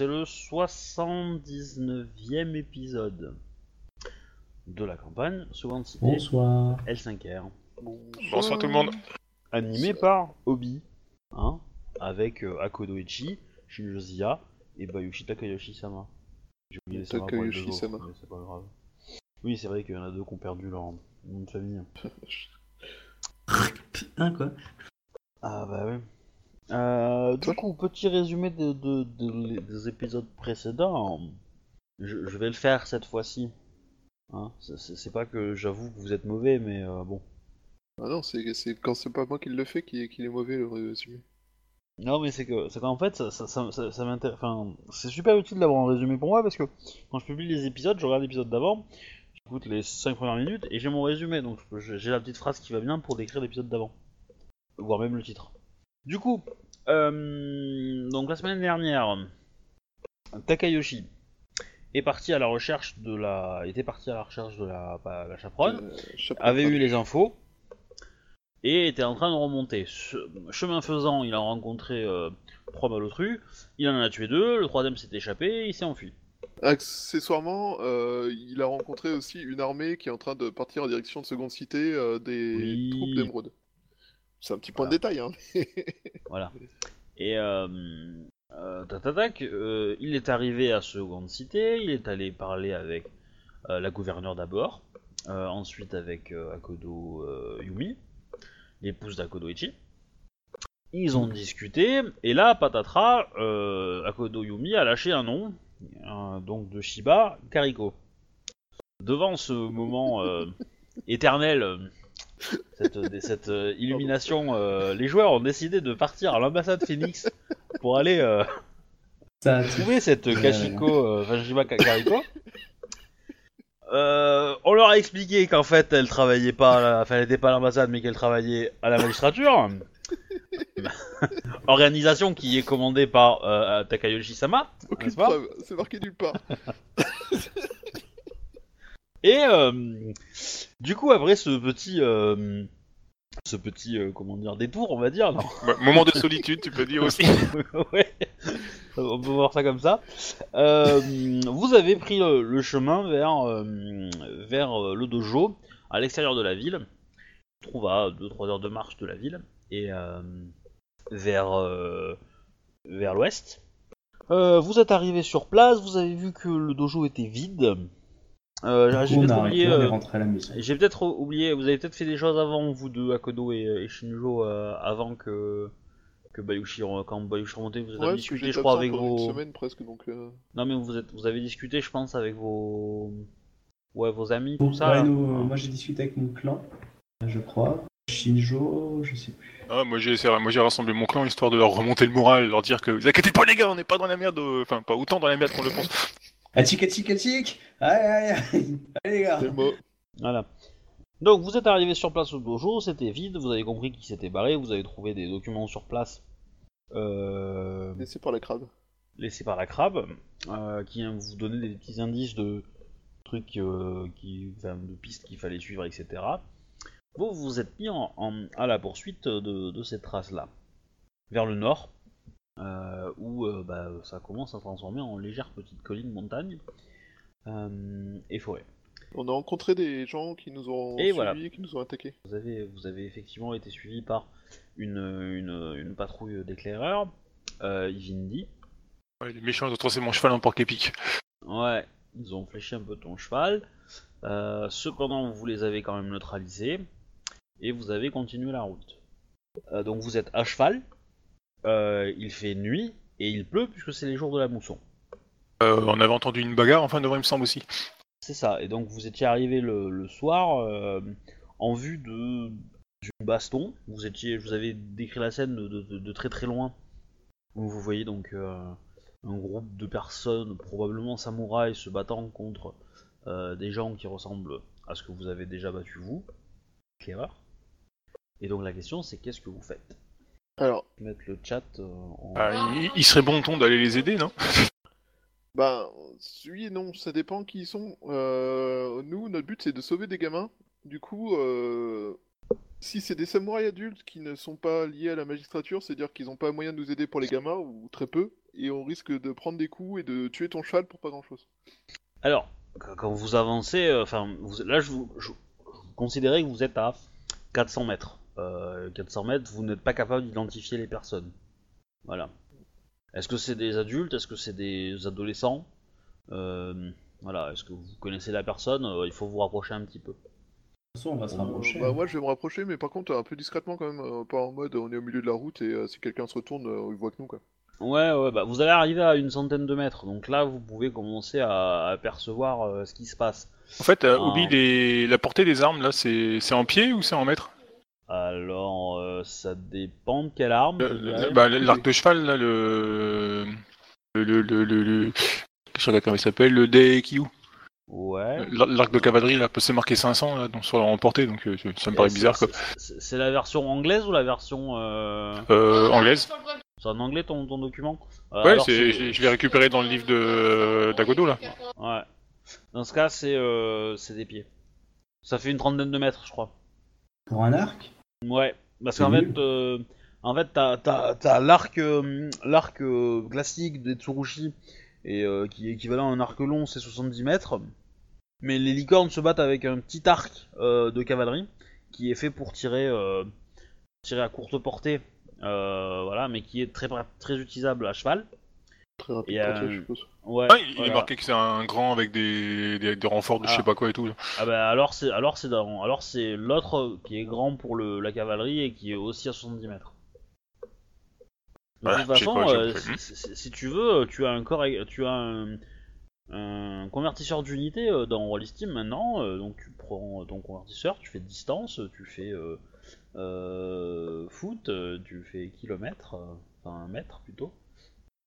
c'est le 79e épisode de la campagne Seconde Cité Bonsoir. L5R, Bonsoir tout le monde. animé par Obi, hein, avec euh, Akodo Ichi, Shinjo Zia et Bayushi Takayoshi-sama. J'ai oublié Sama pour les deux Takayoshi-sama. autres, mais c'est pas grave. Oui, c'est vrai qu'il y en a deux qui ont perdu leur nom de famille. Hein, quoi Ah bah oui. Euh, du coup, petit résumé de, de- de- des épisodes précédents. Je, je vais le faire cette fois-ci. Hein, c'est- pas que j'avoue que vous êtes mauvais, mais euh, bon. Ah non, c'est quand c'est pas moi qui le fais qu'il est mauvais le résumé. Non, mais c'est que c'est qu'en fait, ça, ça, ça, ça- ça m'intéresse. Enfin, c'est super utile d'avoir un résumé pour moi parce que quand je publie les épisodes, je regarde l'épisode d'avant, j'écoute les 5 premières minutes et j'ai mon résumé. Donc j'ai la petite phrase qui va bien pour décrire l'épisode d'avant, voire même le titre. Du coup, euh, donc la semaine dernière, Takayoshi est parti à la recherche de la, était parti à la recherche de la, chaperonne Euh, chapeau avait eu les infos et était en train de remonter. Che- Chemin faisant, il a rencontré euh, trois malotrus, il en a tué deux, le troisième s'est échappé et il s'est enfui. Accessoirement, euh, il a rencontré aussi une armée qui est en train de partir en direction de Seconde Cité euh, des Oui. troupes d'émeraude. C'est un petit point Voilà. de détail, hein. Voilà. Et euh, euh, tatatac, euh, il est arrivé à Seconde Cité, il est allé parler avec euh, la gouverneure d'abord, euh, ensuite avec Akodo Yumi, l'épouse d'Akodo Ichi. Ils ont discuté, et là, patatras, Akodo Yumi a lâché un nom, donc de Shiba Kariko. Devant ce moment éternel, cette, des- cette, euh, illumination, euh, les joueurs ont décidé de partir à l'ambassade Phoenix pour aller euh, Ça, tu- trouver cette Kashiko, euh, enfin Shiba Ka- Kariko. Euh, on leur a expliqué qu'en fait elle travaillait pas, à la- enfin elle était pas à l'ambassade mais qu'elle travaillait à la magistrature. Organisation qui est commandée par euh, Takayoshi Sama. Aucune n'est-ce pas preuve, c'est marqué nulle part. Et euh, du coup après ce petit, euh, ce petit euh, comment dire détour on va dire, non Bah, moment de solitude, tu peux dire aussi. ouais, on peut voir ça comme ça. Euh, vous avez pris le, le chemin vers, vers le dojo, à l'extérieur de la ville. On trouve à 2-3 heures de marche de la ville, et vers, vers l'ouest. Vous êtes arrivé sur place, vous avez vu que le dojo était vide. Euh, J'ai peut-être oublié, euh, j'ai peut-être oublié, vous avez peut-être fait des choses avant, vous deux, Akodo et, et Shinjo, euh, avant que, que Bayushi, re- quand Bayushi remontait, vous avez Ouais, discuté, je crois, avec vos... une semaine presque, donc... euh, Non mais vous, êtes, vous avez discuté, je pense, avec vos... Ouais, vos amis, tout Bon, ça ouais, là. nous, euh, moi j'ai discuté avec mon clan, je crois. Shinjo, je sais plus. Ah, moi j'ai essayé- moi j'ai rassemblé mon clan histoire de leur remonter le moral, leur dire que vous inquiétez pas les gars, on n'est pas dans la merde, euh, enfin pas autant dans la merde qu'on le pense. Atik, atik Aïe, aïe, aïe Allez les gars C'est moi. Voilà. Donc vous êtes arrivé sur place au dojo, c'était vide, vous avez compris qu'il s'était barré, vous avez trouvé des documents sur place euh, Laissé par la crabe. laissés par la crabe, euh, qui vous donnaient des petits indices de trucs, euh, qui, enfin, de pistes qu'il fallait suivre, etc. Vous vous êtes mis en, en- à la poursuite de, de cette trace-là, vers le nord, euh, où euh, bah, ça commence à se transformer en légère petite colline montagne euh, et forêt. On a rencontré des gens qui nous ont Et suivis, voilà. qui nous ont attaqués. Vous avez, vous avez effectivement été suivi par une, une, une patrouille d'éclaireurs, euh, Ivindi. Ouais, les méchants ils ont transformé mon cheval en porc épique. Ouais, ils ont fléché un peu ton cheval. Euh, cependant, vous les avez quand même neutralisés et vous avez continué la route. Euh, donc vous êtes à cheval. Euh, il fait nuit et il pleut puisque c'est les jours de la mousson. Euh, on avait entendu une bagarre en fin de il me semble aussi. C'est ça. Et donc vous étiez arrivé le, le soir euh, en vue de d'une baston. Vous étiez, je vous avez décrit la scène de, de- de très très loin. Où vous voyez donc un groupe de personnes, probablement samouraïs, se battant contre des gens qui ressemblent à ce que vous avez déjà battu vous, éclaireur. Et donc la question c'est qu'est-ce que vous faites? Alors, Mettre le chat euh, en... Ah, il, il serait bon ton d'aller les aider, non? ben, oui et non, ça dépend qui ils sont. Euh, nous, notre but c'est de sauver des gamins. Du coup, euh, si c'est des samouraïs adultes qui ne sont pas liés à la magistrature, c'est-à-dire qu'ils n'ont pas moyen de nous aider pour les gamins, ou très peu, et on risque de prendre des coups et de tuer ton cheval pour pas grand chose. Alors, qu- quand vous avancez, enfin, vous- là, je vous, je- je vous considérez que vous êtes à 400 mètres. Euh, 400 mètres, vous n'êtes pas capable d'identifier les personnes. Voilà. Est-ce que c'est des adultes? Est-ce que c'est des adolescents? Euh, Voilà. Est-ce que vous connaissez la personne? Euh, Il faut vous rapprocher un petit peu. De toute façon, on va se Euh, rapprocher. Bah, moi je vais me rapprocher, mais par contre un peu discrètement quand même, euh, pas en mode on est au milieu de la route et euh, si quelqu'un se retourne, euh, il voit que nous quoi. Ouais, ouais, bah vous allez arriver à une centaine de mètres, donc là vous pouvez commencer à, à apercevoir euh, ce qui se passe. En fait, euh, Ah. Obi, les... la portée des armes, là, c'est c'est en pied ou c'est en mètre Alors, euh, ça dépend de quelle arme. bah, L'arc de cheval, là, le. Le. Le. Le. le, le- Je regarde comment il s'appelle, le Daekyu. Ouais. L'arc de cavalerie, là, c'est marqué 500 là, donc sur la portée, donc euh, ça me paraît Et bizarre c'est- quoi. c'est- C'est la version anglaise ou la version. Euh... Euh, anglaise C'est en anglais ton, ton document? Euh, Ouais, je l'ai récupéré dans le livre de d'Agodo là. Ouais. Dans ce cas, c'est euh, c'est des pieds. Ça fait une trentaine de mètres, je crois. Pour un arc? Ouais, parce qu'en fait, euh, en fait, t'as, t'as, t'as l'arc, euh, l'arc euh, classique des Tsurushi, et euh, qui est équivalent à un arc long, c'est 70 mètres. Mais les licornes se battent avec un petit arc euh, de cavalerie, qui est fait pour tirer, tirer à courte portée, euh, voilà, mais qui est très, très utilisable à cheval. Très rapide Et, pour euh, toi, je suppose. Ouais, Ah, il voilà. est marqué que c'est un grand avec des, des, des renforts de je Ah. sais pas quoi et tout. Ah bah alors c'est alors c'est dans- alors c'est l'autre qui est grand pour le, la cavalerie et qui est aussi à 70 mètres. De Voilà, toute je façon, pas, euh, si, si- si tu veux, tu as un corps, tu as un, un convertisseur d'unité euh, dans Rollistim maintenant, euh, donc tu prends ton convertisseur, tu fais distance, tu fais euh, euh, foot, tu fais kilomètre, euh, enfin mètre plutôt,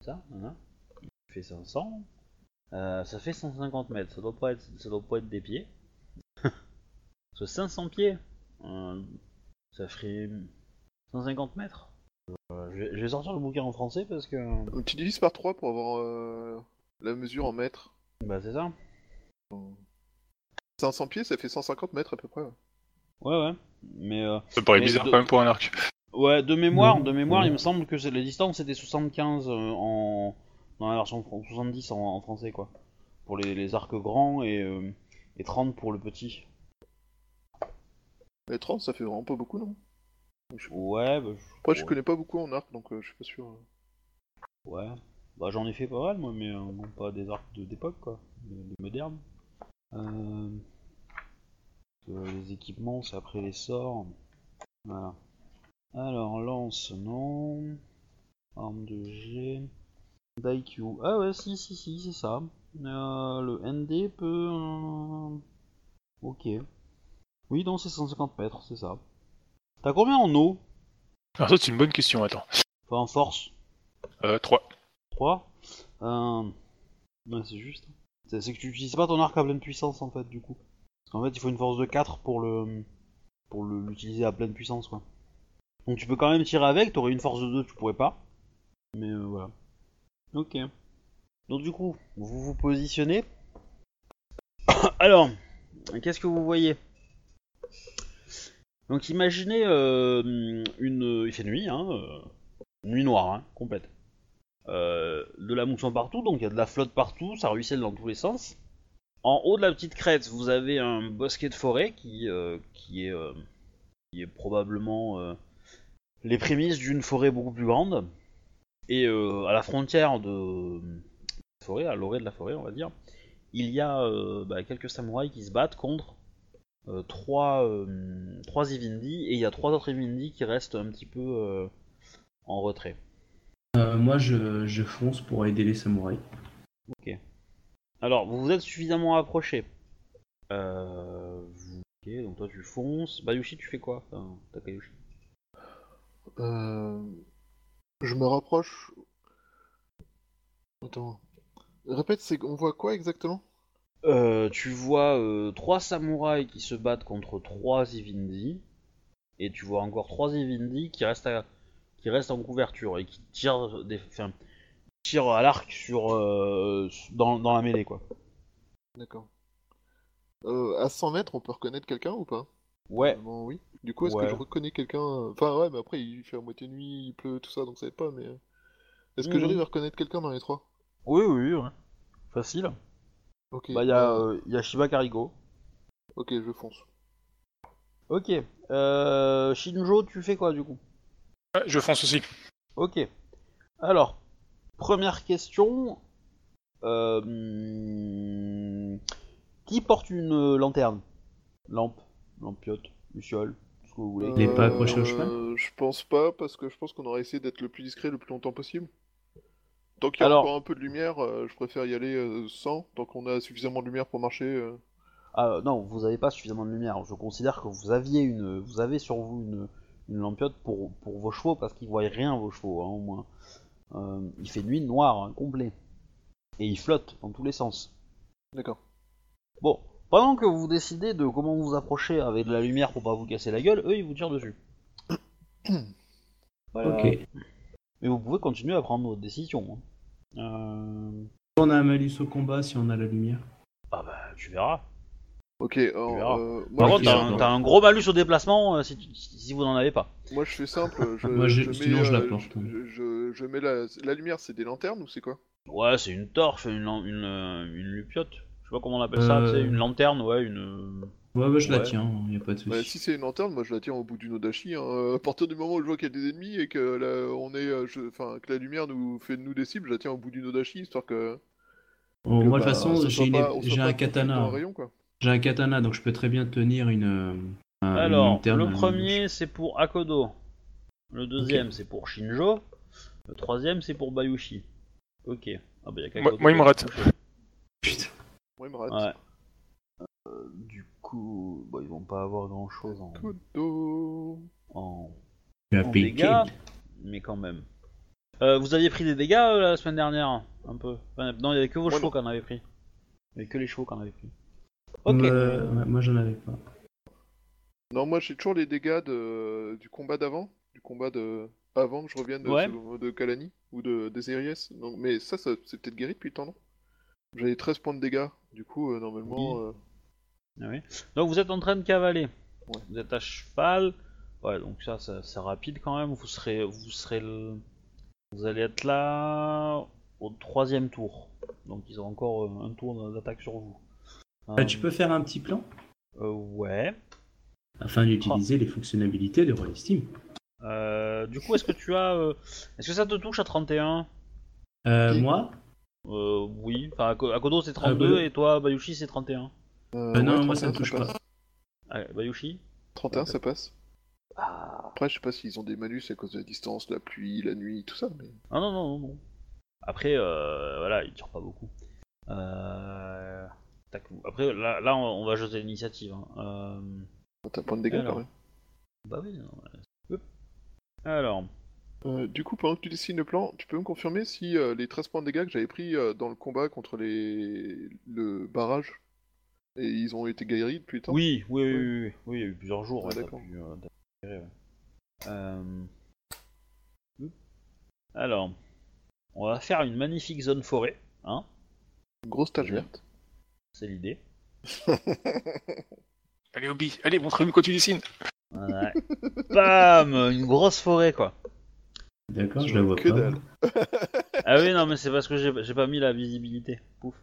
ça, hein, tu fais 500, euh, ça fait 150 mètres, ça doit pas être, ça doit pas être des pieds. Parce que 500 pieds, euh, ça ferait 150 mètres. Euh, je, vais, je vais sortir le bouquin en français parce que. Donc, tu divises par 3 pour avoir euh, la mesure en mètres. Bah, c'est ça. 500 pieds, ça fait 150 mètres à peu près. ouais. Ouais. Mais. euh, Ça paraît Mais bizarre de- quand même pour un arc. ouais, de mémoire, de mémoire, il me semble que c'est- les distances c'était 75 euh, en. Dans la version fran- 70 en, en français, quoi. Pour les, les arcs grands et, euh, et 30 pour le petit. Mais 30, ça fait vraiment pas beaucoup, non? Ouais, bah, Après, je connais pas beaucoup en arc, donc euh, je suis pas sûr. Ouais. Bah j'en ai fait pas mal moi, mais euh, bon, pas des arcs d'époque quoi, de, de moderne. Euh... euh, les équipements, c'est après les sorts. Voilà. Alors lance, non. Arme de G. Daikyu. Ah ouais, si, si, si, c'est ça. Euh, le ND peut. euh, Ok. Oui, non, c'est 150 mètres, c'est ça. T'as combien en eau? Alors ça c'est une bonne question, attends. Enfin en force Euh, 3. 3. Euh... Ouais, c'est juste. C'est que tu utilises pas ton arc à pleine puissance en fait, du coup. Parce qu'en fait, il faut une force de 4 pour le pour le- l'utiliser à pleine puissance, quoi. Donc tu peux quand même tirer avec, t'aurais une force de 2, tu pourrais pas. Mais euh, voilà. Ok. Donc du coup, vous vous positionnez. Alors, qu'est-ce que vous voyez? Donc imaginez euh, une... Il fait nuit, hein. euh, Nuit noire, hein, complète. Euh, de la mousson partout, donc il y a de la flotte partout, ça ruisselle dans tous les sens. En haut de la petite crête, vous avez un bosquet de forêt qui, est, probablement les prémices d'une forêt beaucoup plus grande. Et euh, à la frontière de la forêt, à l'orée de la forêt, on va dire, il y a euh, bah, quelques samouraïs qui se battent contre euh, trois, euh, trois Ivindi, et il y a trois autres Ivindi qui restent un petit peu euh, en retrait. Euh, moi, je, je fonce pour aider les samouraïs. Ok. Alors, vous vous êtes suffisamment approché. Euh... Ok, donc toi tu fonces. Bayushi, tu fais quoi? Enfin, Takayushi. Euh... Je me rapproche. Attends. Répète, c'est on voit quoi exactement? Euh, tu vois euh, trois samouraïs qui se battent contre trois Ivindi. Et tu vois encore trois Ivindi qui restent, à- qui restent en couverture et qui tirent, des... enfin, tirent à l'arc sur, euh, dans, dans la mêlée, quoi. D'accord. Euh, à 100 mètres, on peut reconnaître quelqu'un ou pas? Ouais, oui. Du coup, est-ce Ouais. que je reconnais quelqu'un Enfin, ouais, mais après, il fait à moitié nuit, il pleut, tout ça, donc ça aide pas, mais... euh, Est-ce que Mhm. j'arrive à reconnaître quelqu'un dans les trois? Oui, oui, ouais. Facile. Ok. Bah, il y, a, euh, euh, y a Shiba Karigo. Ok, je fonce. Ok. Euh, Shinjo, tu fais quoi du coup? Ouais, je fonce aussi. Ok. Alors, première question. Euh, hmm, qui porte une lanterne? Lampe, lampiote, luciole, ce que vous voulez. Il est pas accroché au cheval Euh, Je pense pas, parce que je pense qu'on aurait essayé d'être le plus discret le plus longtemps possible. Tant qu'il y a Alors- encore un peu de lumière, euh, je préfère y aller euh, sans, tant qu'on a suffisamment de lumière pour marcher. euh. Ah non, vous avez pas suffisamment de lumière. Je considère que vous aviez une, vous avez sur vous une, une lampiote pour, pour vos chevaux parce qu'ils voient rien vos chevaux hein, au moins. Euh, il fait nuit noire hein, complet et il flotte dans tous les sens. D'accord. Bon, pendant que vous décidez de comment vous approcher avec de la lumière pour pas vous casser la gueule, eux ils vous tirent dessus. Voilà. Ok. Mais vous pouvez continuer à prendre votre décision. hein. Euh... On a un malus au combat si on a la lumière. Ah bah tu verras. Ok, alors, verras. euh, Par moi, contre, je, t'as un, t'as un gros malus au déplacement euh, si, tu- si vous n'en avez pas. moi je fais simple, je, Moi, j'ai- je sinon, mets, je la euh, porte. je, je- je mets la, la lumière, c'est des lanternes ou c'est quoi? Ouais, c'est une torche, une, lan- une, euh, une lupiote. Je sais pas comment on appelle ça, Euh. tu sais, une lanterne, ouais, une. Ouais, bah je la tiens, y a pas de souci. Bah, si c'est une lanterne, moi je la tiens au bout d'une odachi. Hein. À partir du moment où je vois qu'il y a des ennemis et que la, on est, euh, je- enfin que la lumière nous fait de nous des cibles, je la tiens au bout d'une odachi histoire que. Bon, que, moi, de bah, toute façon, j'ai une- un katana. Dans un rayon, quoi. J'ai un katana, donc je peux très bien tenir une. euh, un- Alors, le premier c'est pour Akodo. Le deuxième c'est pour Shinjo. Le troisième c'est pour Bayushi. Ok. Ah bah y'a qu'Akodo. Moi- moi, il me rate. Putain. Ouais. Euh, du coup, bah, ils vont pas avoir grand chose en, Kodo. en, Tu as en dégâts, mais quand même. Euh, vous aviez pris des dégâts euh, la semaine dernière Un peu Enfin, Non, il y avait que vos chevaux en avaient pris. Il y avait que les chevaux qui en avaient pris. Ok. Euh, ouais, moi, j'en avais pas. Non, moi j'ai toujours les dégâts de... du combat d'avant, du combat de avant que je revienne de, Ouais. de Kalani ou de des Aries. Donc, mais ça, ça c'est peut-être guéri depuis le temps, non? J'avais 13 points de dégâts. Du coup, euh, normalement. euh, Ah oui. Donc vous êtes en train de cavaler. Ouais. Vous êtes à cheval. Ouais, donc ça, ça- c'est rapide quand même. Vous serez, vous serez, le- vous allez être là au troisième tour. Donc ils ont encore euh, un tour d'attaque sur vous. Tu peux faire un petit plan? Euh, ouais. afin d'utiliser les fonctionnalités de Roll Steam. Euh, du coup, est-ce que tu as, euh, est-ce que ça te touche à 31 Euh, Qui moi? Euh, Oui. Enfin, Ako- Akodo c'est 32 Akodo. et toi Bayushi c'est 31. euh, Euh, non, ouais, moi, ça me 31, touche passe. pas. Ah, Bayushi? 31, ça passe. Ah. Après, je sais pas s'ils ont des malus à cause de la distance, la pluie, la nuit, tout ça, mais. Ah non, non, non, non. Après, euh, voilà, il tire pas beaucoup. Euh... tac, Après, là, là, on on va jeter l'initiative. hein. Euh... T'as point de dégâts Alors. quand même. Bah oui, non, ouais. Hop. Alors, Euh, du coup, pendant que tu dessines le plan, tu peux me confirmer si euh, les 13 points de dégâts que j'avais pris euh, dans le combat contre les... le barrage, et ils ont été guéris depuis le temps? Oui, oui, oui, oui, oui, oui, il y a eu plusieurs jours. Ah, ouais, d'accord. pu, euh, ouais. Euh. Alors, on va faire une magnifique zone forêt, hein, Une grosse tache Bien. verte. c'est l'idée. Allez, Obi, allez, montre-nous quoi tu dessines. Ouais. Bam Une grosse forêt, quoi. D'accord, je la vois Que pas. dalle. Ah oui, non, mais c'est parce que j'ai pas mis la visibilité. Pouf.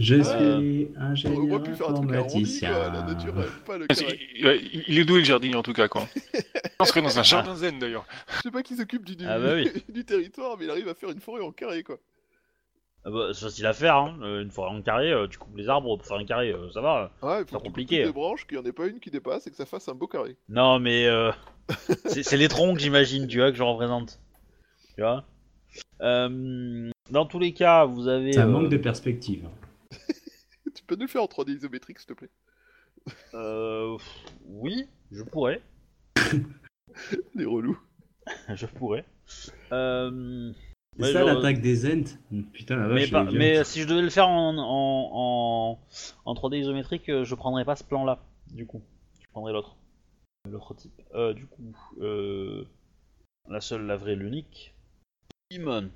Je Euh, suis On aurait ingénieur pu faire un truc arrondi, quoi. La informaticien. Ah, il, est doué le jardinier en tout cas, quoi. On serait dans un jardin zen d'ailleurs. Je sais pas qui s'occupe du, du... Ah bah oui. du territoire, mais il arrive à faire une forêt en carré, quoi. Ah bah, c'est facile à faire, hein. Euh, une forêt en carré, euh, tu coupes les arbres pour faire un carré, euh, ça va. Ouais, il faut que tu compliqué, hein. les branches, qu'il y en ait pas une qui dépasse et que ça fasse un beau carré. Non, mais euh, c'est c'est les troncs, j'imagine, tu vois, que je représente. Tu vois Euh, Dans tous les cas, vous avez. C'est un euh, manque de perspective. tu peux nous le faire en 3D isométrique, s'il te plaît? Euh, oui, je pourrais. Les relous. je pourrais. Euh, C'est ouais, ça genre, l'attaque des Ents? Putain, la vache. mais, pas- si je devais le faire en, en, en, en 3D isométrique, euh, je prendrais pas ce plan-là, du coup. Je prendrais l'autre. L'autre type. Euh, du coup, euh, la seule, la vraie, l'unique. Imon.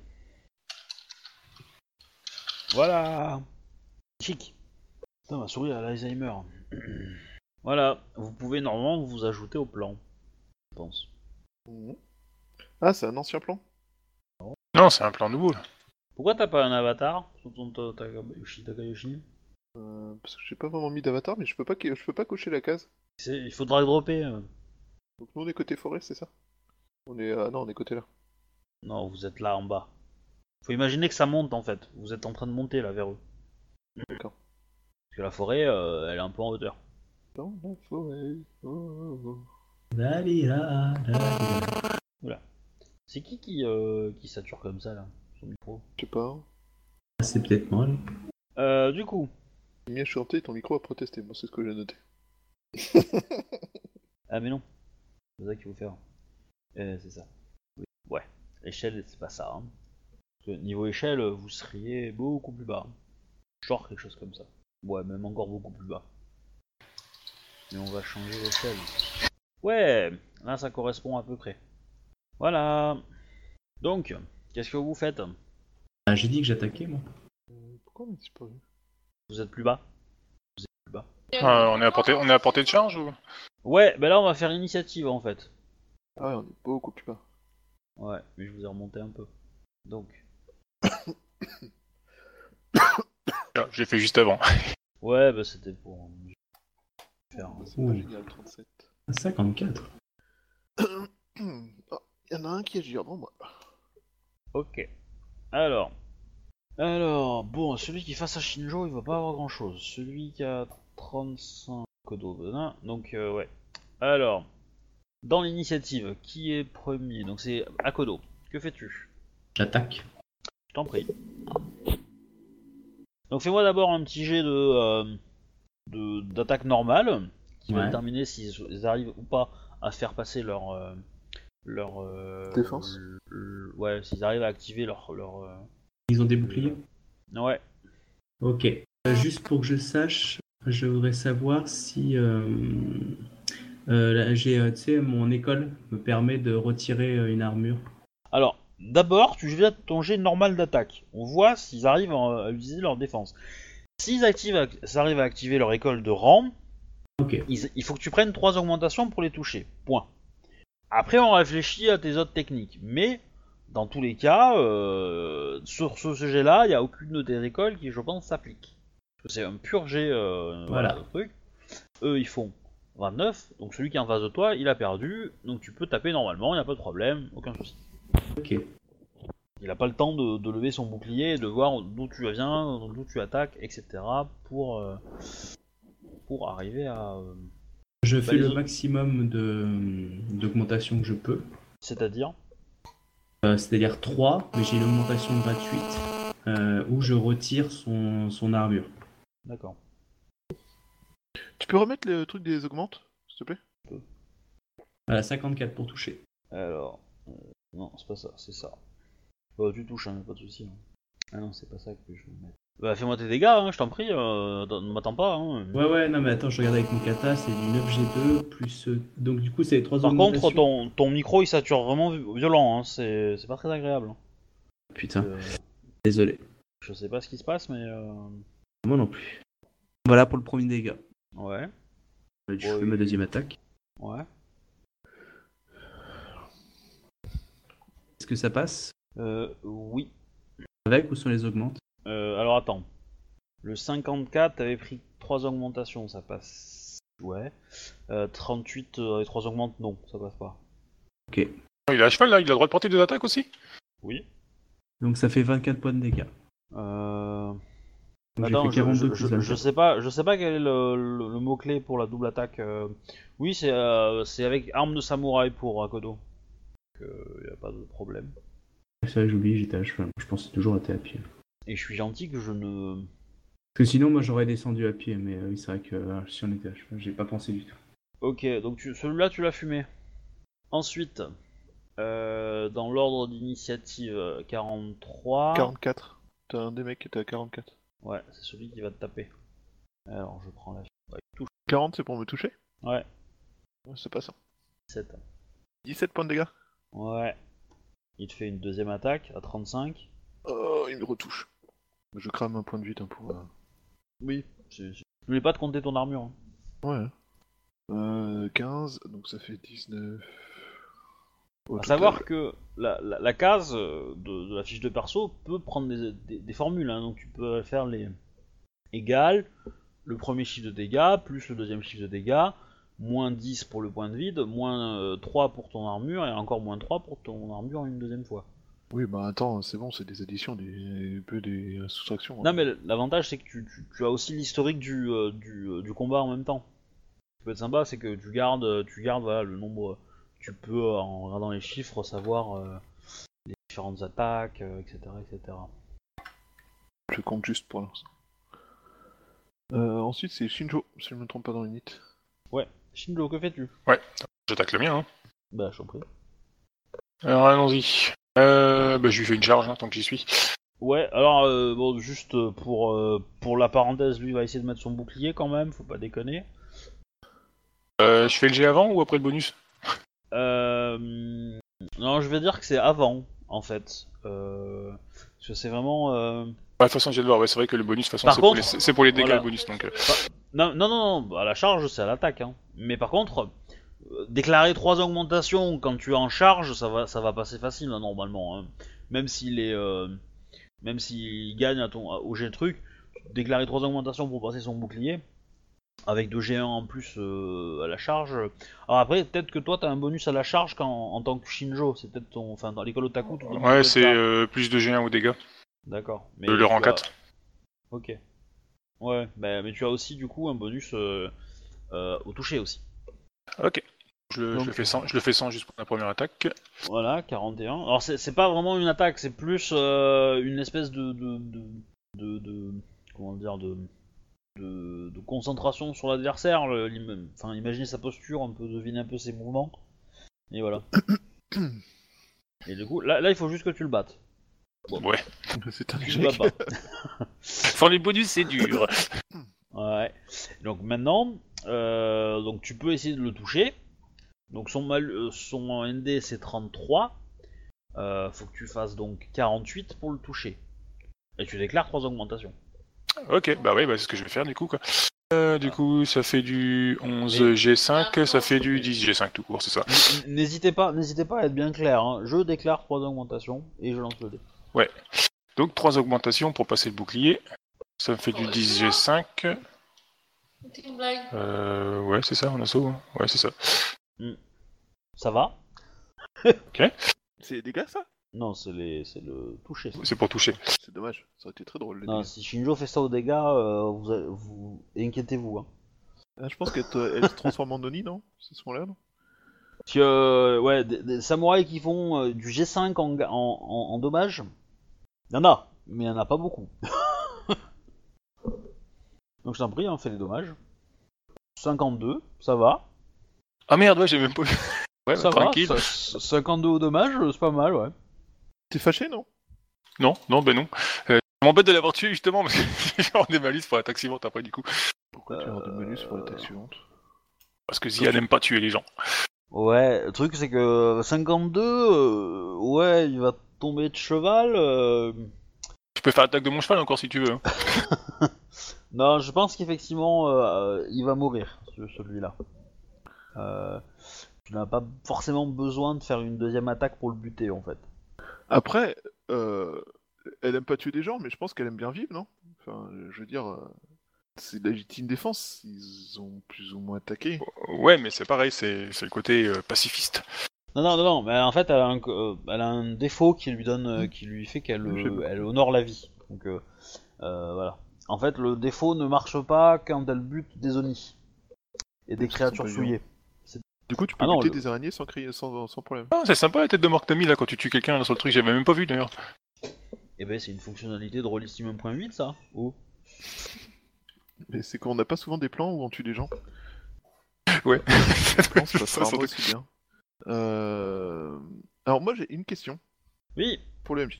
Voilà. Chic. Putain, ma souris a l'Alzheimer. voilà, vous pouvez normalement vous ajouter au plan. Je pense. Mhm. Ah, c'est un ancien plan Non, c'est un plan nouveau. là. Pourquoi t'as pas un avatar sur ton ta- Takayoshi Takayoshi Euh, parce que j'ai pas vraiment mis d'avatar, mais je peux pas, je peux pas cocher la case. Il faudra le dropper. euh. Donc nous on est côté forêt, c'est ça? On est, euh, non, on est côté là. Non, vous êtes là en bas. Faut imaginer que ça monte en fait. Vous êtes en train de monter là vers eux. D'accord. Parce que la forêt, euh, elle est un peu en hauteur. Dans la forêt. oh, oh, oh. Dalila, dalila. C'est qui qui, euh, qui sature comme ça là Son micro? Je sais pas. Ah, C'est peut-être moi. là. Euh, du coup. À chanter, ton micro a protesté. Moi, c'est ce que j'ai noté. Ah mais non. C'est ça qu'il faut faire. Euh, c'est ça. Oui. Ouais. Échelle, c'est pas ça. hein. Parce que niveau échelle, vous seriez beaucoup plus bas. Genre quelque chose comme ça. Ouais, même encore beaucoup plus bas. Mais on va changer l'échelle. Ouais, là ça correspond à peu près. Voilà. Donc, qu'est-ce que vous faites? Ah, J'ai dit que j'attaquais, moi. Euh, Pourquoi on a disparu? Vous êtes plus bas Vous êtes plus bas Euh, on, est à portée, on est à portée de charge ou? Ouais, ben là on va faire l'initiative en fait. Ah ouais, on est beaucoup plus bas. Ouais, mais je vous ai remonté un peu. Donc, Ah, J'ai fait juste avant. ouais, bah c'était pour faire. C'est pas Ouh. génial, 37. Ah, 54. Ah, Il y en a un qui agit avant moi. Ok. Alors. Alors, bon, celui qui face à Shinjo, il va pas avoir grand chose. Celui qui a 35 Kodo, hein, donc euh, ouais. Alors, dans l'initiative, qui est premier? Donc c'est Akodo. Que fais-tu? J'attaque. Je t'en prie. Donc fais-moi d'abord un petit jet de euh, de- d'attaque normale qui va déterminer s'ils ils arrivent ou pas à faire passer leur euh, leur euh, Défense ouais, s'ils arrivent à activer leur leur euh, Ils ont des boucliers? Ouais. Ok. Juste pour que je sache, je voudrais savoir si euh, j'ai, euh, tu sais, mon école me permet de retirer euh, une armure. Alors, d'abord, tu jettes ton jet normal d'attaque. On voit s'ils arrivent à, utiliser leur défense. S'ils arrivent à activer leur école de rang, ils- il faut que tu prennes trois augmentations pour les toucher. Point. Après, on réfléchit à tes autres techniques. Mais, dans tous les cas, euh, sur ce sujet-là, il n'y a aucune de tes écoles qui, je pense, s'applique. C'est un pur jet, euh, Voilà. le truc. Eux, ils font 29. Donc, celui qui est en face de toi, il a perdu. Donc, tu peux taper normalement, il n'y a pas de problème, aucun souci. Ok. Il a pas le temps de, de lever son bouclier et de voir d'où tu viens, d'où tu attaques, etc. pour, euh, pour arriver à. euh, Je fais le maximum d'augmentation que je peux. C'est-à-dire Euh, c'est-à-dire 3, mais j'ai une augmentation gratuite où je retire son, son armure. D'accord. Tu peux remettre le truc des augmentes, s'il te plaît? Voilà, 54 pour toucher. Alors. euh, non, c'est pas ça, c'est ça. Bah, tu touches, hein, pas de soucis. hein. Ah non, c'est pas ça que je veux mettre. Bah, fais-moi tes dégâts, hein, je t'en prie, euh, ne m'attends pas. Hein. Ouais, ouais, non, mais attends, je regarde avec mon kata, c'est du 9G2 plus. euh, donc, du coup, c'est les 3 Par contre, ton, ton micro il sature vraiment vi- violent, hein, c'est c'est pas très agréable. Putain, Euh, désolé. je sais pas ce qui se passe, mais. euh, Moi non plus. Voilà pour le premier dégât. Ouais, Je Ouais, fais ma deuxième attaque. ouais. Est-ce que ça passe? Euh, oui. Avec ou sans les augmentes? Euh, alors attends. Le 54, t'avais pris 3 augmentations, ça passe. Ouais. Euh, 38 euh, avec 3 augmentes, non, ça passe pas. Ok. Oh, Il est à cheval là, il a le droit de porter des attaques aussi? Oui. Donc ça fait 24 points de dégâts. Euh... Attends, je, fait 42 je- plus je- 24. je sais pas, je sais pas quel est le, le- le mot-clé pour la double attaque. euh. Oui, c'est euh, c'est avec arme de samouraï pour Akodo. Donc, euh, y a pas de problème. C'est vrai, j'ai oublié, j'étais à cheval. Je pensais toujours à à pied. Et je suis gentil que je ne. Parce que sinon, moi j'aurais descendu à pied, mais euh, oui, c'est vrai que euh, si on était à cheval, j'ai pas pensé du tout. Ok, donc tu- celui-là tu l'as fumé. Ensuite, euh, dans l'ordre d'initiative euh, 43. 44. T'as un des mecs qui était à 44. Ouais, c'est celui qui va te taper. Alors je prends la. Ouais, touche. 40, c'est pour me toucher Ouais, Ouais, C'est pas ça. 7. 17 points de dégâts. Ouais. Il te fait une deuxième attaque à 35. Oh, il me retouche. Je crame un point de vide hein, pour. euh, Oui. Je voulais pas te compter ton armure. hein. Ouais. Euh, 15, donc ça fait 19. Total. savoir que la, la- la case euh, de, de la fiche de perso peut prendre des, des- des formules, hein, donc tu peux faire les égal, le premier chiffre de dégâts, plus le deuxième chiffre de dégâts, moins 10 pour le point de vide, moins euh, 3 pour ton armure, et encore moins 3 pour ton armure une deuxième fois. Oui, bah attends, c'est bon, c'est des additions, des peu des euh, soustractions. Non mais l'avantage c'est que tu, tu- tu as aussi l'historique du, euh, du, euh, du combat en même temps. Ce qui peut être sympa c'est que tu gardes, euh, tu gardes voilà, le nombre, tu peux euh, en regardant les chiffres savoir euh, les différentes attaques, euh, etc., etc. Je compte juste pour l'instant. Euh, ensuite, c'est Shinjo, si je ne me trompe pas dans l'unité. Shinjo, que fais-tu? J'attaque le mien. Hein. Bah je t'en prie. Alors allons-y. Euh, bah, je lui fais une charge hein, tant que j'y suis. Ouais, alors euh, bon, juste pour, euh, pour la parenthèse, lui va essayer de mettre son bouclier quand même, faut pas déconner. Euh, je fais le G avant ou après le bonus? Euh, non, je vais dire que c'est avant, en fait. Euh, parce que c'est vraiment... euh, De toute façon, j'ai de voir. Ouais, c'est vrai que le bonus, de toute façon, c'est pour, les- c'est pour les dégâts voilà. le bonus. Donc, euh, Non, non, non, non, à la charge, c'est à l'attaque. Hein. Mais par contre, euh, déclarer trois augmentations quand tu es en charge, ça va, ça va passer facile, hein, normalement. hein. Même s'il est... euh, même s'il gagne à ton, au G truc, déclarer trois augmentations pour passer son bouclier, avec 2 G1 en plus euh, à la charge. Alors après, peut-être que toi, t'as un bonus à la charge quand, en tant que Shinjo. C'est peut-être ton... Enfin, dans l'école Otaku, ouais, c'est euh, plus de G1 aux dégâts. D'accord. Mais Le, rang as- 4. Ok. Ouais, bah, mais tu as aussi du coup un bonus euh, au toucher aussi. Ok. Je le, je Donc- le fais sans, je le fais sans juste pour la première attaque. Voilà, 41. Alors c'est pas vraiment une attaque, c'est plus une espèce de de, de, de, de- comment dire de, de, de concentration sur l'adversaire. Enfin, imaginer sa posture, un peu deviner un peu ses mouvements. Et voilà. Et du coup, là, là il faut juste que tu le battes. Ouais. c'est un Tu le bats échec. pas. Sans les bonus, c'est dur. Ouais. Donc maintenant, euh, donc tu peux essayer de le toucher. Donc son, mal, euh, son ND c'est 33. Euh, faut que tu fasses donc 48 pour le toucher. Et tu déclares trois augmentations. Ok, bah ouais, bah, c'est ce que je vais faire du coup. Quoi. Euh, du coup, ça fait du 11 Mais- G5, ça fait du 10 G5 tout court, c'est ça. N'hésitez pas, n'hésitez pas à être bien clair. hein. Je déclare trois augmentations et je lance le dé. Donc 3 augmentations pour passer le bouclier. Ça me fait du 10 G5. C'est une blague. Euh, ouais, c'est ça, en assaut. hein. Ouais, c'est ça. Ça va? C'est des dégâts, ça? Non, c'est les, c'est le toucher. ça. C'est pour toucher. C'est dommage, ça aurait été très drôle. les Non, dégâts. si Shinjo fait ça aux dégâts, euh, vous, vous inquiétez-vous. Hein. Ah, je pense qu'elle te- elle se transforme en Noni, non C'est ce moment-là, non? Parce que, euh, ouais, des, des samouraïs qui font euh, du G5 en, ga- en, en, en dommage, il y en a, mais il y en a pas beaucoup. Donc je t'en prie, hein, fais les dommages. 52, ça va. Ah merde, ouais, j'ai même pas vu. Ouais, ça bah, tranquille. va. ça- 52 au dommage, c'est pas mal, ouais. T'es fâché, non? Non, non, ben non. Euh, je m'embête de l'avoir tué justement parce que je vais des malus pour l'attaque suivante après du coup. Pourquoi tu as des bonus pour l'attaque suivante? Parce que Zia n'aime pas tuer les gens. Ouais, le truc c'est que 52, euh, ouais, il va tomber de cheval. euh, Tu peux faire l'attaque de mon cheval encore si tu veux. hein. Non, je pense qu'effectivement, euh, il va mourir, ce- celui-là. Euh, tu n'as pas forcément besoin de faire une deuxième attaque pour le buter, en fait. Après, euh, elle aime pas tuer des gens, mais je pense qu'elle aime bien vivre, non? Enfin, je veux dire, euh, c'est de la légitime défense. Ils ont plus ou moins attaqué. Ouais, mais c'est pareil, c'est c'est le côté euh, pacifiste. Non, non, non, non, mais en fait, elle a un, euh, elle a un défaut qui lui donne, euh, qui lui fait qu'elle euh, elle honore la vie. Donc, euh, euh, voilà. En fait, le défaut ne marche pas quand elle bute des Oni et des créatures souillées. Du coup, tu peux Ah non, buter le- des araignées sans, crier, sans, sans problème. Ah, c'est sympa la tête de mort que t'as mis là quand tu tues quelqu'un là sur le truc, j'avais même pas vu d'ailleurs. Et ben, c'est une fonctionnalité de Rollissime 1.8, ça. Oh. Mais c'est qu'on n'a pas souvent des plans où on tue des gens. Ouais. Ça aussi bien. Euh... Alors moi j'ai une question Oui, pour le MJ.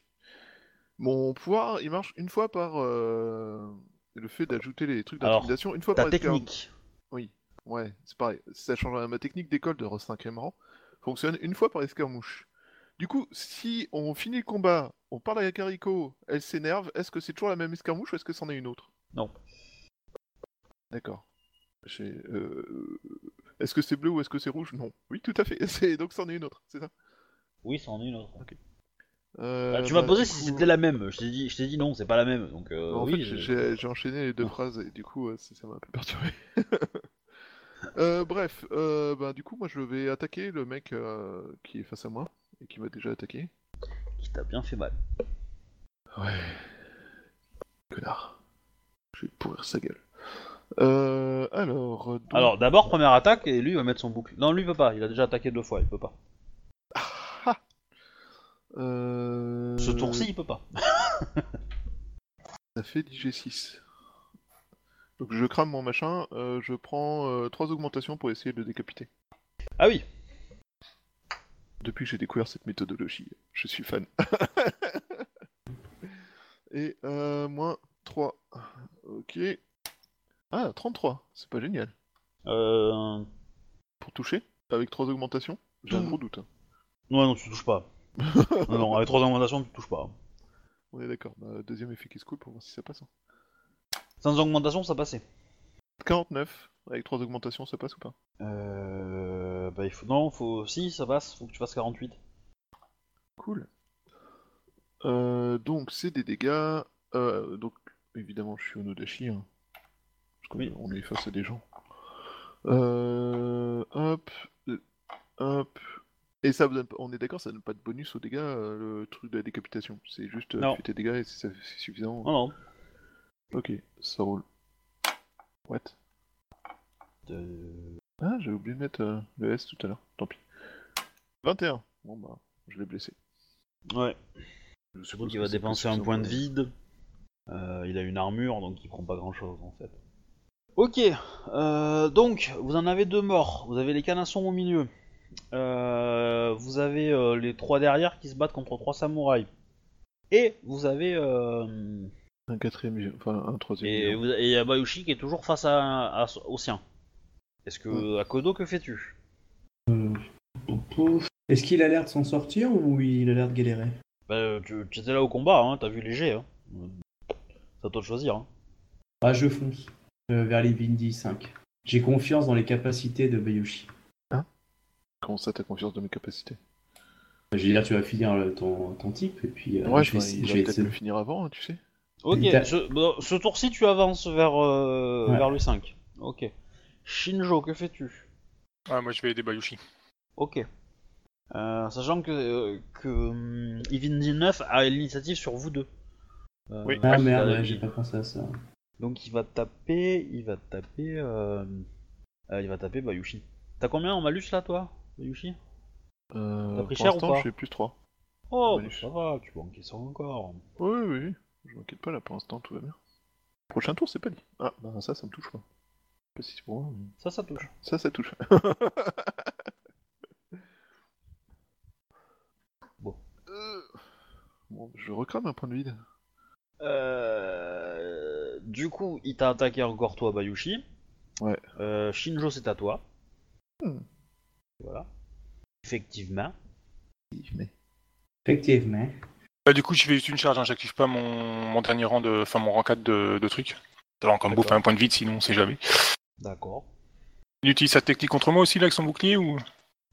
Mon pouvoir, il marche une fois par euh, le fait d'ajouter les trucs Alors, d'intimidation, une fois ta par technique. Ouais, c'est pareil. Ça change rien. Ma technique d'école de 5ème rang fonctionne une fois par escarmouche. Du coup, si on finit le combat, on parle à Kariko, elle s'énerve, est-ce que c'est toujours la même escarmouche ou est-ce que c'en est une autre? Non. D'accord. Euh, Est-ce que c'est bleu ou est-ce que c'est rouge? Non. Oui, tout à fait. Donc c'en est une autre, c'est ça? Oui, c'en est une autre. Euh, Bah, tu m'as bah, posé si coup- c'était la même. Je t'ai dit, je t'ai dit non, c'est pas la même. Donc euh, en oui. j'ai enchaîné les deux phrases et du coup, euh, ça m'a un peu perturbé. Euh, bref, euh, bah, du coup, moi je vais attaquer le mec euh, qui est face à moi et qui m'a déjà attaqué. Qui t'a bien fait mal. Ouais. Connard. Je vais pourrir sa gueule. Euh, alors. donc- Alors d'abord première attaque et lui il va mettre son boucle. Non lui il peut pas. Il a déjà attaqué deux fois. Il peut pas. Euh... Ce tour-ci il peut pas. Ça fait 10G6. Donc je crame mon machin, euh, je prends 3 augmentations pour essayer de le décapiter. Ah oui. Depuis que j'ai découvert cette méthodologie, je suis fan. Et euh, moins 3. Ok. Ah, 33, c'est pas génial. Euh... Pour toucher, avec 3 augmentations, j'ai un Mmh. gros doute. hein. Non non tu touches pas. non, non avec trois augmentations tu touches pas. On est d'accord. Bah, deuxième effet qui se coule pour voir si ça passe. hein. Sans augmentation ça passait. 49, avec 3 augmentations, ça passe ou pas? Euh... Bah il faut... Non faut... Si ça passe. Faut que tu fasses 48. Cool. Euh, donc c'est des dégâts. Euh, donc évidemment je suis au Nodashi. Hein, parce qu'on Oui. on est face à des gens. Euh, hop, euh, hop. Et ça vous donne pas- on est d'accord, ça donne pas de bonus aux dégâts, euh, le truc de la décapitation. C'est juste euh, Non. tu fais tes dégâts et c'est c'est suffisant. Non non. Ok, ça roule. What? Ah, j'ai oublié de mettre euh, le S tout à l'heure. Tant pis. 21. Bon bah, je l'ai blessé. Ouais. Je suppose qu'il va dépenser un point de vide. Euh, il a une armure, donc il prend pas grand chose en fait. Ok, euh, donc vous en avez deux morts. Vous avez les canassons au milieu. Euh, vous avez euh, les trois derrière qui se battent contre trois samouraïs. Et vous avez euh, Un quatrième, enfin un troisième. et, vous- et Abayushi qui est toujours face à, à- au sien. Est-ce que Akodo que fais-tu? Euh. Est-ce qu'il a l'air de s'en sortir ou il a l'air de galérer? Bah tu, tu étais là au combat, hein, t'as vu les jets. Hein. C'est à toi de choisir. Hein. Ah, je fonce euh, vers les Vindi 5. J'ai confiance dans les capacités de Bayushi. Comment ça, t'as confiance de mes capacités? Je veux dire, tu vas finir le- ton, ton type et puis euh, Ouais, je vais, je va vais peut-être essayer- le finir avant, hein, tu sais. Ok, ce, bon, ce tour-ci tu avances vers, euh, Ouais. vers le 5. Ok. Shinjo, que fais-tu? Ah, moi je vais aider Bayushi. Ok. Euh, sachant que, euh, que hum, Evin 19 a l'initiative sur vous deux. Euh, Oui. Ah merde, ouais, j'ai pas pensé à ça. Donc il va taper, il va taper, euh, euh, il va taper Bayushi. T'as combien en malus là toi, Bayushi? Euh, T'as pris pour cher ou l'instant, pas? je fais plus 3. Oh, bah, ça va, tu peux encaisser encore. Oui, oui, oui. Je m'inquiète pas là pour l'instant, tout va bien. Prochain tour, c'est pas dit. Ah, bah ça, ça me touche pas. Je sais pas si c'est pour moi, mais Ça, ça touche. ça, ça touche. Bon. Euh, Bon, je recrame un point de vide. Euh, du coup, il t'a attaqué encore toi, Bayushi. Ouais. Euh, Shinjo, c'est à toi. Hmm. Voilà. Effectivement. Mais... Effectivement. Bah, du coup, je fais juste une charge, hein, j'active pas mon, mon dernier rang de. Enfin, mon rang 4 de, de trucs. Ça va encore me bouffer un point de vide, sinon on sait jamais. D'accord. Il utilise sa technique contre moi aussi, là, avec son bouclier ou?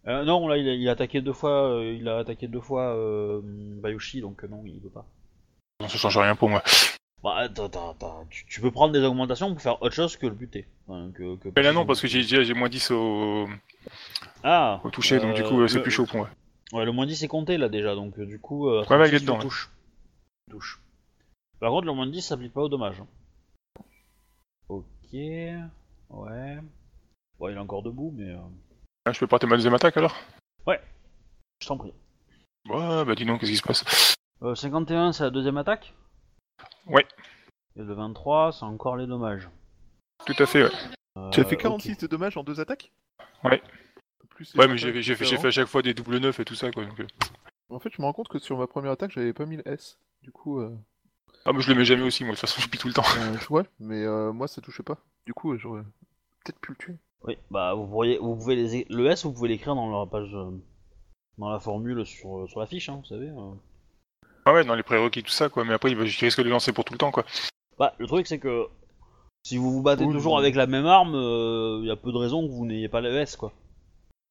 Euh, non, là, il a, il a attaqué deux fois. euh, il a attaqué deux fois euh, Bayushi, donc euh, non, il peut pas. Non, ça change rien pour moi. Bah, attends, attends, attends. Tu, tu peux prendre des augmentations pour faire autre chose que le buter. Enfin, que, que Mais là, non, parce que j'ai moins 10 au, Ah au toucher, donc du coup, euh, c'est plus chaud pour moi. Ouais, le moins 10 est compté là déjà, donc euh, du coup. Euh, Ouais, ouais, il est tu dedans, touches. Tu touches. Par contre, le moins 10 s'applique pas au dommage. hein. Ok. Ouais. Bon, il est encore debout, mais. euh, Ah, je peux porter ma deuxième attaque alors? Je t'en prie. Ouais, bah dis donc, qu'est-ce qui se passe? Euh, 51, c'est la deuxième attaque? Ouais. Et le 23, c'est encore les dommages. Tout à fait, ouais. Euh, Tu as fait ok. 46 de dommages en deux attaques? Ouais. Plus Ouais, mais j'ai fait, fait à chaque fois des double 9 et tout ça, quoi. Donc, euh. En fait, je me rends compte que sur ma première attaque, j'avais pas mis le S. Du coup, euh... Ah, mais je le mets jamais aussi, moi, de toute façon, je pique tout le temps. euh, je vois, mais euh, moi, ça touchait pas. Du coup, j'aurais peut-être pu le tuer. Oui, bah vous pourriez, vous pouvez les, le S, vous pouvez l'écrire dans la page, euh, dans la formule sur, sur la fiche, hein, vous savez. euh. Ah ouais, dans les prérequis, tout ça, quoi. Mais après, il risque de le lancer pour tout le temps, quoi. Bah, le truc c'est que si vous vous battez Oui, toujours avec la même arme, il y a peu de raisons que vous n'ayez pas le S, quoi.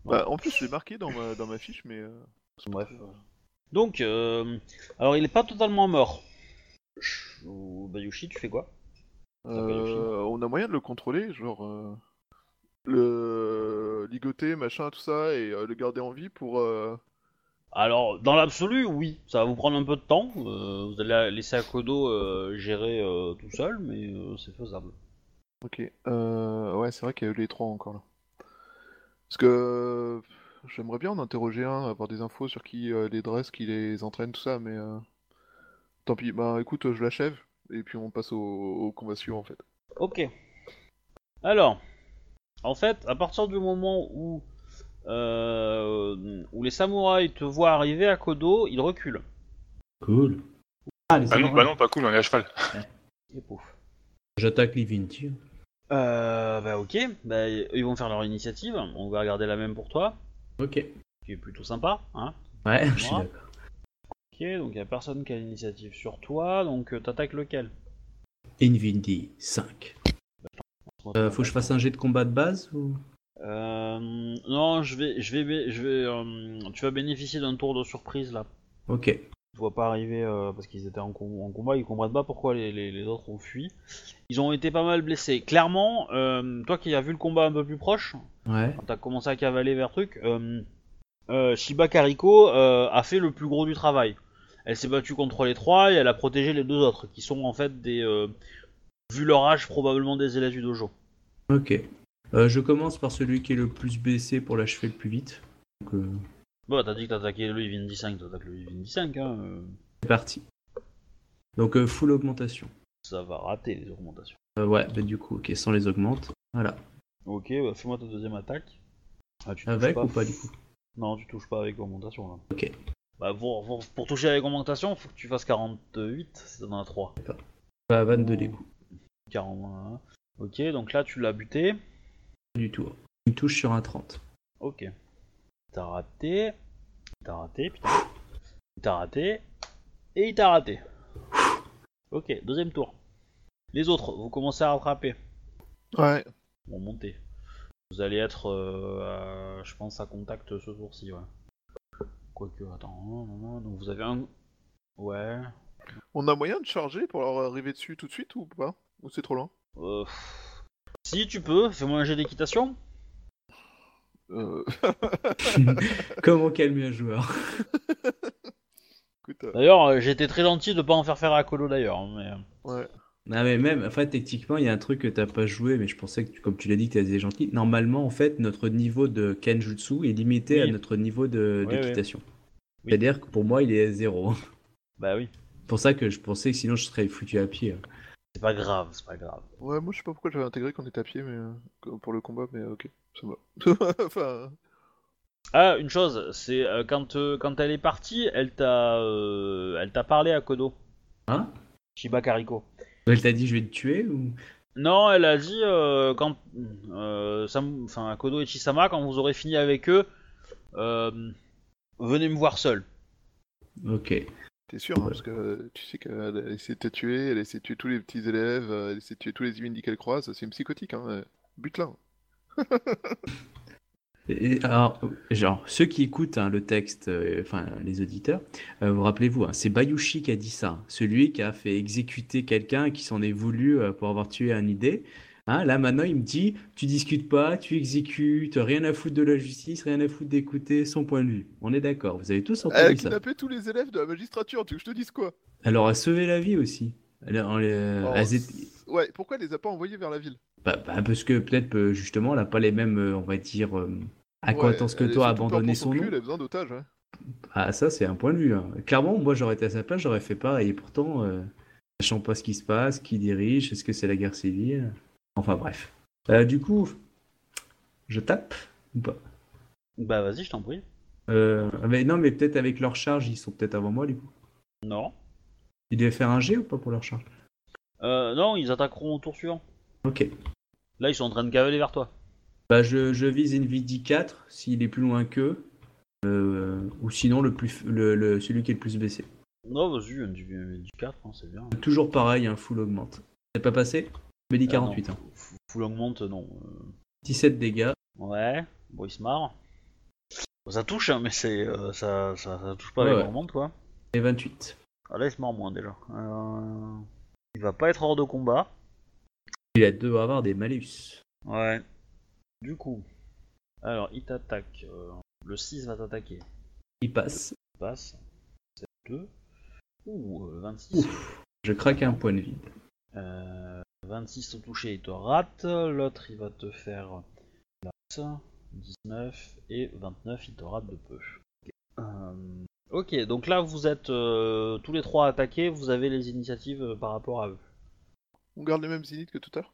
Bah, en plus, je l'ai marqué dans ma, dans ma fiche, mais euh, Bref. Donc, euh, alors il est pas totalement mort. Ch- ou Bayushi, tu fais quoi? Euh, on a moyen de le contrôler, genre euh, le ligoter, machin, tout ça, et euh, le garder en vie pour. euh, Alors, dans l'absolu, oui, ça va vous prendre un peu de temps. euh, vous allez laisser Akodo euh, gérer euh, tout seul, mais euh, c'est faisable. Ok. Euh, ouais, c'est vrai qu'il y a eu les trois encore là. Parce que j'aimerais bien en interroger un, avoir des infos sur qui euh, les dresse, qui les entraîne, tout ça, mais euh, tant pis. Bah écoute, je l'achève et puis on passe au, au combat suivant en fait. Ok. Alors, en fait, à partir du moment où, euh, où les samouraïs te voient arriver à Kodo, ils reculent. Cool. Ah, les Bah non, bah non, pas cool, on est à cheval. Et pouf. J'attaque Livinti. Euh, bah ok, bah, ils vont faire leur initiative, on va regarder la même pour toi, Ok. qui est plutôt sympa, hein. Ouais, je suis d'accord. Ok, donc il a personne qui a l'initiative sur toi, donc euh, t'attaques lequel? Invinity 5. Euh, faut que je fasse un jet de combat de base ou? Euh, non, je vais, je vais, je vais, euh, tu vas bénéficier d'un tour de surprise là. Ok. Je vois pas arriver euh, parce qu'ils étaient en, com- en combat, ils comprennent pas pourquoi les, les- les autres ont fui. Ils ont été pas mal blessés. Clairement, euh, toi qui as vu le combat un peu plus proche, Ouais. quand t'as commencé à cavaler vers truc, euh, Shiba Kariko a fait le plus gros du travail. Elle s'est battue contre les trois et elle a protégé les deux autres, qui sont en fait des, vu leur âge, probablement des élèves du dojo. Ok. Je commence par celui qui est le plus baissé pour l'achever le plus vite. Donc, Bon, t'as dit que t'attaquais le Evindy 5, t'attaques le Evindy 5, hein. euh, c'est parti. Donc euh, full augmentation. ça va rater les augmentations. Euh, ouais, bah du coup, ok, sans les augmente. Voilà. Ok, bah, fais-moi ta deuxième attaque. Ah, tu touches Avec ou pas du coup? Non, tu touches pas avec augmentation là. Ok. Bah, pour, pour- pour toucher avec augmentation, faut que tu fasses 48, si t'en as 3. Bah 22 des coups. 41. Ok, donc là tu l'as buté. Pas du tout. Il touche sur un 30. Ok. T'as raté. T'as raté, putain. T'as raté. Et il t'a raté. Ok, deuxième tour. Les autres, vous commencez à rattraper. Ouais. Bon, montez. Vous allez être, euh, à- je pense, à contact ce tour-ci, ouais. Quoique, attends, non, non, non, donc vous avez un... Ouais... On a moyen de charger pour leur arriver dessus tout de suite ou pas? Ou c'est trop loin? Euh... Si tu peux, fais-moi un jet d'équitation. Euh... Comment calmer un joueur euh, D'ailleurs, euh, j'étais très gentil de pas en faire faire à Colo d'ailleurs, hein, mais... ouais. Non mais même, en fait, techniquement, il y a un truc que t'as pas joué, mais je pensais que, tu- comme tu l'as dit, que t'étais gentil. Normalement, en fait, notre niveau de Kenjutsu est limité à notre niveau de- d'équitation. Oui. C'est-à-dire que pour moi, il est à zéro. Bah oui. C'est pour ça que je pensais que sinon je serais foutu à pied. C'est pas grave, c'est pas grave. Ouais, moi je sais pas pourquoi j'avais intégré qu'on était à pied mais pour le combat, mais ok, ça va. enfin, Ah, une chose, c'est euh, quand, euh, quand elle est partie, elle t'a euh, elle t'a parlé à Kodo. Hein? Shiba Kariko. Elle t'a dit je vais te tuer ou? Non, elle a dit euh, quand euh, Sam- enfin Kodo et Chisama, quand vous aurez fini avec eux, euh, venez me voir seul. Ok. t'es sûr, hein, parce que tu sais qu'elle a essayé de te tuer, elle a essayé de tuer tous les petits élèves, elle a essayé de tuer tous les Imindi qu'elle croise, c'est une psychotique, hein. But là. Et- alors, genre, ceux qui écoutent hein, le texte, euh, enfin les auditeurs, euh, vous rappelez-vous, hein, c'est Bayushi qui a dit ça, celui qui a fait exécuter quelqu'un qui s'en est voulu euh, pour avoir tué un idée. Hein, là maintenant, il me dit, tu discutes pas, tu exécutes, rien à foutre de la justice, rien à foutre d'écouter son point de vue. On est d'accord, vous avez tous Elle a entendu ça. kidnappé tous les élèves de la magistrature, tu veux que je te dise quoi? Alors, a sauvé la vie aussi. Elle, a- elle- Oh, Ouais, pourquoi elle les a pas envoyés vers la ville? Bah, bah, parce que peut-être euh, justement, elle n'a pas les mêmes, euh, on va dire, euh, acquaintances Ouais, que toi à abandonner son cul, nom. Elle a besoin d'otages, ouais. Ah, ça, c'est un point de vue. hein. Clairement, moi, j'aurais été à sa place, j'aurais fait pareil. Et pourtant, euh, sachant pas ce qui se passe, qui dirige, est-ce que c'est la guerre civile Enfin, bref. Euh, du coup, je tape ou pas? Bah vas-y, je t'en prie. Euh, mais Non, mais peut-être avec leur charge, ils sont peut-être avant moi, du coup. Non. Ils devaient faire un G ou pas pour leur charge? Euh, non, ils attaqueront au tour suivant. Ok. Là, ils sont en train de cavaler vers toi. Bah, je, je vise Nvidia 4 s'il est plus loin qu'eux. Euh, ou sinon, le plus, le, le- celui qui est le plus baissé. Non, vas-y, du, du 4, hein, c'est bien. Toujours pareil, un full augmente. C'est pas passé? Je me dis Ah, 48. non, hein. Full augmente, non. euh, 17 dégâts. Ouais, bon, il se marre. Ça touche, hein, mais c'est euh, ça, ça, ça touche pas Ouais, avec ouais. Quoi. Et 28. Ah là, il se mord moins déjà. Euh, Il va pas être hors de combat. Il a doit avoir des malus. Ouais. Du coup. Alors, il t'attaque. euh, le 6 va t'attaquer. Il passe. Il passe. C'est 2. Ouh, euh, 26. Je craque un point de vide. Euh, 26 au toucher, il te rate. L'autre, il va te faire 19 et 29, il te rate de peu. Euh, ok, donc là, vous êtes euh, tous les trois attaqués. Vous avez les initiatives euh, par rapport à eux. On garde les mêmes unités que tout à l'heure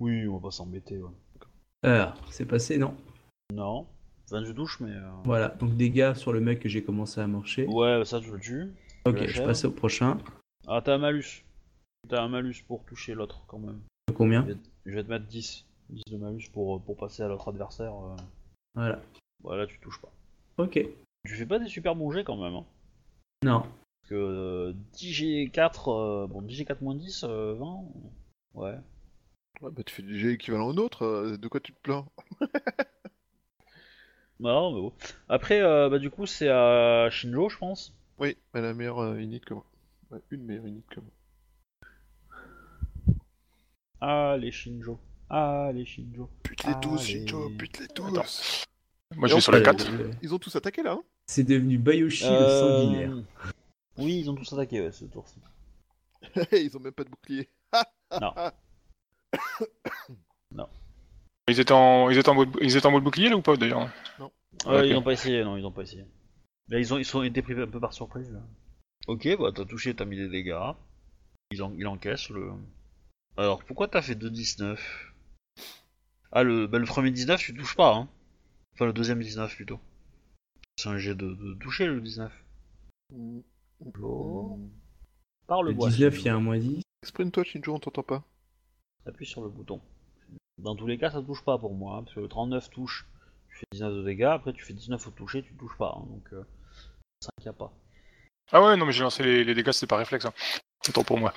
Oui, on va pas s'embêter. Ouais. Alors, c'est passé, non Non. 28 touches, mais. euh, Voilà, donc dégâts sur le mec que j'ai commencé à marcher. Ouais, ça, tu le tues. ok, la je passe au prochain. Ah, t'as un malus. T'as un malus pour toucher l'autre quand même. Combien Je vais, je vais te mettre 10. 10 de malus pour, pour passer à l'autre adversaire. euh. Voilà. Voilà, tu touches pas. Ok. Tu fais pas des super bons jets quand même. Hein. Non. Parce que euh, 10G4, euh, bon 10G4 moins 10, euh, 20. Ouais. Ouais, bah tu fais du jet équivalent au nôtre, euh, de quoi tu te plains? Non, mais bon. Après, euh, bah, du coup, c'est à Shinjo, je pense. Oui, elle a la meilleure euh, unité que moi. Ouais, une meilleure unité que moi. Allez, Shinjo. Allez, Shinjo. Bute-les tous, Allez. Shinjo, bute-les tous Attends. Moi, je vais sur la Euh, 4. euh, Ils ont tous attaqué là, hein? C'est devenu Bayoshi le sanguinaire. Oui, ils ont tous attaqué ouais, ce tour-ci. Ils ont même pas de bouclier. Non. Ils étaient en, ils étaient en mode, ils étaient en mode bouclier là ou pas d'ailleurs Ouais, Ok. Ils ont pas essayé, non, ils ont pas essayé. Là, ils ont, ils sont été pris un peu par surprise. Là. Ok, bah t'as touché, t'as mis des dégâts. Ils en, il encaisse le. Alors, pourquoi t'as fait 2-19 Ah, le, bah, le premier 19, tu touches pas, hein. Enfin, le deuxième 19 plutôt. C'est un jet de, de toucher le 19. Mm. Mm. Par le, Le bois. 19, Shinjo. il y a un moins 10. Exprime-toi, Shinjo, on t'entend pas. Appuie sur le bouton. Dans tous les cas, ça touche pas pour moi, hein, parce que le 39 touche, tu fais 19 de dégâts, après tu fais 19 au toucher, tu touches pas, hein, donc euh, 5 y a pas. Ah ouais, non mais j'ai lancé les, les dégâts, c'était pas réflexe. Hein. Autant pour moi.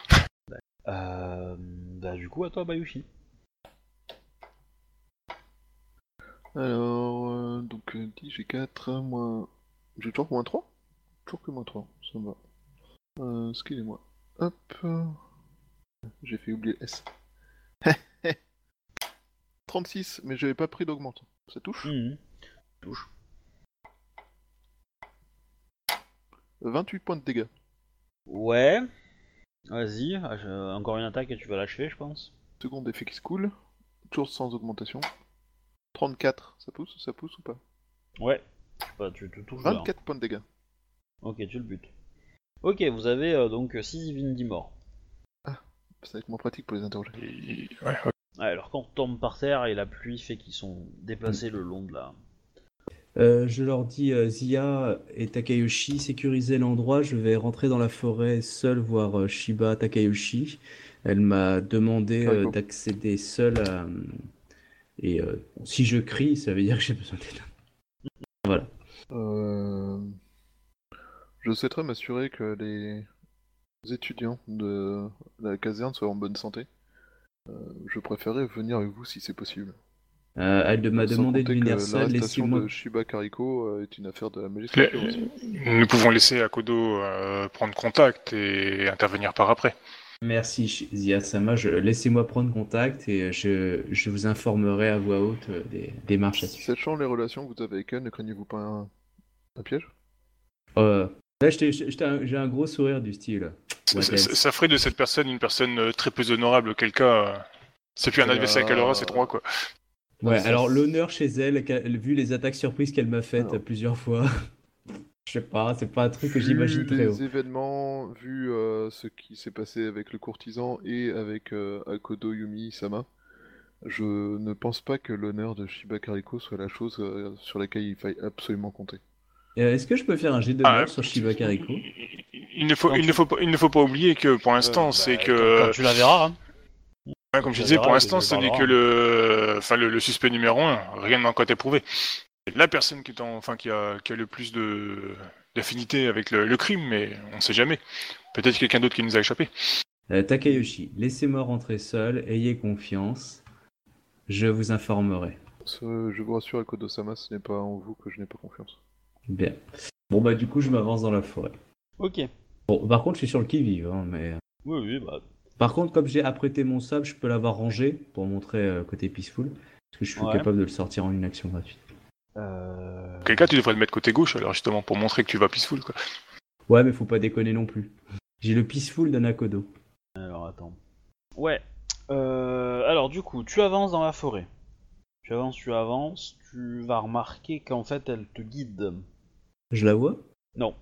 Euh, bah du coup à toi Bayushi. Alors, euh, donc euh, 10, j'ai 4, moins... J'ai toujours moins 3 Toujours que moins 3, ça me va. Euh, excusez-moi. Hop. J'ai fait oublier le S. 36, mais j'avais pas pris d'augmente. Ça touche Mhm. Touche. 28 points de dégâts. Ouais. Vas-y, ah, encore une attaque et tu vas l'achever je pense. Second effet qui se coule. Toujours sans augmentation. 34, ça pousse Ça pousse ou pas? Ouais. Je sais pas, tu te touches bien. 24 points de dégâts. Ok, tu le butes. Ok, vous avez euh, donc 6 Divinity morts. Ça va être moins pratique pour les interroger. Et- ouais, ouais. Ouais, alors quand on tombe par terre et la pluie fait qu'ils sont déplacés le long de la... Euh, je leur dis, euh, Zia et Takayoshi, sécurisez l'endroit. Je vais rentrer dans la forêt seul voir euh, Shiba Takayoshi. Elle m'a demandé euh, Carrément. d'accéder seul à... Et euh, si je crie, ça veut dire que j'ai besoin d'aide. Voilà. Euh... Je souhaiterais m'assurer que les étudiants de la caserne soient en bonne santé. Euh, je préférerais venir avec vous si c'est possible. Euh, elle m'a demandé de venir seul. L'arrestation Laissez-moi de Shiba Kariko euh, est une affaire de la magistrature aussi. Nous pouvons laisser Akodo euh, prendre contact et intervenir par après. Merci je... laissez-moi prendre contact et je, je vous informerai à voix haute des démarches à suivre. Sachant les relations que vous avez avec elle, ne craignez-vous pas un, un piège? Euh, là, j'ai un gros sourire du style. Ça, ça- ferait de cette personne une personne euh, très peu honorable, auquel cas euh, c'est plus un Euh, adversaire qu'elle aura, c'est trois quoi. Ouais, alors l'honneur chez elle, vu les attaques surprises qu'elle m'a faites Alors. plusieurs fois, je sais pas, c'est pas un truc que j'imagine très haut. les événements, vu euh, ce qui s'est passé avec le courtisan et avec euh, Akodo Yumi Sama, je ne pense pas que l'honneur de Shiba Kariko soit la chose euh, sur laquelle il faille absolument compter. Euh, Est-ce que je peux faire un jet de Ah, mort sur Shiba Kariko Il, ne faut, il, ne faut pas, il ne faut pas oublier que pour l'instant, Euh, c'est bah, que. Quand, tu la verras, hein. Ouais, comme je disais, pour l'instant, ce n'est que le, enfin, le, le suspect numéro un. Rien n'a encore été prouvé. C'est La personne qui, est en- enfin, qui, a, qui a le plus de d'affinité avec le, le crime, mais on ne sait jamais. Peut-être quelqu'un d'autre qui nous a échappé. Euh, Takayoshi, laissez-moi rentrer seul, ayez confiance, je vous informerai. Je vous rassure, Akodo Sama, ce n'est pas en vous que je n'ai pas confiance. Bien. Bon, bah, du coup, je m'avance dans la forêt. Ok. Bon, par contre, je suis sur le qui-vive, hein, mais. Oui, oui, bah. Par contre, comme j'ai apprêté mon sable, je peux l'avoir rangé pour montrer euh, côté peaceful. Parce que je suis Ouais. capable de le sortir en une action gratuite. Euh... Quel cas, tu devrais le mettre côté gauche, alors justement, pour montrer que tu vas peaceful, quoi. Ouais, mais faut pas déconner non plus. J'ai le peaceful de Nakodo. Alors attends. Ouais. Euh, alors du coup, tu avances dans la forêt. Tu avances, tu avances. Tu vas remarquer qu'en fait, elle te guide. Je la vois? Non.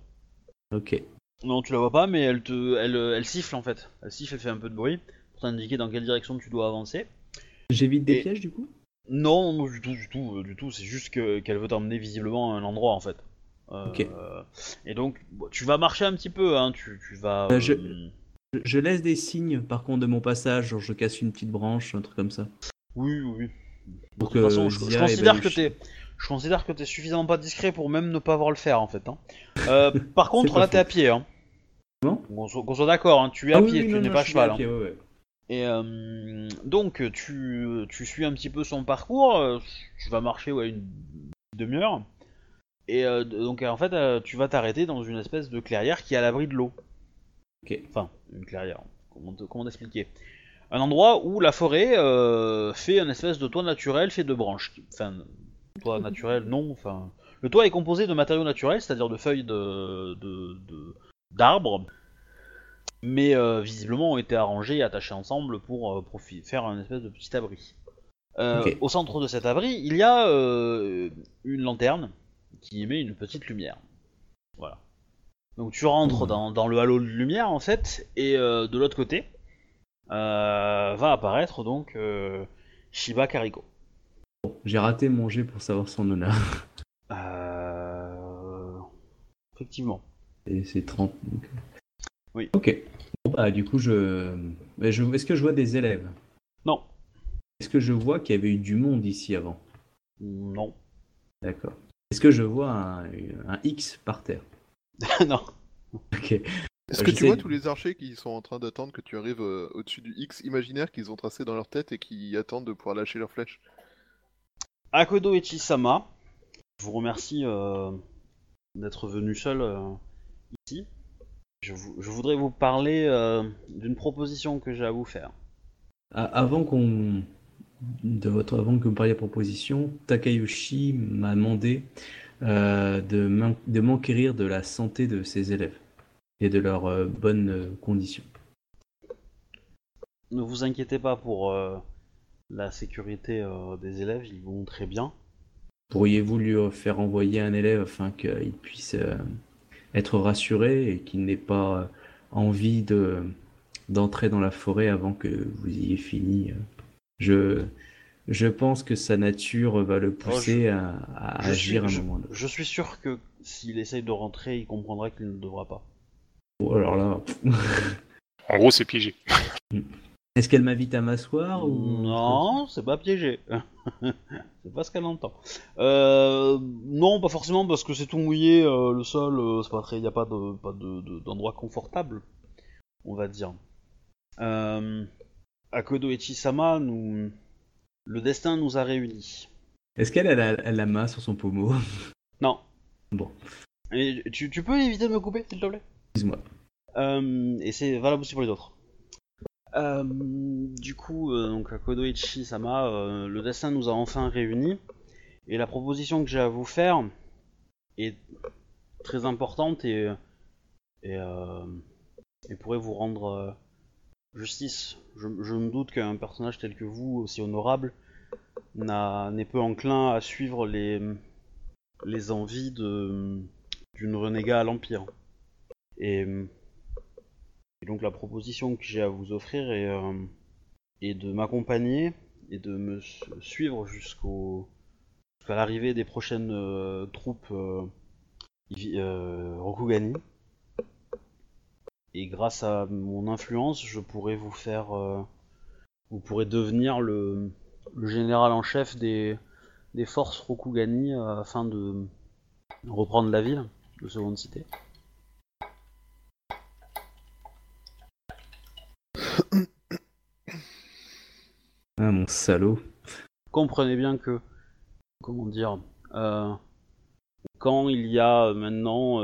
Ok. Non, tu la vois pas, mais elle te, elle, elle siffle en fait. Elle siffle, elle fait un peu de bruit pour t'indiquer dans quelle direction tu dois avancer. J'évite des Et- pièges du coup? Non, non, du tout, du tout, euh, du tout. C'est juste que qu'elle veut t'emmener visiblement à un endroit en fait. Euh, Ok. Et donc, tu vas marcher un petit peu, hein. Tu, tu vas. Euh, je- euh, je, laisse des signes par contre de mon passage, genre je casse une petite branche, un truc comme ça. Oui, oui, oui. De toute que façon, je, considère que t'es, je considère que t'es suffisamment pas discret pour même ne pas avoir le faire en fait. Hein. Euh, par contre, là, t'es à pied. Hein. Qu'on soit, qu'on soit d'accord, hein, tu es à Ah oui, pied, oui, tu non, n'es non, pas à cheval. à pied, ouais, ouais. Et euh, donc, tu, tu suis un petit peu son parcours. euh, Tu vas marcher ouais, une demi-heure. Et donc, en fait, tu vas t'arrêter dans une espèce de clairière qui est à l'abri de l'eau. Ok. Enfin, une clairière. Comment, te- comment t'expliquer Un endroit où la forêt fait un espèce de toit naturel fait de branches. Enfin, toit naturel, non. Enfin, le toit est composé de matériaux naturels, c'est-à-dire de feuilles de de- de- d'arbres, mais euh, visiblement ont été arrangés et attachés ensemble pour euh, faire un espèce de petit abri. Euh. Au centre de cet abri, il y a euh, une lanterne qui émet une petite lumière. Voilà. Donc tu rentres Mmh. dans, dans le halo de lumière en fait, et de l'autre côté euh, va apparaître donc euh, Shiba Kariko. J'ai raté mon jet pour savoir son honneur. Euh... Effectivement. Et c'est 30. donc. Oui. Ok. Bon, bah, du coup, je. Est-ce que je vois des élèves? Non. Est-ce que je vois qu'il y avait eu du monde ici avant? Non. D'accord. Est-ce que je vois un, un X par terre? Non. Ok. Est-ce que tu vois tous les archers qui sont en train d'attendre que tu arrives euh, au-dessus du X imaginaire qu'ils ont tracé dans leur tête et qui attendent de pouvoir lâcher leurs flèches? Akodo Echisama, je vous remercie euh, d'être venu seul euh, ici. Je, vou- je voudrais vous parler euh, d'une proposition que j'ai à vous faire. Avant qu'on. De votre... Avant que vous parliez de proposition, Takayoshi m'a demandé de m'en- de m'enquérir de la santé de ses élèves et de leurs bonnes conditions. Ne vous inquiétez pas pour la sécurité euh, des élèves, ils vont très bien. Pourriez-vous lui euh, faire envoyer un élève afin qu'il puisse euh, être rassuré et qu'il n'ait pas envie de d'entrer dans la forêt avant que vous ayez fini Je je pense que sa nature va le pousser à, à Je agir à un je- moment donné. je suis sûr que s'il essaye de rentrer, il comprendra qu'il ne devra pas. Bon, alors là, En gros, c'est piégé. est-ce qu'elle m'invite à m'asseoir ou Non, c'est pas piégé. c'est pas ce qu'elle entend. Euh, non, pas forcément parce que c'est tout mouillé, euh, le sol, euh, c'est pas très, y a pas de, pas de, de- d'endroit confortable, on va dire. Euh, Akodo Echisama, nous, le destin nous a réunis. Est-ce qu'elle a la, a la main sur son pommeau? Non. Bon. Et tu, tu peux éviter de me couper, s'il te plaît? Excuse-moi. Et c'est valable aussi pour les autres. Euh, du coup, euh, donc Akodo Ichi Sama, euh, le destin nous a enfin réunis. Et la proposition que j'ai à vous faire est très importante et, pourrait vous rendre justice. Je, me doute qu'un personnage tel que vous, aussi honorable, n'est peu enclin à suivre les, les envies d'une renégat à l'Empire. Et, et donc la proposition que j'ai à vous offrir est, euh, de m'accompagner et de me su- suivre jusqu'à l'arrivée des prochaines euh, troupes euh, euh, Rokugani. Et grâce à mon influence, je pourrais vous faire, vous pourrez devenir le, général en chef des, des forces Rokugani afin de reprendre la ville de Seconde Cité. Ah mon salaud. comprenez bien que, comment dire, euh, quand il y a maintenant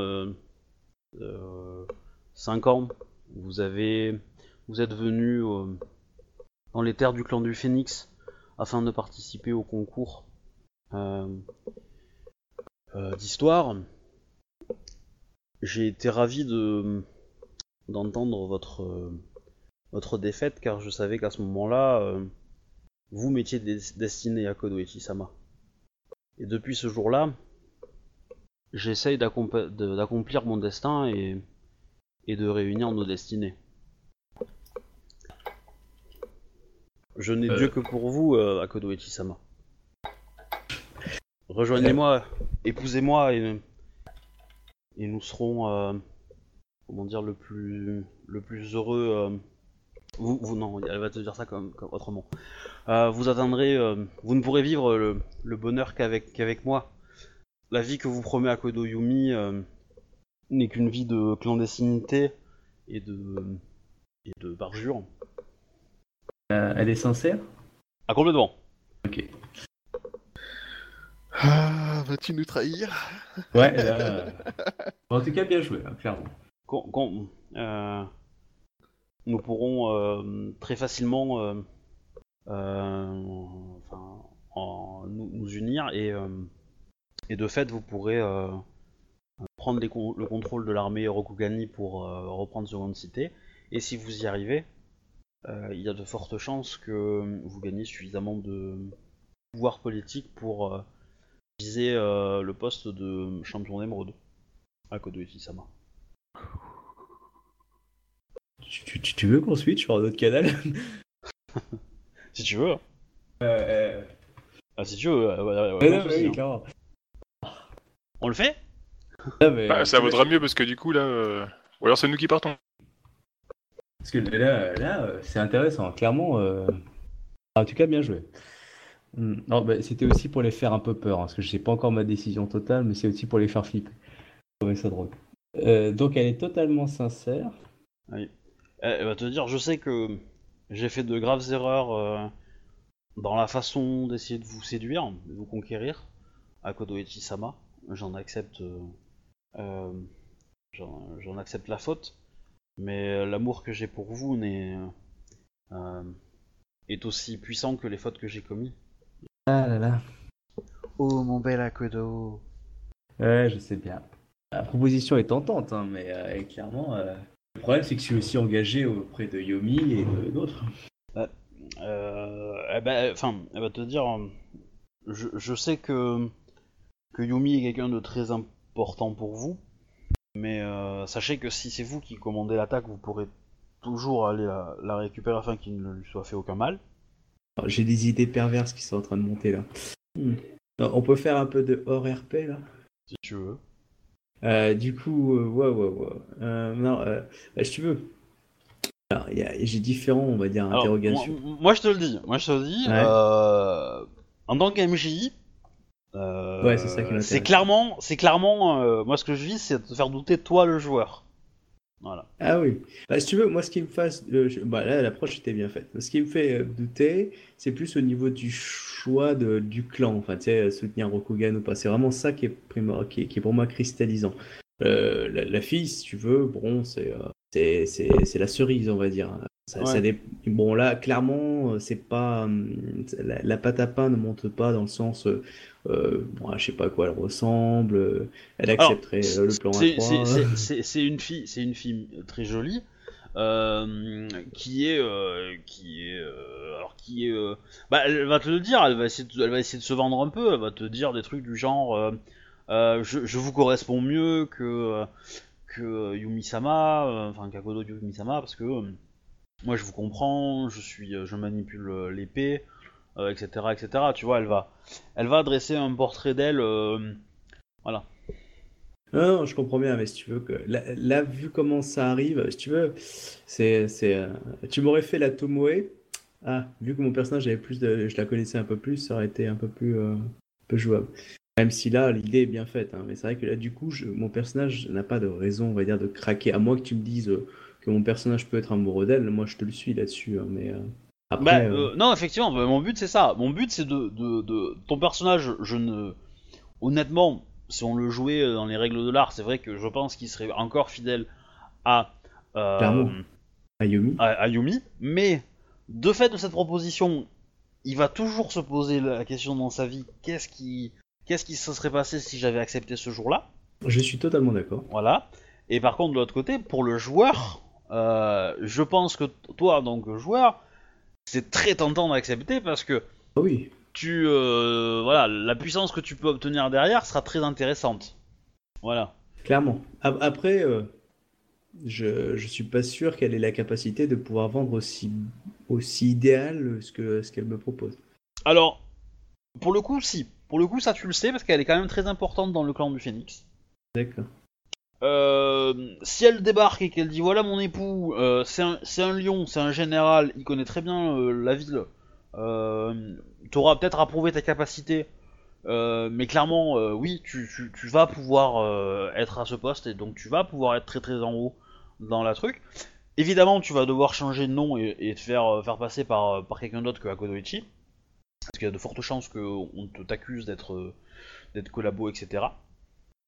5 ans, vous vous êtes venu euh, dans les terres du clan du Phénix afin de participer au concours euh, euh, d'histoire. J'ai été ravi de d'entendre votre votre défaite car je savais qu'à ce moment-là vous m'étiez des- destiné à Kodoichi Sama. Et depuis ce jour-là, j'essaye d'accomplir mon destin et, et de réunir nos destinées. Je n'ai Euh. Dieu que pour vous, euh, Akodoichi Sama. Rejoignez-moi, épousez-moi et, et nous serons, euh, comment dire, le plus, le plus heureux. Vous, vous, non, elle va te dire ça comme, comme autrement. Euh, vous atteindrez, euh, vous ne pourrez vivre le, le bonheur qu'avec qu'avec moi. La vie que vous promet à Kodoyumi euh, n'est qu'une vie de clandestinité et de et de parjure. Euh, elle est sincère? Ah complètement. Ok. Ah, vas-tu nous trahir? Ouais, euh, En tout cas, bien joué, hein, clairement. Quand- quand, euh, nous pourrons euh, très facilement euh, euh, nous, unir et, de fait vous pourrez prendre le contrôle de l'armée Rokugani pour reprendre Seconde Cité et si vous y arrivez il y a de fortes chances que vous gagnez suffisamment de pouvoir politique pour viser le poste de champion d'émeraude à Kodoichi-sama. Tu, tu- tu veux qu'on switch sur un autre canal Si tu veux. euh, Ah, si tu veux, euh, ouais, ouais, ouais, non, oui, clairement. On le fait? Ah, mais, Bah, ça euh, vaudra mieux parce que du coup, là. euh, Ou alors c'est nous qui partons. Parce que là, là euh, c'est intéressant, clairement. euh, En tout cas, bien joué. Hmm. Non, bah, c'était aussi pour les faire un peu peur, hein, parce que je sais pas encore ma décision totale, mais c'est aussi pour les faire flipper. Ça drôle. Euh, donc, elle est totalement sincère. Elle elle va te dire, je sais que j'ai fait de graves erreurs euh, dans la façon d'essayer de vous séduire, de vous conquérir, à Kodoichi-sama. J'en accepte, euh, euh, j'en accepte la faute, mais l'amour que j'ai pour vous n'est, euh, est aussi puissant que les fautes que j'ai commises. Ah là là. Oh mon bel Akodo Ouais, je sais bien. La proposition est tentante, hein, mais euh, clairement, euh, le problème c'est que je suis aussi engagé auprès de Yomi et d'autres. Euh, eh ben, enfin, elle va te dire, euh, je, je sais que, que Yumi est quelqu'un de très important pour vous, mais euh, sachez que si c'est vous qui commandez l'attaque, vous pourrez toujours aller la, la récupérer afin qu'il ne lui soit fait aucun mal. Alors, J'ai des idées perverses qui sont en train de monter là. Hmm. Non, on peut faire un peu de hors RP là? Si tu veux. Euh, du coup, euh, ouais, ouais, ouais. Euh, non, bah, si tu veux. J'ai différents, on va dire, Alors, interrogations. moi, moi, je te le dis, moi je te le dis, Ouais. en tant euh, Ouais, c'est clairement, c'est clairement, euh, moi ce que je vis, c'est de te faire douter toi le joueur. Ah oui. Bah, si tu veux, moi, ce qui me fasse. euh, bah, là, l'approche était bien faite. Ce qui me fait euh, douter, c'est plus au niveau du choix de- du clan. Enfin, tu sais, soutenir Rokugan ou pas. C'est vraiment ça qui est, pour moi cristallisant. Euh, la, la fille, si tu veux, bon, c'est la cerise, on va dire. Ça, Ouais. ça dé- Bon, là, clairement, euh, c'est pas. hum, La, la pâte à pain ne monte pas dans le sens. euh, euh, bon, je sais pas à quoi elle ressemble. euh, Elle accepterait le plan C'est- A3. c'est- c'est- C'est c'est une fille, c'est une fille très jolie, euh, qui est, euh, qui est, euh, alors qui est, bah, elle va te le dire, elle va essayer, de, elle va essayer de se vendre un peu, elle va te dire des trucs du genre, je, je vous correspond mieux que que Yumi-sama, euh, enfin Kakodo Yumi-sama, parce que euh, moi je vous comprends, je suis, euh, je manipule euh, l'épée, euh, etc., etc. Tu vois, elle va, elle va dresser un portrait d'elle. euh, Non, non, je comprends bien, mais si tu veux que là, vu comment ça arrive, si tu veux, c'est, c'est, tu m'aurais fait la Tomoe. Ah, vu que mon personnage avait plus de, je la connaissais un peu plus, ça aurait été un peu plus, peu jouable. Même si là, l'idée est bien faite, hein, mais c'est vrai que là, du coup, mon personnage n'a pas de raison, on va dire, de craquer. À moins que tu me dises que mon personnage peut être amoureux d'elle, moi, je te le suis là-dessus, hein, mais euh, Bah, après, euh, euh, non, effectivement, bah, mon but c'est ça. Mon but c'est de, de, de- Ton personnage, je ne. Honnêtement, si on le jouait dans les règles de l'art, c'est vrai que je pense qu'il serait encore fidèle à, euh, Clairement. Ayumi. à, à Yumi, mais de fait de cette proposition, il va toujours se poser la question dans sa vie qu'est-ce qui, qu'est-ce qui se serait passé si j'avais accepté ce jour-là? Je suis totalement d'accord. Voilà. Et par contre, de l'autre côté, pour le joueur, euh, je pense que toi, donc joueur, c'est très tentant d'accepter parce que Ah oui. tu, euh, voilà, la puissance que tu peux obtenir derrière sera très intéressante. Voilà. Clairement. Après, euh, je, je suis pas sûr qu'elle ait la capacité de pouvoir vendre aussi, aussi idéal ce que ce qu'elle me propose. Alors, pour le coup, si. Pour le coup, ça tu le sais parce qu'elle est quand même très importante dans le clan du Phénix. D'accord. Euh, si elle débarque et qu'elle dit voilà mon époux, euh, c'est un, lion, c'est un général, il connaît très bien euh, la ville, t'auras peut-être approuvé ta capacité, mais clairement, oui, tu, vas pouvoir être à ce poste et donc tu vas pouvoir être très très en haut dans la truc. Évidemment, tu vas devoir changer de nom et, te faire, passer par, par quelqu'un d'autre que Akodoichi, parce qu'il y a de fortes chances qu'on t'accuse d'être d'être collabo, etc.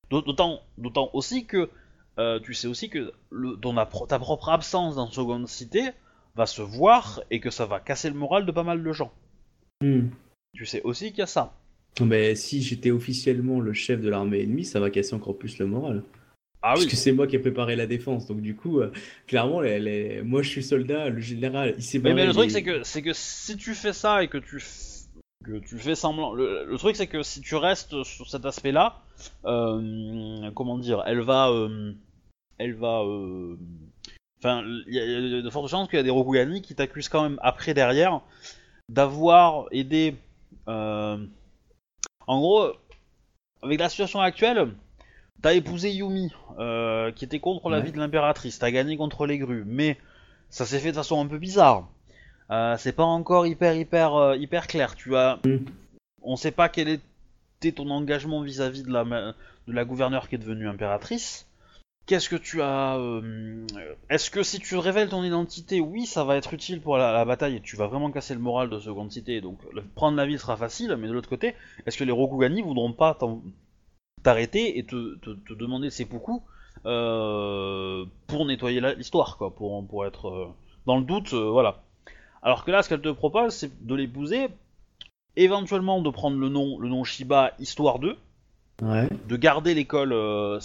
D'autant, d'autant aussi que euh, tu sais aussi que le, ton ta propre absence dans Seconde Cité va se voir et que ça va casser le moral de pas mal de gens. Hmm. Tu sais aussi qu'il y a ça. Mais si j'étais officiellement le chef de l'armée ennemie, ça va casser encore plus le moral. Ah Parce oui. que c'est moi qui ai préparé la défense. Donc du coup, euh, clairement, les- les- moi je suis soldat, le général, il s'est Mais, barré. mais le truc c'est que c'est que si tu fais ça et que tu que tu fais semblant, le, le truc c'est que si tu restes sur cet aspect-là, euh, comment dire, elle va, euh, elle va, euh, enfin, il y, a- il y a de fortes chances qu'il y a des Rokugani qui t'accusent quand même après derrière d'avoir aidé. euh, En gros, avec la situation actuelle, t'as épousé Yumi, euh, qui était contre la Ouais. vie de l'impératrice, t'as gagné contre les grues, mais ça s'est fait de façon un peu bizarre. Euh, c'est pas encore hyper hyper euh, hyper clair. Tu as, Mm. on sait pas quel était ton engagement vis-à-vis de la ma- de la gouverneure qui est devenue impératrice. Qu'est-ce que tu as euh, Est-ce que si tu révèles ton identité, oui, ça va être utile pour la, la bataille et tu vas vraiment casser le moral de Seconde Cité, donc le- prendre la ville sera facile, mais de l'autre côté, est-ce que les Rokugani voudront pas t'arrêter et te, te, te demander ses poucous euh, pour nettoyer l'histoire, quoi, pour, pour être euh, dans le doute, euh, voilà. Alors que là, ce qu'elle te propose, c'est de l'épouser, éventuellement de prendre le nom, le nom Shiba Histoire 2, Ouais. de garder l'école. euh,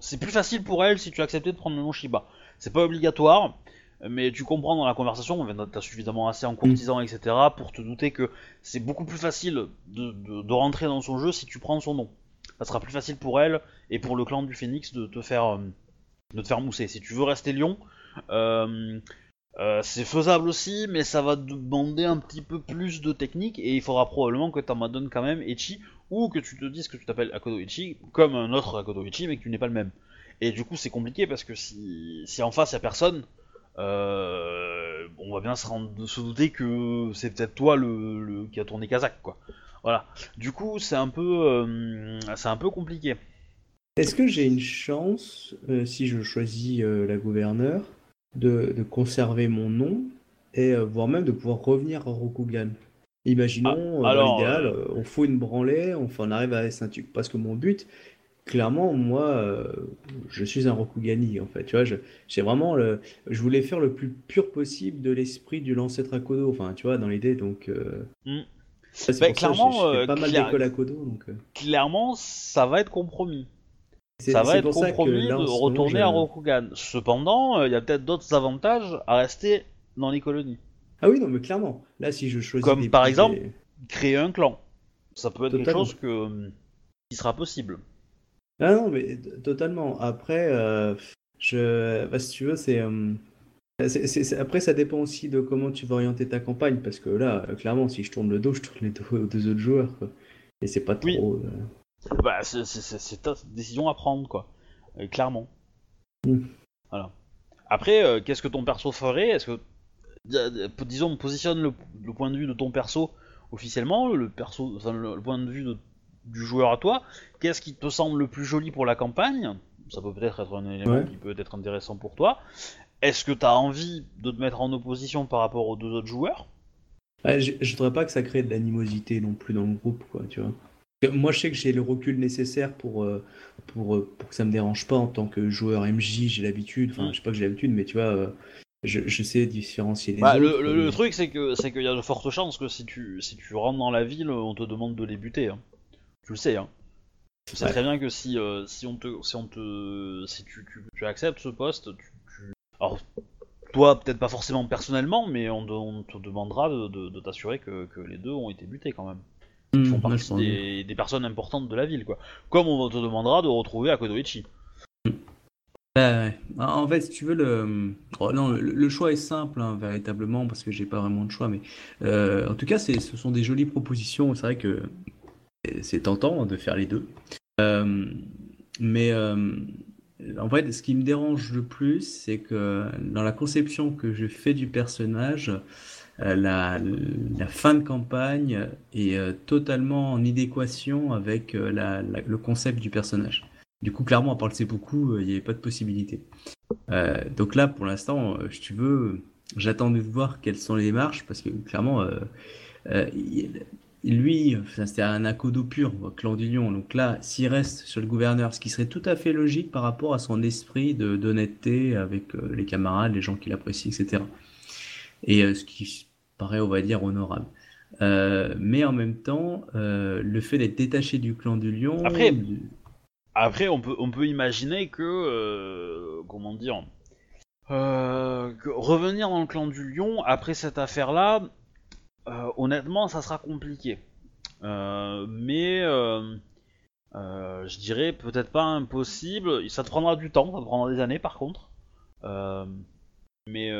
c'est plus facile pour elle si tu acceptais de prendre le nom Shiba. C'est pas obligatoire, mais tu comprends dans la conversation, t'as suffisamment assez en courtisan, etc., pour te douter que c'est beaucoup plus facile de, de- de rentrer dans son jeu si tu prends son nom. Ça sera plus facile pour elle et pour le clan du Phénix de te faire, euh, de te faire mousser. Si tu veux rester lion, euh, euh, c'est faisable aussi, mais ça va demander un petit peu plus de technique et il faudra probablement que tu en donnes quand même Echi ou que tu te dises que tu t'appelles Akodo Ichi comme un autre Akodo Ichi mais que tu n'es pas le même. Et du coup, c'est compliqué parce que si, si en face il a personne, euh, on va bien se, douter que c'est peut-être toi le, qui a tourné Kazakh quoi. Voilà. Du coup, c'est un peu, euh, c'est un peu compliqué. Est-ce que j'ai une chance, si je choisis la gouverneure, de, de conserver mon nom et euh, voire même de pouvoir revenir à Rokugan Imaginons, Ah, alors, l'idéal, euh, euh, on fout une branlée, on, on arrive à S1 Parce que mon but, clairement, moi, euh, je suis un Rokugani, en fait. Tu vois, je, j'ai vraiment le, je voulais faire le plus pur possible de l'esprit du l'ancêtre Akodo. Enfin, tu vois, dans l'idée, donc. euh, Mm. Bah, ça pas mal d'écoles Akodo, donc. Clairement, ça va être compromis. Ça va être compromis là, de moment, retourner à Rokugan. Cependant, euh, il y a peut-être d'autres avantages à rester dans les colonies. Ah oui, non, mais clairement. Là, si je choisis Comme des- par exemple- des- Créer un clan. Ça peut être quelque Totalement. chose que, euh, qui sera possible. Ah non, mais totalement. Après, euh, je... bah, si tu veux, c'est... euh, Après, ça dépend aussi de comment tu vas orienter ta campagne, parce que là, clairement, si je tourne le dos, je tourne le dos aux deux autres joueurs, quoi. Et c'est pas trop... Oui. euh, Bah, c'est- ta décision à prendre, quoi. Euh, clairement. Mm. Voilà. Après, euh, qu'est-ce que ton perso ferait? Est-ce que, di- disons, positionne le, le point de vue de ton perso officiellement, le perso, enfin, le, le point de vue de- du joueur à toi. Qu'est-ce qui te semble le plus joli pour la campagne? Ça peut peut-être être un élément Ouais. qui peut être intéressant pour toi. Est-ce que tu as envie de te mettre en opposition par rapport aux deux autres joueurs? Je, je voudrais pas que ça crée de l'animosité non plus dans le groupe, quoi, tu vois. Moi, je sais que j'ai le recul nécessaire pour, euh, pour, euh, pour que ça me dérange pas en tant que joueur MJ. J'ai l'habitude, enfin, Mm. je sais pas que j'ai l'habitude, mais tu vois, euh, je, je sais différencier les Bah, autres. le, le- le truc, c'est que c'est qu'il y a de fortes chances que si tu, si tu rentres dans la ville, on te demande de les buter. hein. Tu le sais, hein. Tu sais Ouais. très bien que si, euh, si on te, si on te, si tu, tu, tu acceptes ce poste, tu, tu- alors toi peut-être pas forcément personnellement, mais on, te- on te demandera de, de- de t'assurer que, que les deux ont été butés quand même. Hmm, font partie des, des personnes importantes de la ville, quoi. Comme on te demandera de retrouver Akodoichi. Ouais, ouais. En fait, si tu veux, le, oh, non, le, le choix est simple, hein, véritablement, parce que j'ai pas vraiment de choix. Mais euh, en tout cas, ce sont des jolies propositions. C'est vrai que c'est tentant de faire les deux. Euh, mais euh, en fait, ce qui me dérange le plus, c'est que dans la conception que je fais du personnage, la, la fin de campagne est euh, totalement en idéquation avec euh, le concept du personnage. Du coup, clairement, à part le seppuku, euh, il n'y avait pas de possibilité. Euh, donc là, pour l'instant, euh, si tu veux, j'attends de voir quelles sont les marches, parce que clairement, euh, euh, lui, c'était un akodo pur, euh, clan du lion. Donc là, s'il reste sur le gouverneur, ce qui serait tout à fait logique par rapport à son esprit d'honnêteté avec euh, les camarades, les gens qu'il apprécie, etc. Et euh, ce qui paraît, on va dire, honorable. Euh, mais en même temps, euh, le fait d'être détaché du clan du lion, Après, Après, on peut, on peut imaginer que, comment dire, euh, que revenir dans le clan du lion après cette affaire-là, euh, honnêtement, ça sera compliqué. Euh, mais je dirais peut-être pas impossible. Ça te prendra du temps, ça te prendra des années par contre. Mais,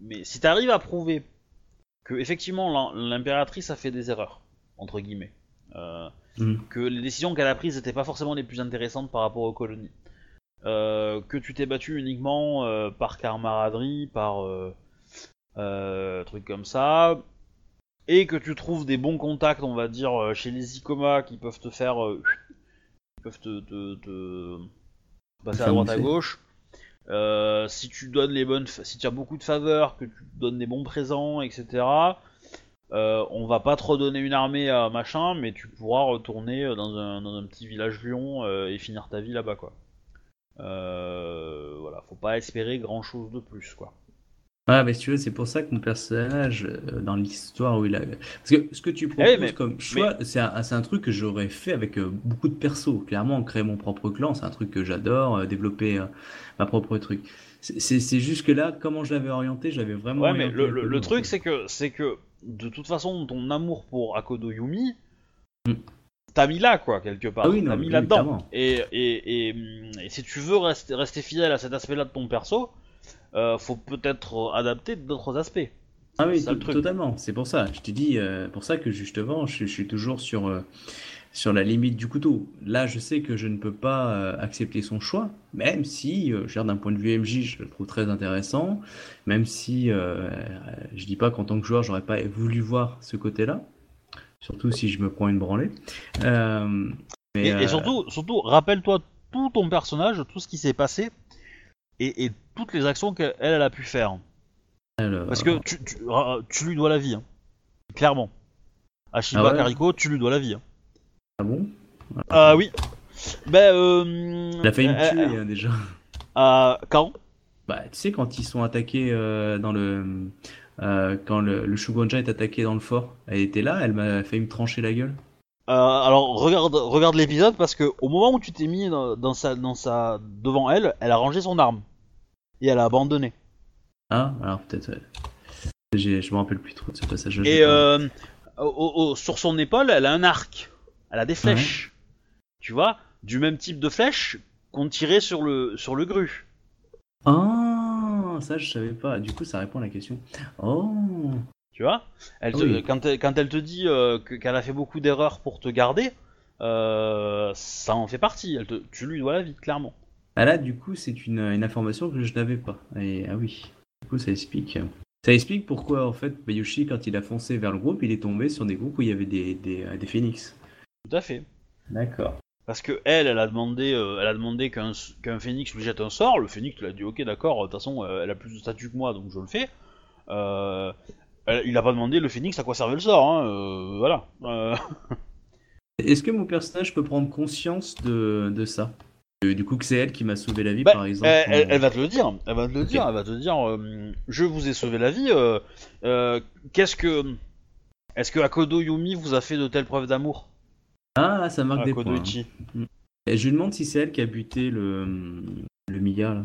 mais si tu arrives à prouver que effectivement l'im- l'impératrice a fait des erreurs entre guillemets. euh, Mm. que les décisions qu'elle a prises n'étaient pas forcément les plus intéressantes par rapport aux colonies. Euh, que tu t'es battu uniquement euh, par camaraderie, par trucs comme ça, et que tu trouves des bons contacts, on va dire, chez les Icoma qui peuvent te faire, qui peuvent te, te- te passer à droite à gauche. Euh, si tu donnes les bonnes, si tu as beaucoup de faveurs, que tu donnes des bons présents, etc. Euh, on va pas te redonner une armée à machin, mais tu pourras retourner euh, dans un, petit village lion et finir ta vie là-bas, quoi. Voilà, faut pas espérer grand chose de plus, quoi. Ah, mais si tu veux, c'est pour ça que mon personnage, euh, dans l'histoire où il a. Parce que ce que tu proposes Eh oui, mais- comme choix, c'est un, un truc que j'aurais fait avec euh, beaucoup de persos. Clairement, créer mon propre clan, c'est un truc que j'adore, euh, développer ma propre truc. C'est- C'est c'est juste que là, comment je l'avais orienté, j'avais vraiment. Ouais, mais le, truc, c'est que, que, de toute façon, ton amour pour Akodo Yumi, Mm. t'as mis là, quoi, quelque part. Ah oui, t'as mis là-dedans. Et, et, et, et si tu veux rester, rester fidèle à cet aspect-là de ton perso, faut peut-être adapter d'autres aspects. Ah oui, totalement. C'est pour ça. Je t'ai dit, euh, pour ça que justement, je, je suis toujours sur, euh, sur la limite du couteau. Là, je sais que je ne peux pas euh, accepter son choix, même si, euh, d'un point de vue MJ, je le trouve très intéressant. Même si, euh, euh, je dis pas qu'en tant que joueur, j'aurais pas voulu voir ce côté-là. Surtout si je me prends une branlée. Euh, mais, Et, et euh, surtout, surtout rappelle-toi tout ton personnage, tout ce qui s'est passé, et, et toutes les actions qu'elle elle a pu faire. alors- Parce que tu, tu, lui dois la vie, hein. clairement. À Shiba Ah ouais Kariko, tu lui dois la vie. hein. Ah bon? Ah oui. Ben, euh, Il a failli me tuer déjà. euh, quand? Bah, tu sais, quand ils sont attaqués euh, dans le. euh, quand le, le Shugonja est attaqué dans le fort, elle était là, elle m'a failli me trancher la gueule. Euh, alors regarde, regarde l'épisode parce que au moment où tu t'es mis dans, dans sa, dans sa, devant elle, elle a rangé son arme et elle a abandonné. Ah, alors peut-être. ouais. Je me rappelle plus trop de ce passage-là. Et euh, au- au- sur son épaule, elle a un arc, elle a des flèches, tu vois, du même type de flèches qu'on tirait sur le sur le gru. Ah, ça je savais pas. Du coup, ça répond à la question. Oh, Tu vois elle te- Oui. quand, elle, quand elle te dit euh, que- qu'elle a fait beaucoup d'erreurs pour te garder, euh, ça en fait partie. Elle te, tu lui dois la vie, clairement. Ah là, du coup, c'est une, une information que je n'avais pas. Et, ah oui, du coup, ça explique. Ça explique pourquoi, en fait, Bayushi, quand il a foncé vers le groupe, il est tombé sur des groupes où il y avait des, des, euh, des. Tout à fait. D'accord. Parce que elle, elle a demandé, euh, elle a demandé qu'un qu'un phénix lui jette un sort. Le phénix lui a dit ok d'accord, de toute façon euh, elle a plus de statut que moi donc je le fais. Euh, elle- il a pas demandé le phénix à quoi servait le sort, hein, euh, voilà. Euh, Est-ce que mon personnage peut prendre conscience de, de ça? Euh, Du coup, que c'est elle qui m'a sauvé la vie, Bah, par exemple. elle, elle- va te le dire, elle va te le dire, elle va te dire, euh, je vous ai sauvé la vie. euh, euh, Qu'est-ce que, est-ce que Akodo Yumi vous a fait de telles preuves d'amour? Ah, ça marque des points. Akodo Ichi. Et je lui demande si c'est elle qui a buté le, le Mia, là.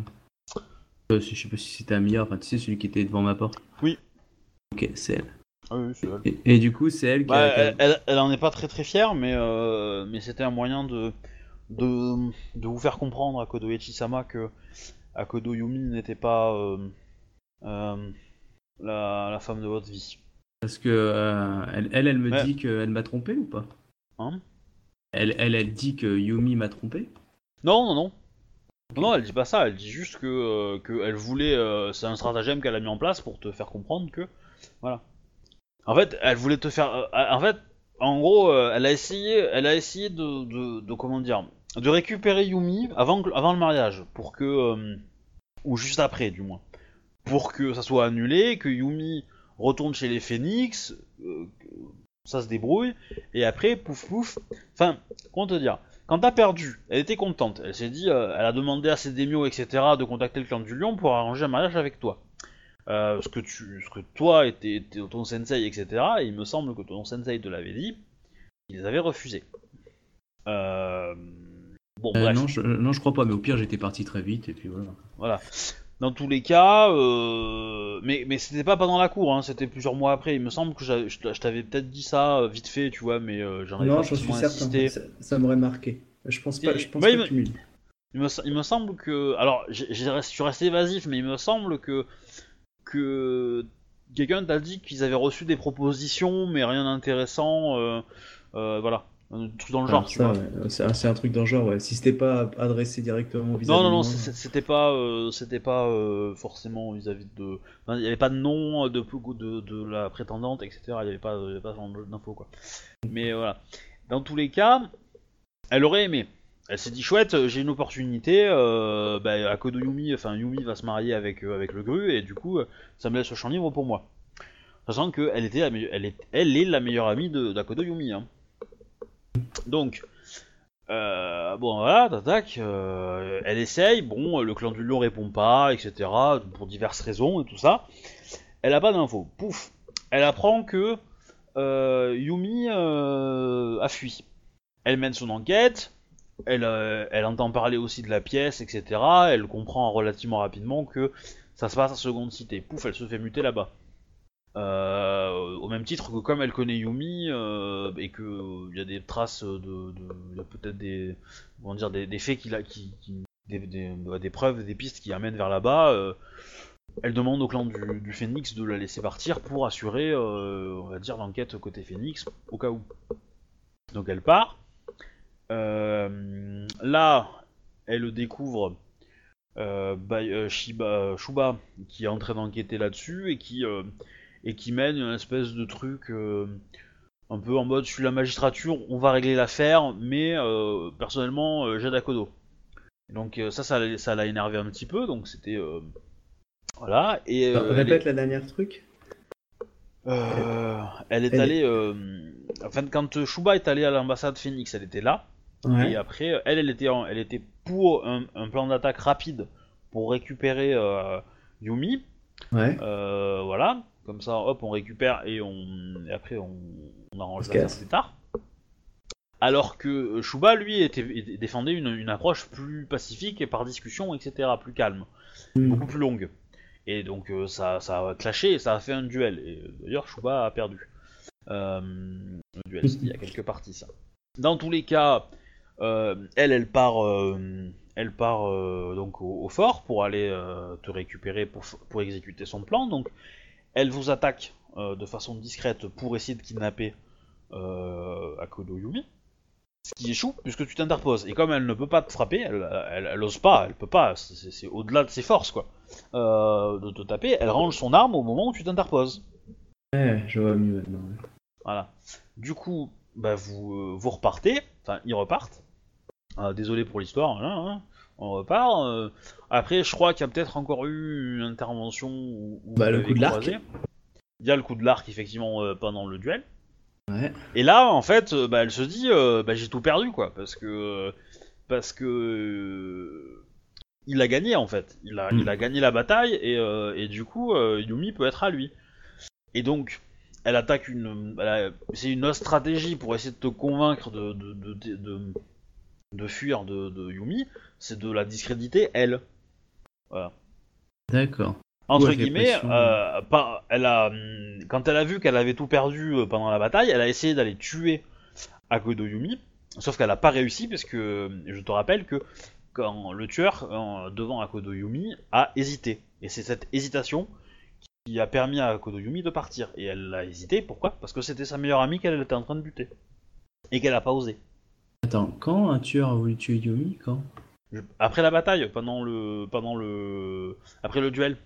Euh, je sais pas si c'était un Mia, enfin, tu sais, celui qui était devant ma porte. Oui. Ok, c'est elle. Ah oui, c'est elle. Et, et du coup, c'est elle qui Bah, a... elle, elle, en est pas très très fière, mais euh, mais c'était un moyen de, de de vous faire comprendre à Kodo Ichi-sama que Akodo Yumi n'était pas euh, euh, la, la femme de votre vie. Parce que euh, elle, elle, elle me Ouais. dit qu'elle m'a trompé ou pas? Hein? Elle, elle, elle dit que Yumi m'a trompé? Non, non, non. Non, non, elle dit pas ça, elle dit juste que, euh, que elle voulait. euh, c'est un stratagème qu'elle a mis en place pour te faire comprendre que. Voilà. En fait, elle voulait te faire. euh, en fait, en gros, euh, elle a essayé, elle a essayé de, de, comment dire, de récupérer Yumi avant, le mariage, pour que. euh, ou juste après, du moins. Pour que ça soit annulé, que Yumi retourne chez les Phoenix, euh, ça se débrouille, et après, pouf pouf. Enfin, comment te dire quand t'as perdu, elle était contente. Elle s'est dit, elle a demandé à ses démios, etc., de contacter le clan du lion pour arranger un mariage avec toi. Euh, ce que tu, ce que toi était ton sensei, etc. Et il me semble que ton sensei te l'avait dit. Ils avaient refusé. Euh... Bon, Euh, bref. non, je, non, je crois pas, mais au pire, j'étais parti très vite, et puis voilà. Voilà. Dans tous les cas, euh, mais, mais c'était pas pendant la cour, hein, c'était plusieurs mois après. Il me semble que je, je t'avais peut-être dit ça euh, vite fait, tu vois, mais euh, j'en avais Non, pas j'en suis certain. Ça, ça m'aurait marqué. Je pense pas, Et- je pense bah, pas il que me- tu me le dis. Il me, il me semble que. Alors, je suis resté évasif, mais il me semble que. Que quelqu'un t'a dit qu'ils avaient reçu des propositions, mais rien d'intéressant. euh, euh, voilà. Un truc dans le genre, Ah, tu ça, vois. ouais, c'est un- c'est un truc dans le genre, ouais. Si c'était pas adressé directement vis-à-vis Non, non, non, c'était pas, euh, c'était pas euh, forcément vis-à-vis de. enfin, Il n'y avait pas de nom de, de, de la prétendante, etc. Il n'y avait pas, y avait pas genre d'infos, quoi. Mais voilà. Dans tous les cas, elle aurait aimé. Elle s'est dit chouette, j'ai une opportunité. Euh, bah, Akodo Yumi, enfin Yumi va se marier avec euh, avec le Gru et du coup, euh, ça me laisse le champ libre pour moi. Sachant que elle était, elle est, elle est la meilleure amie de d'Akodo Yumi. Hein. Donc, euh, bon voilà, tac, elle essaye, bon, le clan du lion répond pas, etc. Pour diverses raisons et tout ça. Elle a pas d'infos. Pouf, elle apprend que Yumi a fui. Elle mène son enquête, elle, euh, elle entend parler aussi de la pièce, etc. Elle comprend relativement rapidement que ça se passe à Seconde Cité. Pouf, elle se fait muter là-bas. Euh, au même titre que comme elle connaît Yumi euh, et que il y a des traces de, il y a peut-être des comment dire des, faits qui, qui, qui- des, bah, des preuves, des pistes qui amènent vers là-bas. elle demande au clan du, du Phénix de la laisser partir pour assurer, on va dire, l'enquête côté Phénix au cas où. Donc elle part. Euh, là, elle découvre euh, euh, Shiba, Shuba qui est en train d'enquêter là-dessus et qui euh, et qui mène une espèce de truc un peu en mode je suis la magistrature, on va régler l'affaire, mais personnellement j'aide Akodo. Et Donc ça, ça l'a ça l'a énervé un petit peu, donc c'était voilà. Et Répète est- la dernière truc. elle est Elle allée, enfin quand Shuba est allée à l'ambassade Phoenix, elle était là. Ouais. Et après, euh, elle, elle était, en- elle était pour un, un plan d'attaque rapide pour récupérer euh, Yumi. Ouais. Euh, voilà, comme ça, hop, on récupère et on, et après on, on arrange casse. plus tard. Alors que Shuba, lui, était, défendait une, une approche plus pacifique et par discussion, etc., plus calme, Hmm. beaucoup plus longue. Et donc euh, ça, ça a clashé et ça a fait un duel. Et d'ailleurs, Shuba a perdu. Euh, le duel, il y a quelques parties, ça. Dans tous les cas, elle, elle part, euh, elle part euh, donc au, au fort pour aller euh, te récupérer pour, exécuter son plan. Donc, elle vous attaque euh, de façon discrète pour essayer de kidnapper euh, Akodo Yumi. Ce qui échoue puisque tu t'interposes. Et comme elle ne peut pas te frapper, elle, elle, elle ose pas, elle peut pas, c'est- au-delà de ses forces quoi. Euh, de te taper, elle range son arme au moment où tu t'interposes. Ouais, je vois mieux maintenant. ouais. Voilà. Du coup, bah, vous, euh, vous repartez, enfin ils repartent. Ah, désolé pour l'histoire, hein, hein. on repart. euh. Après, je crois qu'il y a peut-être encore eu une intervention où, où Bah, le coup de l'arc. Il y a le coup de l'arc effectivement euh, pendant le duel. Ouais. Et là, en fait, euh, bah, elle se dit, bah, j'ai tout perdu, quoi, parce que parce que il a gagné en fait, il a, Mm. il a gagné la bataille et, et du coup, Yumi peut être à lui. Et donc, elle attaque une, c'est une autre stratégie pour essayer de te convaincre de de de, de, de- fuir de, de Yumi, c'est de la discréditer elle. Voilà. D'accord. Entre Ouais, guillemets, euh, pas- elle a, hum, quand elle a vu qu'elle avait tout perdu euh, pendant la bataille, elle a essayé d'aller tuer Akodo Yumi, sauf qu'elle n'a pas réussi parce que euh, je te rappelle que quand le tueur euh, devant Akodo Yumi a hésité, et c'est cette hésitation qui a permis à Akodo Yumi de partir. Et elle a hésité, pourquoi? Parce que c'était sa meilleure amie qu'elle était en train de buter et qu'elle a pas osé. Attends, quand un tueur a voulu tuer Yumi Quand? Je- Après la bataille, pendant le, pendant le, après le duel.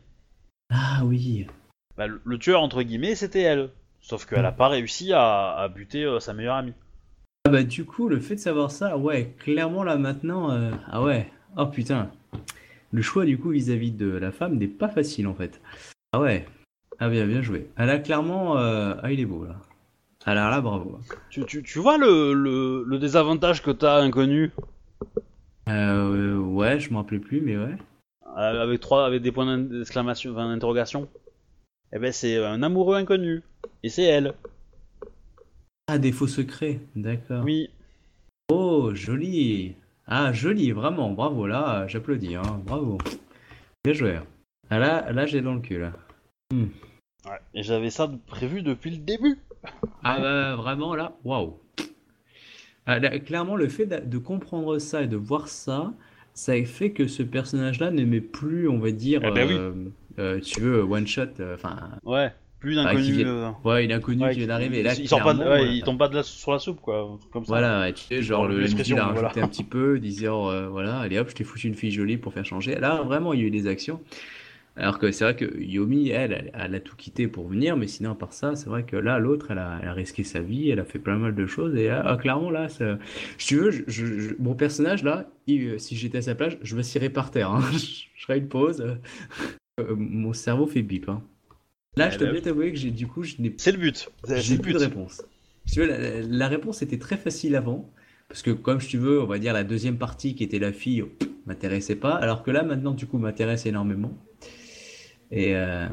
Ah oui. Bah, le, le tueur, entre guillemets, c'était elle. Sauf qu'elle a pas réussi à, à buter euh, sa meilleure amie. Ah bah du coup, le fait de savoir ça, ouais, clairement là maintenant, euh, ah ouais, oh putain. Le choix du coup vis-à-vis de la femme n'est pas facile en fait. Ah ouais, ah bien bien joué. Elle a clairement, euh, ah il est beau là. Alors là, bravo. Tu, tu, tu vois le, le, le désavantage que t'as inconnu Euh, ouais, je m'en rappelais plus, mais ouais. euh, avec trois, avec des points d'exclamation, enfin, d'interrogation. Eh ben c'est un amoureux inconnu. Et c'est elle. Ah, des faux secrets, d'accord. Oui. Oh, joli. Ah, joli, vraiment, bravo, là, j'applaudis, hein, bravo. Bien joué. Ah là, là j'ai dans le cul, là. Ouais. Et j'avais ça prévu depuis le début. Ah bah vraiment là, waouh. Ah, clairement, le fait de, de comprendre ça et de voir ça, ça a fait que ce personnage-là n'aimait plus, on va dire, Eh ben oui. euh, euh, tu veux, one shot, euh, enfin, Ouais. Plus d'inconnu. vient- euh, ouais, il est inconnu ouais, qui vient d'arriver. Là, pas, de- clairement, ouais, ils tombent pas de la, sur la soupe, quoi. un truc Comme ça. Voilà, ouais, tu sais, genre le MJ l'expression, l'a voilà. rajouté un petit peu, disant, euh, voilà, allez hop, je t'ai foutu une fille jolie pour faire changer. Là, vraiment, il y a eu des actions. Alors que c'est vrai que Yomi, elle, elle, elle a tout quitté pour venir, mais sinon, à part ça, c'est vrai que là, l'autre, elle a, elle a risqué sa vie, elle a fait plein mal de choses, et ah, clairement, là, ça- si tu veux, je- je- je- mon personnage, là, il- si j'étais à sa place, je me par terre, hein. je ferais une pause, euh, euh, mon cerveau fait bip. hein. Là, je dois a- bien t'avouer que j'ai, du coup, je n'ai C'est le but. J'ai plus de réponse. Si tu veux, la, la réponse était très facile avant, parce que comme tu veux, on va dire la deuxième partie qui était la fille, m'intéressait pas, alors que là maintenant du coup m'intéresse énormément. Et euh...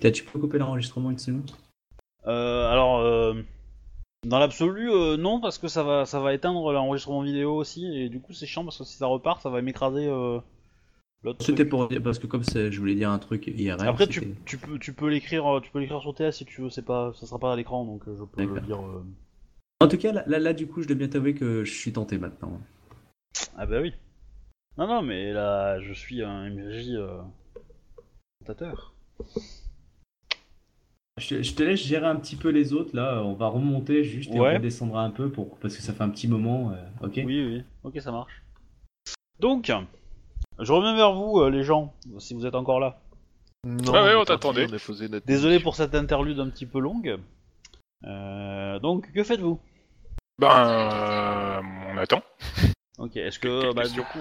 tu peux couper l'enregistrement une seconde? Euh, alors, euh, dans l'absolu, non, parce que ça va, ça va éteindre l'enregistrement vidéo aussi, et du coup c'est chiant parce que si ça repart, ça va m'écraser l'autre. C'était pour dire, parce que comme je voulais dire un truc IRL. Après, tu, tu peux, tu peux l'écrire, tu peux l'écrire sur TS si tu veux. C'est pas, ça sera pas à l'écran, donc je peux le dire. euh. En tout cas, là, là, là, du coup, je dois bien t'avouer que je suis tenté maintenant. Ah bah oui. Non, non, mais là, je suis un MJ euh, Je, je te laisse gérer un petit peu les autres, là, on va remonter juste et Ouais. on redescendra un peu pour... parce que ça fait un petit moment, euh, ok? Oui, oui. Ok, ça marche. Donc, je reviens vers vous, euh, les gens, si vous êtes encore là. Non, Ouais, ouais, on t'attendait. notre Désolé pour cette interlude un petit peu longue. Euh, donc, que faites-vous? Ben, euh, on attend. Ok, est-ce que, bah, du coup,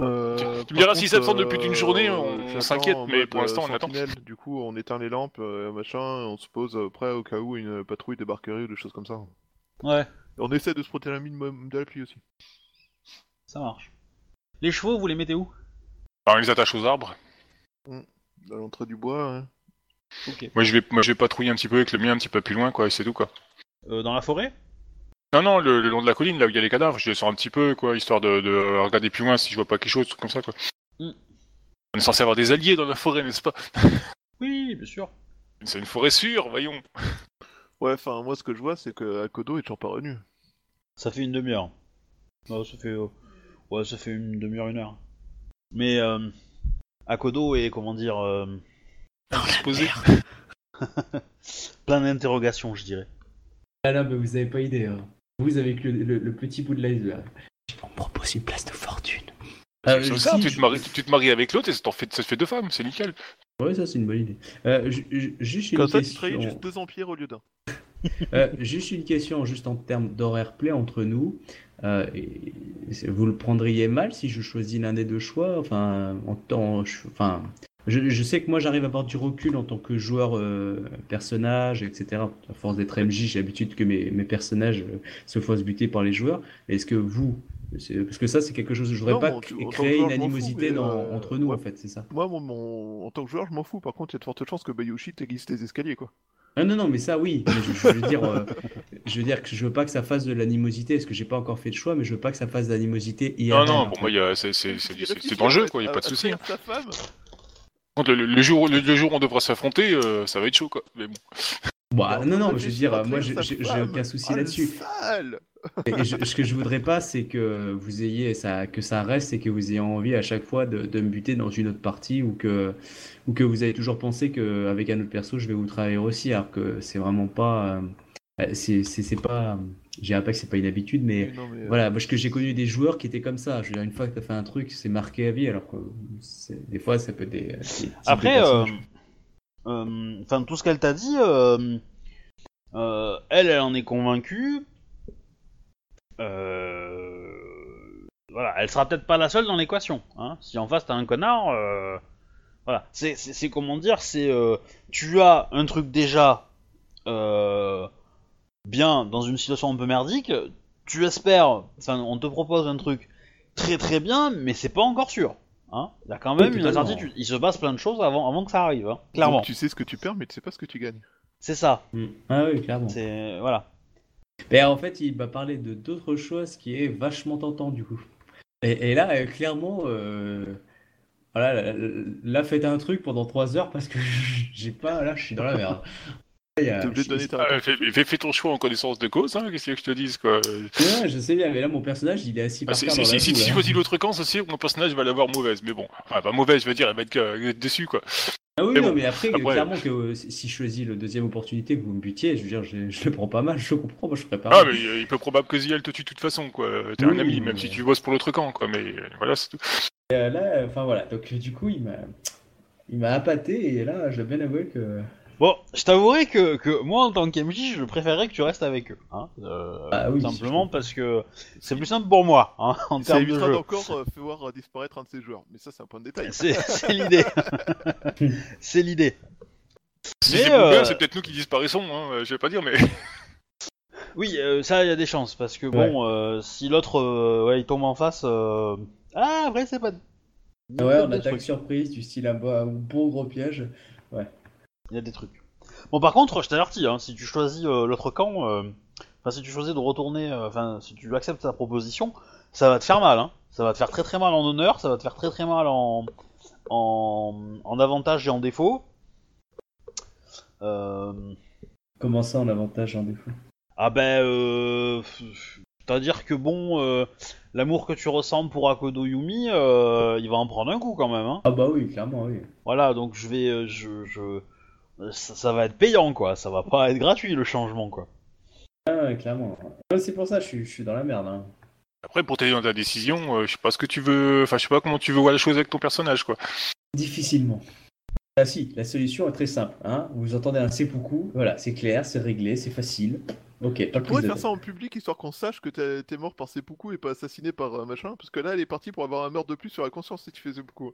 Euh, Tu- me diras si ça depuis une journée, on- euh, on s'inquiète, mais pour l'instant, euh, on attend. sentinelle. Du coup, on éteint les lampes, euh, machin, on se pose euh, prêt au cas où une patrouille débarquerait ou des choses comme ça. ouais, on essaie de se protéger un minimum de la pluie aussi. ça marche. Les chevaux, vous les mettez où? Ben, on les attache aux arbres. À l'entrée du bois, hein. Ok. Moi je, vais, moi, je vais patrouiller un petit peu avec le mien un petit peu plus loin, quoi, et c'est tout, quoi. Euh, dans la forêt? Non, non, le, le long de la colline, là où il y a les cadavres, je descends un petit peu, quoi, histoire de, de regarder plus loin si je vois pas quelque chose, truc comme ça, quoi. Mm. On est censé avoir des alliés dans la forêt, n'est-ce pas? Oui, bien sûr. C'est une forêt sûre, voyons. Ouais, enfin, moi ce que je vois, c'est que Akodo est toujours pas revenu. Ça fait une demi-heure. Non, ça fait, euh, ouais, ça fait une demi-heure, une heure. Mais euh, Akodo est, comment dire, euh, Supposé. plein d'interrogations, je dirais. Ah là, mais vous avez pas idée. hein. Vous avez que le, le- le petit bout de l'iceberg. On me propose une place de fortune. C'est comme ça, tu te, maries, tu, tu te maries avec l'autre et ça, fait, ça te fait deux femmes, c'est nickel. Ouais, ça c'est une bonne idée. Euh, ju- ju- juste une Comme ça, tu question. trahis juste deux empires au lieu d'un. Euh, juste une question, juste en termes d'horaire play entre nous. Euh, vous le prendriez mal si je choisis l'un des deux choix? Enfin, en temps, je- enfin, Je, je sais que moi j'arrive à avoir du recul en tant que joueur euh, personnage, etc. À force d'être MJ, j'ai l'habitude que mes, mes personnages euh, se fassent buter par les joueurs. Est-ce que vous, parce que ça c'est quelque chose, je voudrais Non, pas en- en que créer joueur, une fous, animosité dans- euh, entre nous ouais. en fait, c'est ça. Moi, mon, mon- en tant que joueur, je m'en fous. Par contre, il y a de fortes chances que Bayushi te glisse les escaliers, quoi. Ah non non mais ça oui, mais je, je veux dire, euh, je veux dire que je veux pas que ça fasse de l'animosité, parce que j'ai pas encore fait de choix, mais je veux pas que ça fasse de l'animosité Non, non, pour moi, c'est dans le jeu, quoi, il n'y a pas de souci. hein. Le, le jour, le, le jour où on devra s'affronter, euh, ça va être chaud, quoi. Mais bon. Bah, non non, je veux dire, moi trahir j'ai aucun souci Ah, là-dessus. Et, je- ce que je voudrais pas, c'est que vous ayez ça, que ça reste et que vous ayez envie à chaque fois de, de me buter dans une autre partie ou que, ou que vous avez toujours pensé qu'avec un autre perso, je vais vous travailler aussi, alors que c'est vraiment pas. euh, c'est pas. Je dirais pas que c'est pas une habitude, mais Non, mais, euh, voilà, parce que j'ai connu des joueurs qui étaient comme ça. Je veux dire, une fois que tu as fait un truc, c'est marqué à vie, alors que des fois, ça peut être des. de Après, euh, euh, enfin tout ce qu'elle t'a dit, euh, euh, elle, elle en est convaincue. Euh, voilà, elle sera peut-être pas la seule dans l'équation. Hein. Si en face t'as un connard, euh, voilà, c'est, comment dire, c'est euh, tu as un truc déjà euh, bien dans une situation un peu merdique. Tu espères, enfin, on te propose un truc très très bien, mais c'est pas encore sûr. Hein. Il y a quand même une incertitude. Il se passe plein de choses avant, avant que ça arrive. Hein. Clairement, donc tu sais ce que tu perds, mais tu sais pas ce que tu gagnes. c'est ça. Mm. Ah oui, clairement. C'est voilà. Mais en fait, il m'a parlé de d'autres choses qui est vachement tentant du coup. Et, et là, euh, clairement, euh, voilà, là, là, faites un truc pendant 3 heures parce que j'ai pas, là, je suis dans la merde. Il y a- T'es obligé de donner ta Ah, fais, fais- fais ton choix en connaissance de cause, hein, qu'est-ce que je te dise, quoi. Ouais, je sais bien, mais là, mon personnage, il est assis Ah, par si terre si, dans si, la si boue, tu là. choisis l'autre camp, c'est sûr que mon personnage va l'avoir mauvaise, mais bon. Enfin, pas mauvaise, je veux dire, elle va être, euh, elle va être déçue, quoi. Ah oui, Mais non, bon, mais après, après- clairement, que euh, si si je choisis le deuxième opportunité que vous me butiez, je veux dire, je, je le prends pas mal, je comprends, moi je ferais pas. Ah, mais euh, il peut probable que Ziel te tue de toute façon, quoi. T'es Oui, un ami, oui, même oui. si tu bosses pour l'autre camp, quoi. Mais euh, voilà, c'est tout. Et, là, enfin voilà, donc du coup, il m'a, il m'a appâté et là, je dois bien avouer que. Bon, je t'avouerai que, que moi en tant qu'MJ, je préférerais que tu restes avec eux. Hein, euh, Ah oui, simplement parce que c'est plus simple pour moi hein, en Ça termes de jeu. d'encore euh, faire voir euh, disparaître un de ses joueurs. Mais ça, c'est un point de détail. C'est l'idée. c'est l'idée. Si Mais, c'est euh, peut-être nous qui disparaissons, hein, je vais pas dire, mais. Oui, euh, ça, il y a des chances parce que bon, euh, si l'autre, euh, ouais, il tombe en face. euh, Ah, après, c'est pas. Ah ouais, des attaque surprise, du style un, bo- un bon gros piège. Il y a des trucs. Bon, par contre, je t'avertis, hein, si tu choisis euh, l'autre camp, euh, enfin, si tu choisis de retourner, euh, enfin, si tu acceptes sa proposition, ça va te faire mal, hein. Ça va te faire très très mal en honneur, ça va te faire très très mal en, en, en avantage et en défaut. Euh... Comment ça en avantage en défaut? Ah ben, euh... c'est-à-dire que bon, euh, l'amour que tu ressens pour Akodo Yumi, euh, il va en prendre un coup quand même, hein. Ah bah oui, clairement, oui. Voilà, donc je vais, je, je, ça, ça va être payant quoi, ça va pas être gratuit le changement quoi. Ah ouais, clairement. C'est pour ça que je suis, je suis dans la merde. Hein. Après, pour t'aider dans ta décision, euh, je sais pas ce que tu veux. Enfin, je sais pas comment tu veux voir la chose avec ton personnage, quoi. Difficilement. Ah si, la solution est très simple. Hein. Vous entendez un seppuku, voilà, c'est clair, c'est réglé, c'est facile. Ok, pas Tu plus pourrais de faire ça en public histoire qu'on sache que t'es t'es mort par seppuku et pas assassiné par euh, machin, parce que là elle est partie pour avoir un meurtre de plus sur la conscience si tu fais seppuku.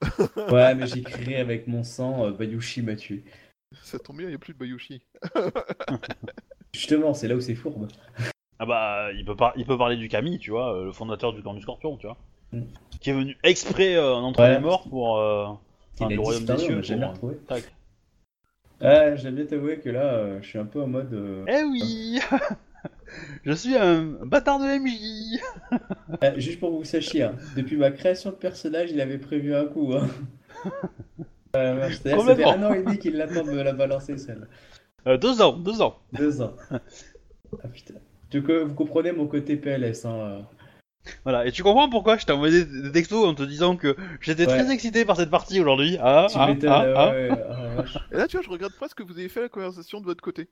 Ouais, mais j'écrirai avec mon sang, euh, Bayushi m'a tué. Ça tombe bien, il n'y a plus de Bayushi. Justement, c'est là où c'est fourbe. Ah bah, il peut, par- il peut parler du Kami, tu vois, euh, le fondateur du camp du Scorpion, tu vois, Mm. qui est venu exprès euh, en entre Ouais. les morts pour, euh, Il enfin, a du royaume des cieux. jamais pour, retrouvé. euh. Ouais, j'aime bien t'avouer que là, euh, je suis un peu en mode. euh, Eh oui, je suis un bâtard de MJ. euh, juste pour que vous sachiez, hein, depuis ma création de personnage, il avait prévu un coup. Hein. Euh, ça fait un an et demi qu'il l'attend de me la balancer, celle Euh, deux ans, deux ans. Deux ans. Ah putain. Du coup, vous comprenez mon côté PLS. Hein. euh. Voilà, et tu comprends pourquoi je t'ai envoyé des textos en te disant que j'étais Ouais. très excité par cette partie aujourd'hui. Ah, Tu ah, m'étonnes, ah, ouais, ah. ouais, ouais, ah. Et là tu vois, je regrette presque que vous ayez fait la conversation de votre côté.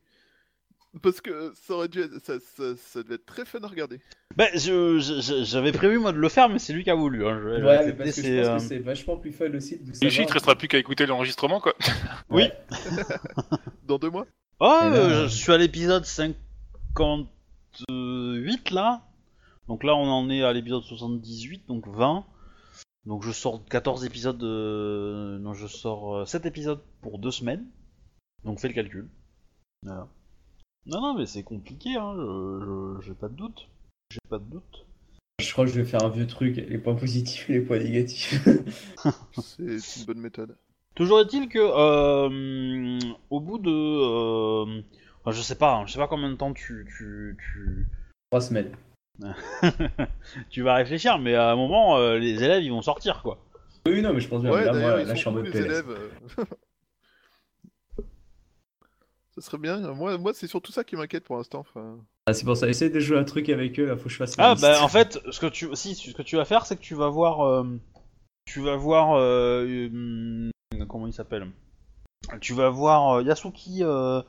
Parce que ça aurait dû être, ça, ça, ça devait être très fun à regarder. Bah, je- j'avais prévu moi de le faire, mais c'est lui qui a voulu. Hein. Je Ouais, mais parce que je c'est, pense euh, que c'est vachement plus fun aussi de vous Et il te restera plus qu'à écouter l'enregistrement, quoi. Oui. Dans deux mois Oh, euh, euh, je suis à l'épisode 58 là. Donc là, on en est à l'épisode 78, donc 20. Donc je sors 14 épisodes, de... non je sors euh, 7 épisodes pour 2 semaines. Donc fais le calcul. Voilà. Non non mais c'est compliqué, hein, je- je- j'ai pas de doute. J'ai pas de doute. Je crois que je vais faire un vieux truc, les points positifs et les points négatifs. C'est une bonne méthode. Toujours est-il que euh, au bout de, euh, enfin, je sais pas, hein, je sais pas combien de temps tu tu, tu... Trois semaines. tu vas réfléchir, mais à un moment euh, les élèves ils vont sortir quoi. Oui, non, mais je pense bien. Ouais, là, moi, là, je suis en mode PLS. Ça serait bien. Moi, moi c'est surtout ça qui m'inquiète pour l'instant. Enfin... Ah, c'est pour ça, essaye de jouer un truc avec eux, là, faut que je fasse Ah liste. bah en fait, ce que tu si ce que tu vas faire, c'est que tu vas voir euh, tu vas voir euh, hum, comment il s'appelle? Tu vas voir euh, Yasuki euh,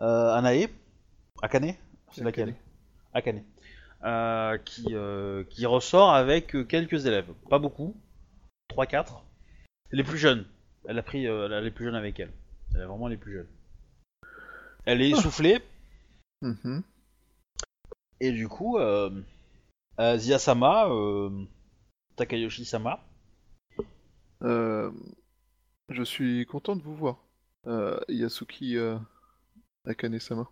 euh, Anae Akane, c'est laquelle? Akane. Euh, qui euh, qui ressort avec quelques élèves, pas beaucoup, 3 4. Les plus jeunes. Elle a pris euh, elle a les plus jeunes avec elle. Elle a vraiment les plus jeunes. Elle est essoufflée Mhm. Et du coup, euh, euh, Zia-sama, euh, Takayoshi-sama, Euh, je suis content de vous voir. Euh, Yasuki euh, Akane-sama.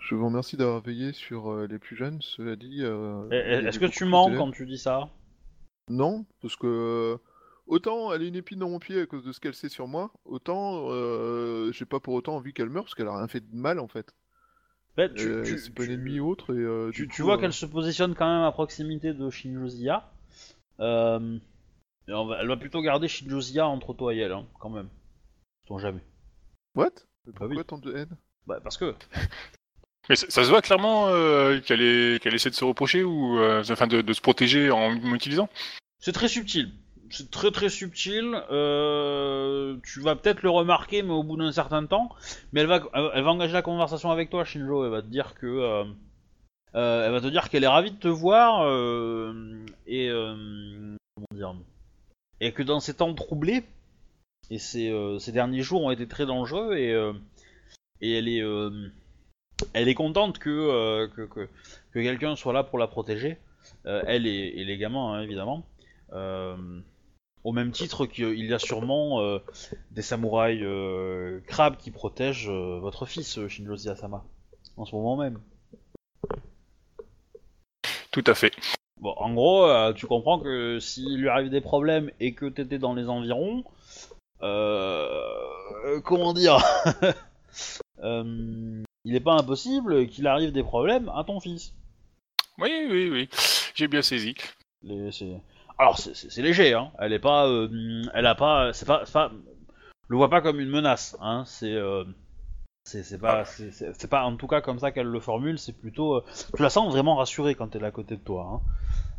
Je vous remercie d'avoir veillé sur euh, les plus jeunes, cela dit. euh, est-ce que tu mens quand tu dis ça? Non, parce que euh, autant elle a une épine dans mon pied à cause de ce qu'elle sait sur moi, autant euh, j'ai pas pour autant envie qu'elle meure parce qu'elle a rien fait de mal en fait. Ben, tu, Euh, tu- c'est pas tu- une ennemie ou autre et euh, tu- tu vois euh, qu'elle se positionne quand même à proximité de Shinjo Zia. Euh, et on va- elle va plutôt garder Shinjo Zia entre toi et elle, hein, quand même. Sait-on jamais. What? Bah Pourquoi oui. tant de haine? Bah, parce que. Mais ça, ça se voit clairement euh, qu'elle est- qu'elle essaie de se reprocher ou euh, enfin de, de se protéger en m'utilisant. C'est très subtil. C'est très très subtil. euh, tu vas peut-être le remarquer, mais au bout d'un certain temps. Mais elle va, engager la conversation avec toi, Shinjo. Elle va te dire euh, euh, qu'elle est ravie de te voir et que dans ces temps troublés et ces, derniers jours ont été très dangereux et elle est contente que que, que, que quelqu'un soit là pour la protéger. Elle et, et les gamins, hein, évidemment. Au même titre qu'il y a sûrement euh, des samouraïs euh, crabes qui protègent euh, votre fils, euh, Shinjo Ziyasama, en ce moment même. Tout à fait. Bon, en gros, tu comprends que s'il lui arrive des problèmes et que t'étais dans les environs, comment dire, il n'est pas impossible qu'il arrive des problèmes à ton fils. Oui, oui, oui. J'ai bien saisi. Les- Alors c'est- léger, hein. Elle est pas, euh, elle a pas, c'est pas, pas, le vois pas comme une menace, hein. C'est, euh, c'est pas, c'est- c'est pas en tout cas comme ça qu'elle le formule. C'est plutôt, euh, tu la sens vraiment rassurée quand elle est à côté de toi. Hein.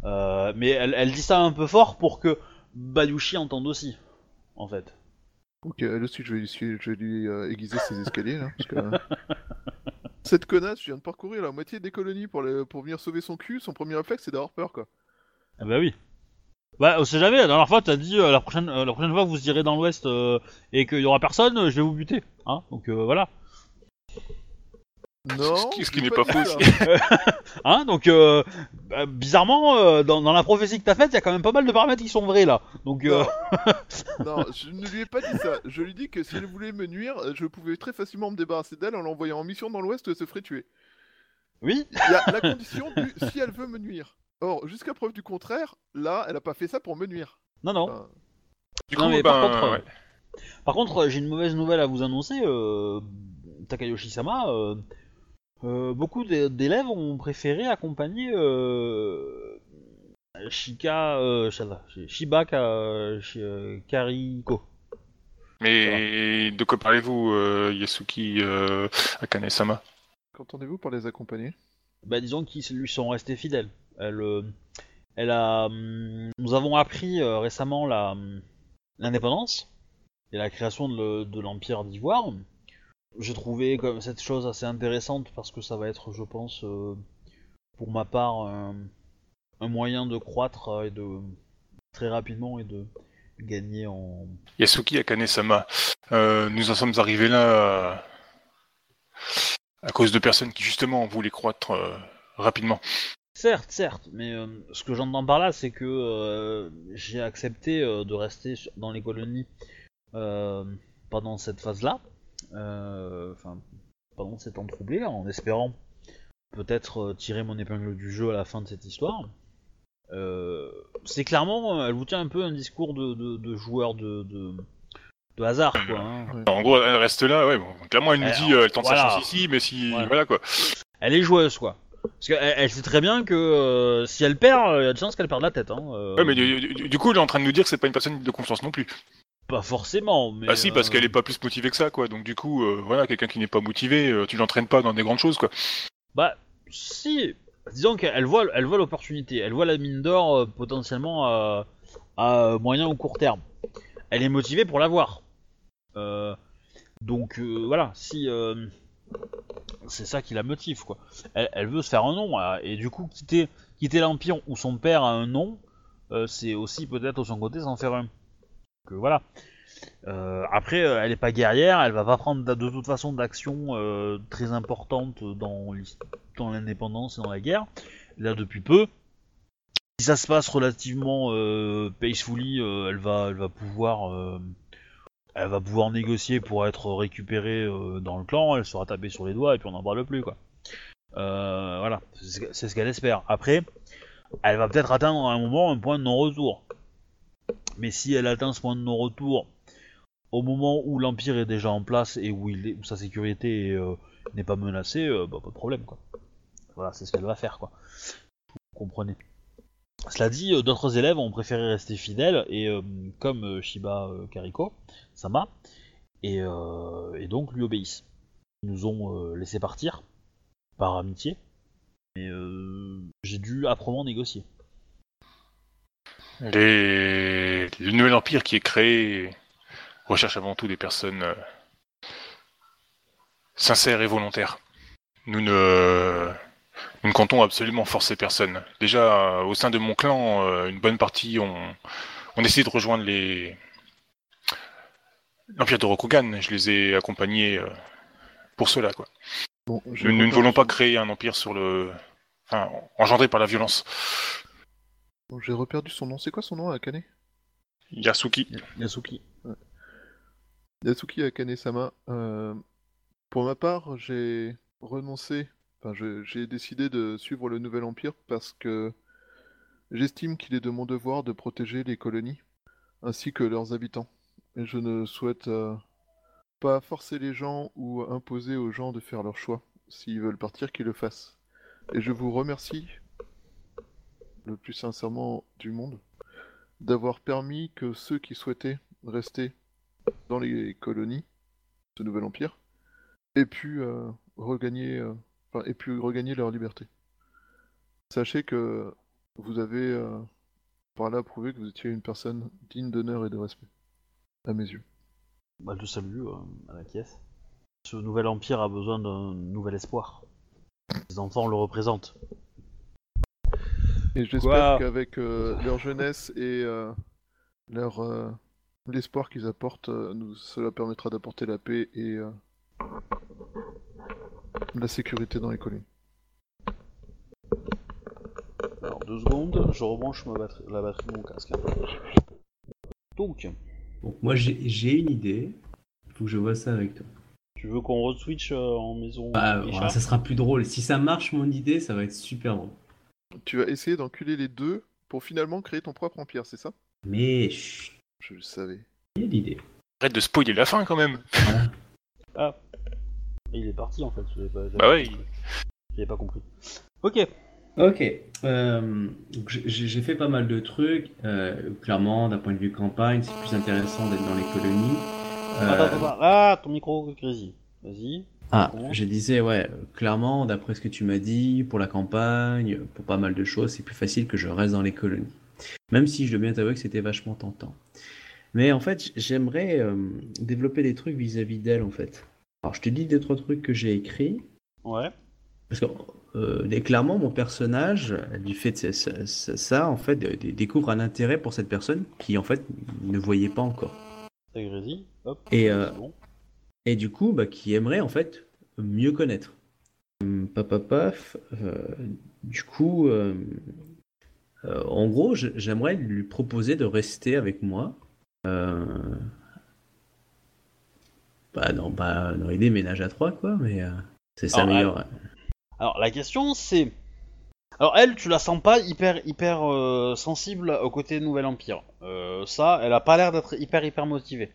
Euh, mais elle, elle dit ça un peu fort pour que Bayushi entende aussi, en fait. Ok, elle aussi, je vais, lui- je vais lui aiguiser ses escaliers là. Parce que... Cette connasse, je viens de parcourir la moitié des colonies pour, les- pour venir sauver son cul. Son premier réflexe, c'est d'avoir peur quoi. Ah bah oui. Bah, on sait jamais, la dernière fois, t'as dit, euh, la, prochaine, euh, la prochaine fois que vous irez dans l'ouest euh, et qu'il y aura personne, euh, je vais vous buter. Hein Donc euh, voilà. Non, Ce qui- ce qui n'est pas faux ça. Hein Donc, euh, bah, bizarrement, euh, dans, dans la prophétie que t'as faite, il y a quand même pas mal de paramètres qui sont vrais là. Donc, euh, Non, je ne lui ai pas dit ça. Je lui ai dit que si elle voulait me nuire, je pouvais très facilement me débarrasser d'elle en l'envoyant en mission dans l'Ouest où elle se ferait tuer. oui. Il y a la condition du si elle veut me nuire. Or, jusqu'à preuve du contraire, là, elle a pas fait ça pour me nuire. Non, non. Enfin, Du Non, coup, mais ben, par contre, euh, ouais. Par contre, euh, j'ai une mauvaise nouvelle à vous annoncer. Euh, Takayoshi-sama, euh, euh, beaucoup d'é- d'élèves ont préféré accompagner euh, Shika, euh, Shada- Shiba Ka- Shi- euh, Kariko. Mais de quoi parlez-vous, euh, Yasuki euh, Akane-sama? Qu'entendez-vous par les accompagner? Bah, disons qu'ils lui sont restés fidèles. Elle, euh, elle a, hum, nous avons appris euh, récemment hum, l'indépendance et la création de, le- de l'Empire d'Ivoire. J'ai trouvé cette chose assez intéressante parce que ça va être, je pense, euh, pour ma part, un, moyen de croître et de très rapidement et de gagner en. Yasuki Akane-sama, nous en sommes arrivés là à cause de personnes qui justement voulaient croître rapidement. Certes, certes, mais euh, ce que j'entends par là, c'est que euh, j'ai accepté euh, de rester sur- dans les colonies euh, pendant cette phase-là, euh, enfin, pendant ces temps troublés, en espérant peut-être euh, tirer mon épingle du jeu à la fin de cette histoire. Euh, c'est clairement, euh, elle vous tient un peu un discours de, de, de joueur de, de, de hasard, quoi. hein. En gros, elle reste là, ouais. Bon, clairement, elle nous dit, euh, elle tente voilà. sa chance ici, mais si, Voilà. voilà quoi. Elle est joueuse, quoi. Parce qu'elle elle sait très bien que euh, si elle perd, il y a de chances qu'elle perde la tête. Hein. euh, Ouais, mais du, du- du coup, elle est en train de nous dire que c'est pas une personne de confiance non plus. Pas forcément, mais. Bah si, parce euh, qu'elle est pas plus motivée que ça, quoi. Donc du coup, euh, voilà, quelqu'un qui n'est pas motivé, euh, tu l'entraînes pas dans des grandes choses, quoi. Bah, si. Disons qu'elle voit, elle voit l'opportunité. Elle voit la mine d'or euh, potentiellement à, à moyen ou court terme. Elle est motivée pour l'avoir. Euh, donc euh, voilà, si euh, c'est ça qui la motive, quoi. Elle, veut se faire un nom et du coup quitter, l'empire où son père a un nom, euh, c'est aussi peut-être de son côté s'en faire un. Que voilà. Euh, après, euh, elle est pas guerrière, elle va pas prendre de, toute façon d'action très importante dans l'indépendance et dans la guerre. Là, depuis peu. Si ça se passe relativement peacefully, elle va, pouvoir, elle va pouvoir négocier pour être récupérée euh, dans le clan. Elle sera tapée sur les doigts et puis on n'en parle plus, quoi. Euh, voilà, c'est ce qu'elle espère. Après, elle va peut-être atteindre à un moment un point de non-retour. Mais si elle atteint ce point de non-retour au moment où l'Empire est déjà en place et où, sa sécurité euh, n'est pas menacée, bah, pas de problème quoi. Voilà, c'est ce qu'elle va faire quoi. Vous comprenez. Cela dit, euh, d'autres élèves ont préféré rester fidèles euh, comme euh, Shiba Kariko, Sama, et, donc lui obéissent. Ils nous ont laissé partir par amitié, mais j'ai dû âprement négocier. Le nouvel empire qui est créé recherche avant tout des personnes sincères et volontaires. Nous ne... Nous ne comptons absolument forcer personne. Déjà, euh, au sein de mon clan, euh, une bonne partie ont, ont décidé de rejoindre les... l'empire de Rokugan. Je les ai accompagnés euh, pour cela, quoi. Bon, Nous, nous ne voulons pas créer un empire sur le... Enfin, engendré par la violence. bon, J'ai reperdu son nom. C'est quoi son nom, Akane? Yasuki. Yasuki. Yasuki Akane-sama. Euh, pour ma part, j'ai renoncé. Enfin, j'ai décidé de suivre le Nouvel Empire parce que j'estime qu'il est de mon devoir de protéger les colonies ainsi que leurs habitants. Et je ne souhaite euh, pas forcer les gens ou imposer aux gens de faire leur choix. S'ils veulent partir, qu'ils le fassent. Et je vous remercie le plus sincèrement du monde d'avoir permis que ceux qui souhaitaient rester dans les colonies, ce nouvel empire, aient pu euh, regagner, euh, aient pu regagner leur liberté. Sachez que vous avez euh, par là prouvé que vous étiez une personne digne d'honneur et de respect, à mes yeux. Bah, je te salue euh, à la caisse. Ce nouvel empire a besoin d'un nouvel espoir. Les enfants le représentent. Et j'espère qu'avec euh, leur jeunesse et euh, leur euh, l'espoir qu'ils apportent, euh, nous, cela permettra d'apporter la paix et euh, la sécurité dans les colonies. Alors, deux secondes, je rebranche ma batterie- la batterie de mon casque. Donc, Bon, moi j'ai une idée. Faut que je vois ça avec toi. tu veux qu'on re-switch euh, en maison Bah, ça sera plus drôle. Si ça marche, mon idée, ça va être super drôle. Tu vas essayer d'enculer les deux pour finalement créer ton propre empire, c'est ça? Mais chut, Je le savais. il y a l'idée. Arrête de spoiler la fin quand même. Ah. Il est parti en fait. pas- j'avais Bah pas ouais, compris. J'avais pas compris. Ok. Ok. euh, j'ai fait pas mal de trucs. euh, clairement, d'un point de vue campagne, c'est plus intéressant d'être dans les colonies. Euh, Attends, attends, attends. Ah, ton micro grésille. Vas-y. Ah, je disais, ouais, euh, clairement, d'après ce que tu m'as dit, pour la campagne, pour pas mal de choses, c'est plus facile que je reste dans les colonies. Même si je dois bien t'avouer que c'était vachement tentant. Mais en fait, j'aimerais euh, développer des trucs vis-à-vis d'elle, en fait. Alors, je te dis deux, trois trucs que j'ai écrits. Ouais. Parce que euh, clairement, mon personnage, du fait de ça, ça- ça- ça, en fait, dé- dé- découvre un intérêt pour cette personne qui, en fait, ne voyait pas encore. Ça grésille. Hop. Et, euh, bon. Et du coup, bah, qui aimerait, en fait, mieux connaître. papa paf. euh, du coup, euh, en gros, j'aimerais lui proposer de rester avec moi. Bah non, pas dans l'idée ménage à trois quoi, mais euh, c'est Alors, meilleure. Alors la question c'est, alors elle, tu la sens pas hyper hyper euh, sensible au côté Nouvel Empire. Euh, ça, elle a pas l'air d'être hyper hyper motivée.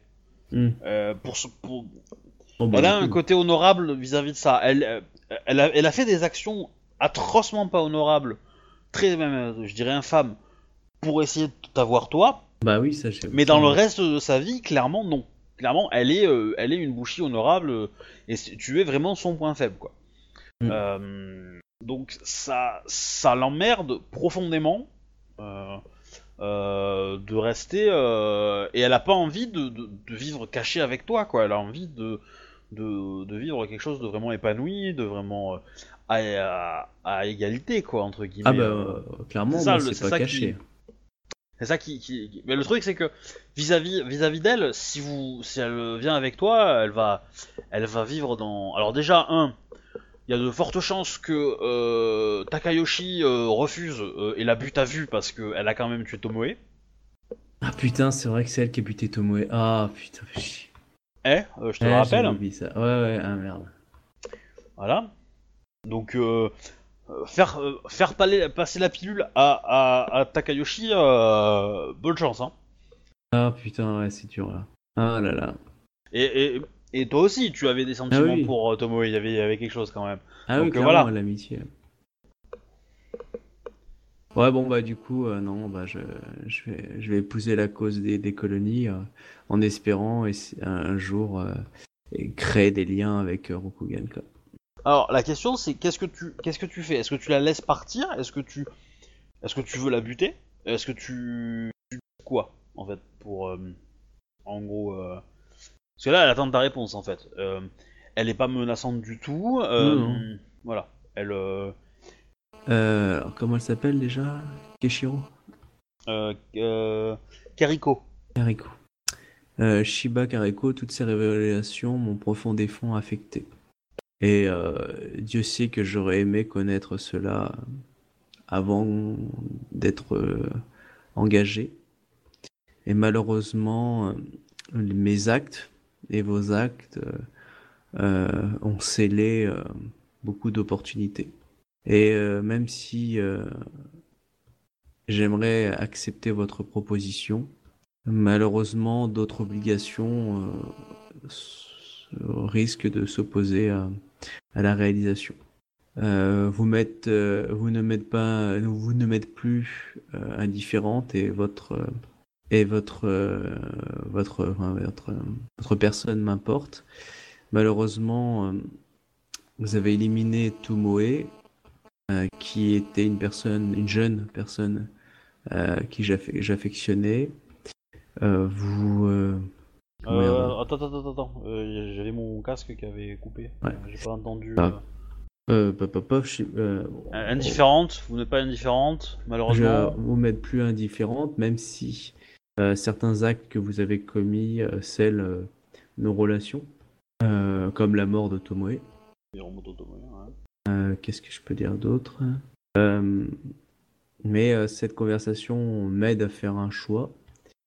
Hmm. Pour, ce- pour- bah, elle a un coup, côté honorable vis-à-vis de ça. Elle, elle, a, elle a fait des actions atrocement pas honorables, très même, je dirais infâmes, pour essayer de t'avoir toi. Bah oui, ça. Mais dans le reste de sa vie, clairement non. Clairement, elle est, euh, elle est une bouchie honorable euh, et tu es vraiment son point faible, quoi. Mm. Euh, donc ça, ça l'emmerde profondément de rester et elle a pas envie de, de- de vivre cachée avec toi, quoi. Elle a envie de, de, de vivre quelque chose de vraiment épanoui, de vraiment à, à- à égalité, quoi, entre guillemets. Ah bah clairement, c'est ça, c'est pas ça qui- caché. C'est ça qui, Mais le truc, c'est que vis-à-vis vis-à-vis d'elle, si vous, si elle vient avec toi, elle va, elle va vivre dans. Alors déjà, un, il y a de fortes chances que euh, Takayoshi euh, refuse euh, et la bute à vue parce qu'elle a quand même tué Tomoe. Ah putain, c'est vrai que c'est elle qui a buté Tomoe. Ah putain. Eh, je te Eh, le rappelle. j'avais oublié ça. Ouais, ouais, ah merde. Voilà. Donc faire euh, faire paler- passer la pilule à, à, à Takayoshi, euh, bonne chance. Hein. Ah putain, ouais, c'est dur là. Ah là là. Et, et, et toi aussi, tu avais des sentiments oui. pour euh, Tomoe. Il y avait, il y avait quelque chose quand même. Ah Donc, oui, euh, voilà. l'amitié. Ouais, bon, bah, du coup, euh, non, bah, je, je, vais, je vais épouser la cause des, des colonies euh, en espérant un, un jour euh, créer des liens avec euh, Rokugan, quoi. Alors la question c'est qu'est-ce que tu qu'est-ce que tu fais? Est-ce que tu la laisses partir? Est-ce que tu est-ce que tu veux la buter? Est-ce que tu, tu quoi en fait pour euh, en gros euh, parce que là elle attend ta réponse en fait. Euh, elle est pas menaçante du tout. Voilà. Elle alors, comment elle s'appelle déjà? Keshiro? Kariko. Kariko. Shiba Kariko, toutes ces révélations m'ont profondément affecté. Et euh, Dieu sait que j'aurais aimé connaître cela avant d'être euh, engagé. Et malheureusement, euh, mes actes et vos actes ont scellé beaucoup d'opportunités. Et même si j'aimerais accepter votre proposition, malheureusement, d'autres obligations risquent de s'opposer à, à la réalisation. Euh, euh, vous ne m'êtes pas, vous ne m'êtes plus euh, indifférente et votre et votre votre votre, personne m'importe. Malheureusement, vous avez éliminé Tomoe, euh, qui était une personne, une jeune personne qui j'aff- j'affectionnais. Vous euh, attends attends attends attends. Euh, J'avais mon casque qui avait coupé. Ouais. J'ai pas entendu. Ah. euh. euh, pop, pop, pop, je sais- euh, Indifférente. Vous n'êtes pas indifférente Je malheureusement. vous m'êtes plus indifférente, même si euh, certains actes que vous avez commis euh, scellent euh, nos relations, euh, comme la mort de Tomoe. Ouais. Euh, Qu'est-ce que je peux dire d'autre Euh, Mais euh, cette conversation m'aide à faire un choix.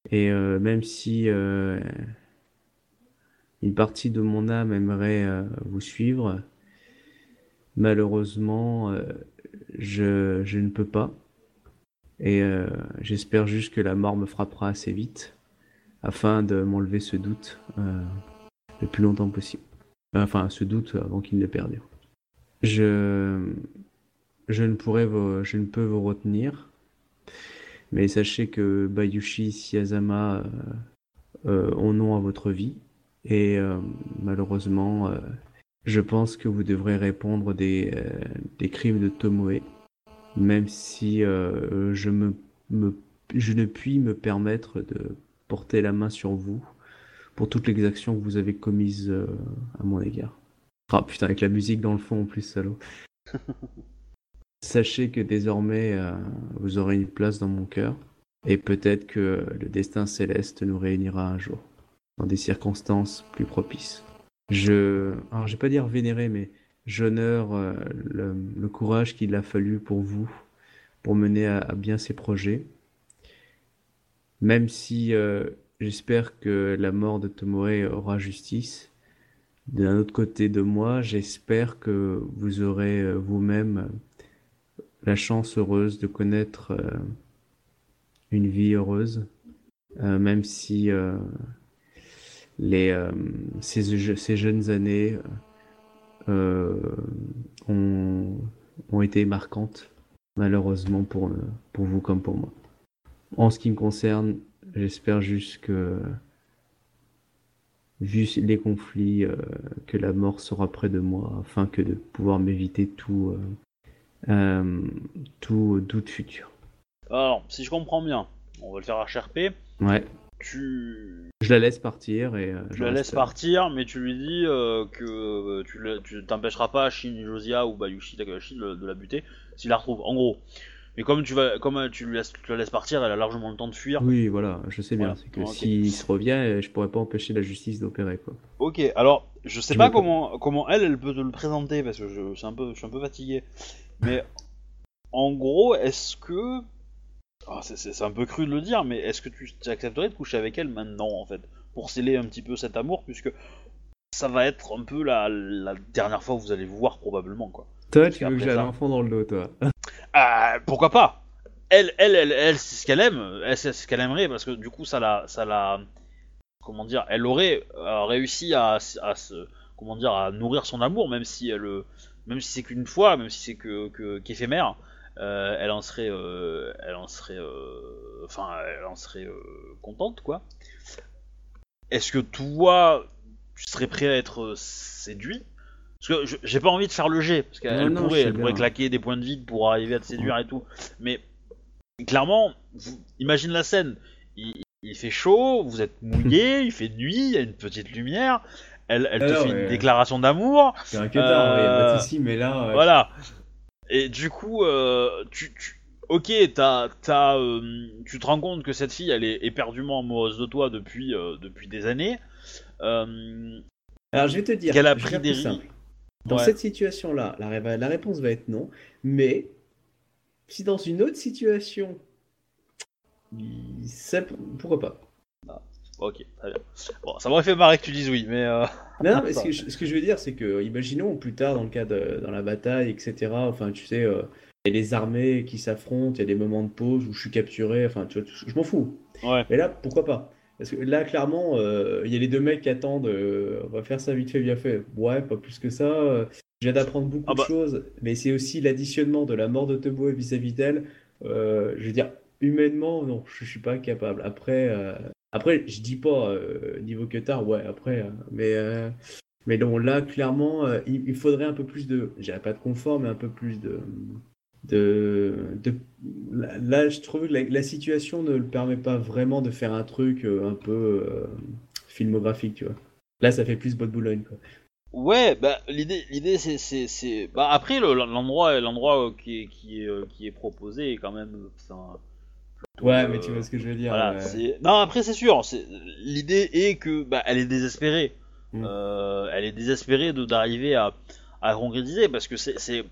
Et euh, même si euh, une partie de mon âme aimerait euh, vous suivre, malheureusement, euh, je, ne peux pas. Et euh, j'espère juste que la mort me frappera assez vite afin de m'enlever ce doute le plus longtemps possible. Enfin, ce doute avant qu'il ne perdure. Je, je ne pourrais vous, peux vous retenir, mais sachez que Bayushi Siyazama ont nom à votre vie et euh, malheureusement, euh, je pense que vous devrez répondre des, euh, des crimes de Tomoe, même si euh, je me, me- je ne puis me permettre de porter la main sur vous pour toutes les actions que vous avez commises euh, à mon égard. Ah putain, avec la musique dans le fond en plus, salaud. Sachez que désormais, euh, vous aurez une place dans mon cœur, et peut-être que le destin céleste nous réunira un jour, dans des circonstances plus propices. Je, alors je vais pas dire vénérer, mais j'honore euh, le, courage qu'il a fallu pour vous pour mener à, bien ces projets. Même si euh, j'espère que la mort de Tomoe aura justice, d'un autre côté de moi, j'espère que vous aurez euh, vous-même la chance heureuse de connaître euh, une vie heureuse, même si les, euh, ces, ces jeunes années euh, ont, ont été marquantes, malheureusement pour, euh, pour vous comme pour moi. En ce qui me concerne, j'espère juste que, vu les conflits, euh, que la mort sera près de moi, afin que de pouvoir m'éviter tout, euh, euh, tout doute futur. Alors, si je comprends bien, on va le faire HRP. Ouais, Tu, je la laisse partir et euh, je la reste- laisses partir, mais tu lui dis euh, que euh, tu t'empêcheras pas Shin Josia ou Bayushi Takahashi de, de la buter s'il la retrouve. En gros. Mais comme tu vas, comme euh, tu, lui laisses, tu la laisses partir, elle a largement le temps de fuir. Oui, voilà, je sais bien. Voilà. C'est que s'il se revient, euh, je pourrais pas empêcher la justice d'opérer, quoi. Ok, alors je sais Je pas me- comment comment elle elle peut te le présenter parce que je, c'est un peu je suis un peu fatigué. Mais en gros, est-ce que Ah, c'est- un peu cru de le dire, mais est-ce que tu, accepterais de coucher avec elle maintenant en fait? Pour sceller un petit peu cet amour puisque ça va être un peu la, la dernière fois que vous allez vous voir probablement quoi. Toi, tu veux que j'ai ça- un enfant dans le dos, toi? Ah, pourquoi pas? Elle elle elle, elle c'est ce qu'elle aime, elle c'est ce qu'elle aimerait parce que du coup ça la ça la comment dire, elle aurait euh, réussi à, à se comment dire à nourrir son amour même si elle euh, même si c'est qu'une fois, même si c'est que que- qu'éphémère, euh, elle en serait euh, elle en serait euh, enfin elle en serait contente quoi. Est-ce que toi tu serais prêt à être séduit? Parce que je- j'ai pas envie de faire le jet, parce qu'elle Non, elle non, pourrait, elle pourrait claquer des points de vide pour arriver à te séduire et tout. Mais clairement, vous- imagine la scène. Il, il fait chaud, vous êtes mouillé, il fait nuit, il y a une petite lumière. Elle, elle te fait une déclaration d'amour. C'est un quêteur, ouais, y a pas de Euh, mais là, euh, Voilà. Et du coup, euh, tu, tu- ok, t'as, t'as, euh, tu te rends compte que cette fille, elle est éperdument amoureuse de toi depuis, euh, depuis des années. Alors, je vais te dire, Qu'elle a pris des simple. Dans Ouais. cette situation-là, la, ré- la réponse va être non. Mais si dans une autre situation, ça- pourquoi pas? Ok, très bien. Bon, ça m'aurait fait marrer que tu dises oui, mais. euh, Non, non, mais ce que, je, ce que je veux dire, c'est que, imaginons plus tard, dans le cas de dans la bataille, etc., enfin, tu sais, euh, il y a les armées qui s'affrontent, il y a des moments de pause où je suis capturé, enfin, tu vois, je m'en fous. Ouais. Mais là, pourquoi pas? Parce que là, clairement, euh, il y a les deux mecs qui attendent, on va faire ça vite fait, bien fait. Ouais, pas plus que ça. je viens d'apprendre beaucoup Ah bah. de choses, mais c'est aussi l'additionnement de la mort de Tomoe vis-à-vis d'elle. Je veux dire, humainement, non, je suis pas capable. Après, euh, après je dis pas euh, niveau que tard, ouais, après, euh, mais, euh, mais non, là, clairement, euh, il, faudrait un peu plus de, je dirais pas de confort, mais un peu plus de. De, de- là, je trouve que la, situation ne le permet pas vraiment de faire un truc euh, un peu filmographique, tu vois. Là, ça fait plus de Boulogne, quoi. Ouais, bah l'idée, l'idée c'est, c'est, c'est- bah après le- l'endroit, l'endroit qui est, qui est, qui est proposé est quand même, Ouais, euh, mais tu vois ce que je veux dire. Voilà, ouais. c'est... Non, après c'est sûr, l'idée est que bah, elle est désespérée. Mm. Euh, elle est désespérée de, d'arriver à, à concrétiser parce que c'est,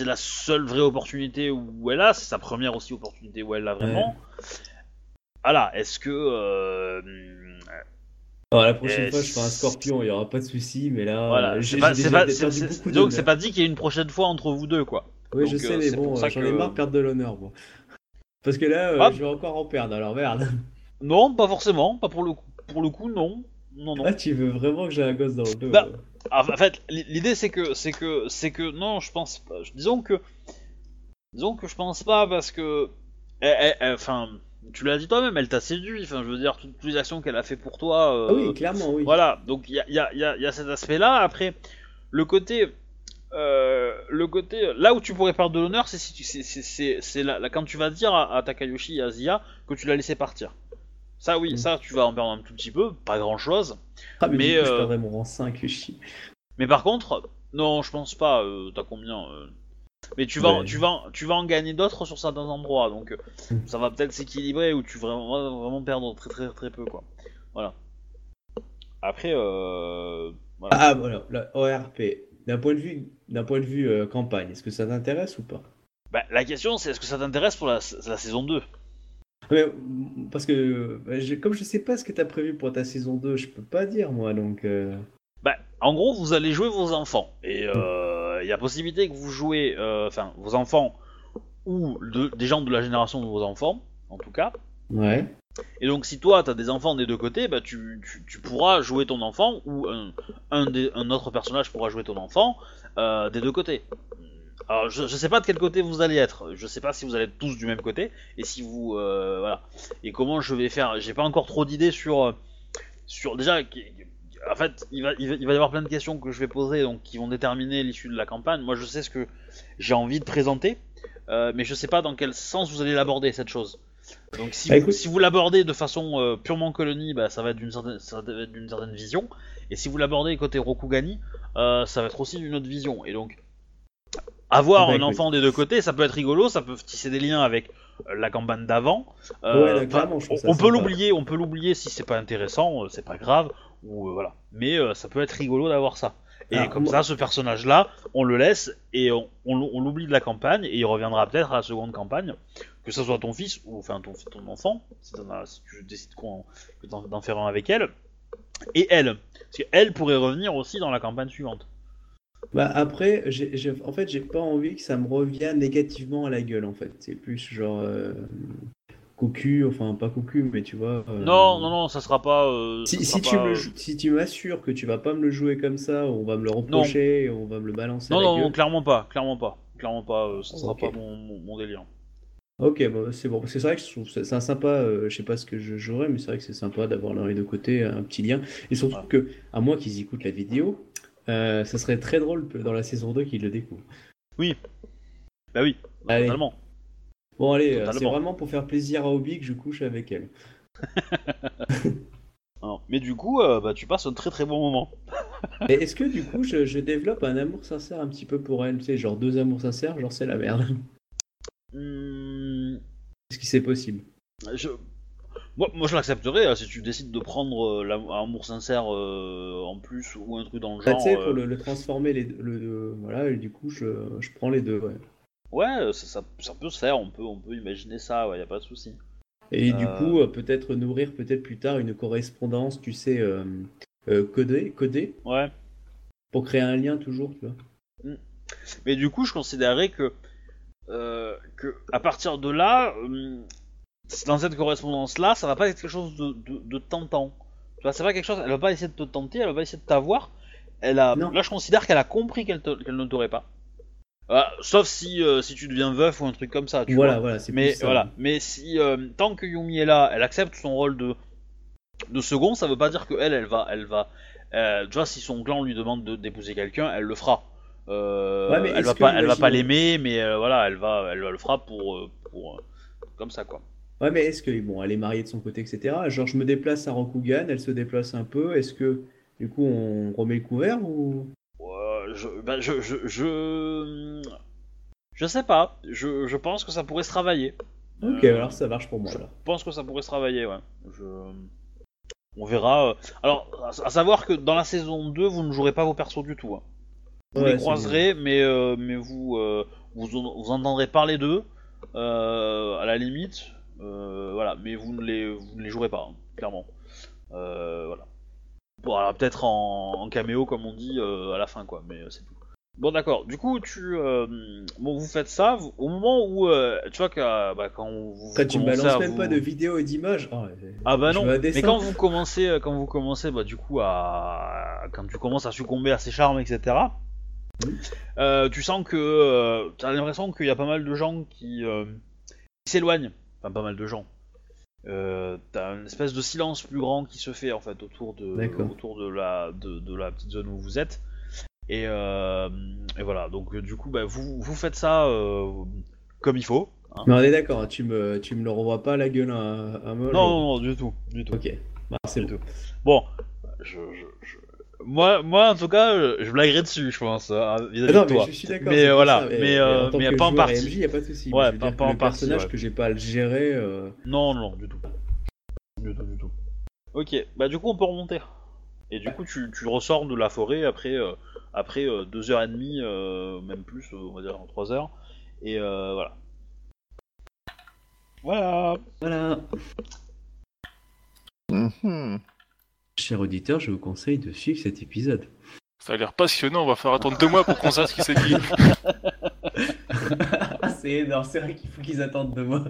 la seule vraie opportunité où elle a, c'est sa première aussi opportunité où elle l'a vraiment. Voilà, est-ce que... euh, Alors, la prochaine Et fois, je ferai un scorpion, il y aura pas de souci, mais là, Voilà, c'est j'ai pas, déjà donc c'est dit qu'il y ait une prochaine fois entre vous deux, quoi. Oui, je sais, mais bon, j'en que- ai marre de perdre de l'honneur, bon. Parce que là, euh, Ah. je vais encore en perdre, alors merde. Non, pas forcément, pas pour le coup, pour le coup, non. Non, non. Ah, tu veux vraiment que j'ai un gosse dans le dos Bah, euh. Ah, En fait, li- l'idée c'est que, c'est que, c'est que, non, je pense pas. Disons que, disons que je pense pas parce que, enfin, tu l'as dit toi-même, elle t'a séduit. Enfin, je veux dire, toutes, toutes les actions qu'elle a fait pour toi. euh, Ah oui, clairement, oui. Voilà, donc il y a, y a- y a- y a cet aspect-là. Après, le côté, euh, le côté, là où tu pourrais perdre de l'honneur, c'est si tu, c'est, c'est, là, là, quand tu vas dire à, à Takayoshi et à Zia que tu l'as laissé partir. Ça, oui, Mm. ça, tu vas en perdre un tout petit peu, pas grand-chose. Ah, mais, mais, je euh, mon rang 5, chi. Mais par contre, non, je pense pas. euh, T'as combien Mais tu vas, Ouais. tu vas, tu vas en gagner d'autres sur certains endroits, donc Mm. ça va peut-être s'équilibrer ou tu vas vraiment, vraiment perdre très très très peu quoi. Voilà. Après, euh, voilà. Ah, voilà, la ORP. D'un point de vue, d'un point de vue euh, campagne, est-ce que ça t'intéresse ou pas? Bah, la question, c'est est-ce que ça t'intéresse pour la, la saison 2 Mais, mm, Parce que bah, je- comme je sais pas ce que t'as prévu pour ta saison 2, je peux pas dire moi donc. euh, Bah, en gros, vous allez jouer vos enfants. Et euh, il y a possibilité que vous jouez, euh, enfin, vos enfants ou de- des gens de la génération de vos enfants, en tout cas. Ouais. Et donc, si toi, t'as des enfants des deux côtés, bah, tu, tu, pourras jouer ton enfant ou un, des- autre personnage pourra jouer ton enfant euh, des deux côtés. Alors, je, sais pas de quel côté vous allez être. Je sais pas si vous allez être tous du même côté et si vous, euh, voilà. Et comment je vais faire? J'ai pas encore trop d'idées sur, euh, sur déjà. En fait, il va y avoir plein de questions que je vais poser, donc qui vont déterminer l'issue de la campagne. Moi, je sais ce que j'ai envie de présenter, euh, mais je sais pas dans quel sens vous allez l'aborder cette chose. Donc si Bah, vous, si vous l'abordez de façon euh, purement colonie, bah, ça va être d'une certaine, vision. Et si vous l'abordez côté Rokugani, euh, ça va être aussi d'une autre vision. Et donc, avoir Bah, un écoute. enfant des deux côtés, ça peut être rigolo, ça peut tisser des liens avec la campagne d'avant. Euh, Ouais, on, peut l'oublier, on peut l'oublier si c'est pas intéressant, c'est pas grave, ou voilà. Mais ça peut être rigolo d'avoir ça. Et Ah, comme moi- ça, ce personnage-là, on le laisse et on, on l- on l'oublie de la campagne et il reviendra peut-être à la seconde campagne, que ce soit ton fils ou enfin ton, ton enfant, si, t'en as- si tu décides d'en faire un avec elle, et elle, parce qu'elle pourrait revenir aussi dans la campagne suivante. Bah après, en fait, j'ai pas envie que ça me revienne négativement à la gueule, en fait. C'est plus genre euh, cocu, enfin pas cocu, mais tu vois. euh, Non, non, non, ça sera pas. euh, Si, ça si sera tu pas, me, euh, si tu m'assures que tu vas pas me le jouer comme ça, on va me le reprocher, on va me le balancer Non, à la non, non, clairement pas, clairement pas, clairement pas. ça sera Ok. pas mon, mon- mon délire. Ok, bah, c'est bon. C'est vrai que je trouve ça, sympa, euh, je sais pas ce que je jouerais, mais c'est vrai que c'est sympa d'avoir dans les deux côtés un petit lien. Et surtout que, à moins qu'ils écoutent la vidéo, euh, ça serait très drôle dans la saison 2 qu'ils le découvrent. Bah oui, Allez. totalement. Bon, allez, euh, c'est vraiment pour faire plaisir à Obi que je couche avec elle. Non, Mais du coup, euh, bah, tu passes un très très bon moment. Et est-ce que du coup, je, je développe un amour sincère un petit peu pour elle? Tu sais, genre deux amours sincères, genre c'est la merde. Hmm, Est-ce que c'est possible je... moi, moi, je l'accepterais euh, si tu décides de prendre euh, l'am- un amour sincère euh, en plus ou un truc dans le Bah, genre. Tu sais, euh, pour le, le transformer, les, le, le- voilà, et du coup, je, je prends les deux, ouais. Ouais, ça, ça, ça peut se faire, on peut, on peut imaginer ça, ouais, y a pas de souci. Et du Euh. coup, euh, peut-être nourrir peut-être plus tard une correspondance, tu sais, euh, euh, codée, codée, Ouais. pour créer un lien toujours, tu vois. Mais du coup, je considérais que, euh, que à partir de là, hum, dans cette correspondance-là, ça va pas être quelque chose de, de, de tentant. Tu vois, c'est pas quelque chose. Elle va pas essayer de te tenter, elle va pas essayer de t'avoir. Elle a. Non. Là, je considère qu'elle a compris qu'elle te- qu'elle ne t'aurait pas. Ah, sauf si euh, si tu deviens veuf ou un truc comme ça. Tu Voilà, vois. voilà, c'est Mais plus ça. voilà. Mais si euh, tant que Yumi est là, elle accepte son rôle de de second, ça veut pas dire que elle, elle va, elle va. euh, tu vois, si son clan lui demande de d'épouser quelqu'un, elle le fera. Euh, Ouais, mais elle va pas, elle va pas imaginons- l'aimer, mais euh, voilà, elle va, elle le fera pour, euh, pour comme ça quoi. Ouais, mais est-ce que, bon, elle est mariée de son côté, etc. Genre, je me déplace à Rokugan, elle se déplace un peu. Est-ce que, du coup, on remet le couvert ou? Je, bah, je, je, je, je sais pas. Je, je pense que ça pourrait se travailler. Ok, Euh, alors ça marche pour moi. Je pense que ça pourrait se travailler, ouais. Je... On verra. Alors, à à savoir que dans la saison 2, vous ne jouerez pas vos persos du tout. hein. Vous Ouais, les croiserez, mais, euh, mais vous, euh, vous, en- vous entendrez parler d'eux, euh, à la limite. euh, voilà, mais vous ne les, vous ne les jouerez pas, hein, clairement. Euh, voilà. Bon, alors peut-être en, en caméo, comme on dit, euh, à la fin, quoi, mais euh, c'est tout. Bon, d'accord. Du coup, tu, euh, bon, vous faites ça vous- au moment où, euh, tu vois, que, bah, quand vous, Après, tu me balances même vous- pas de vidéos et d'images. Oh, ah bah non, mais quand vous commencez, quand vous commencez, bah du coup à, quand tu commences à succomber à ses charmes, etc. Euh, tu sens que euh, t'as l'impression qu'il y a pas mal de gens qui, euh, qui s'éloignent, enfin pas mal de gens. Euh, t'as une espèce de silence plus grand qui se fait en fait autour de, autour de la, de, de la petite zone où vous êtes. Et, et voilà, donc du coup, bah, vous, vous faites ça comme il faut. hein. Mais on est d'accord, hein, tu me, tu me le renvoies pas la gueule à, à moi. Non, non, non, du tout, du tout. Ok, bah, c'est bon. tout. Bon, je, je, je- Moi, moi, en tout cas, euh, je blaguerai dessus, je pense, hein, vis-à-vis Ah non, de mais toi. je suis d'accord. Mais, voilà, ça, mais, euh, en tant mais que pas en partie. MJ, y a pas de souci. Ouais, pas- pas en le partie, personnage ouais. que j'ai pas à le gérer. euh, Non, non, du tout. Du tout, du tout. Ok, bah du coup, on peut remonter. Et du coup, tu, tu ressors de la forêt après, euh, après euh, deux heures et demie, euh, même plus, euh, on va dire trois heures. Et euh, voilà. Voilà. Voilà. Mhm. Chers auditeurs, je vous conseille de suivre cet épisode. Ça a l'air passionnant, on va faire attendre deux mois pour qu'on sache ce qui s'est dit. c'est énorme, c'est vrai qu'il faut qu'ils attendent de moi.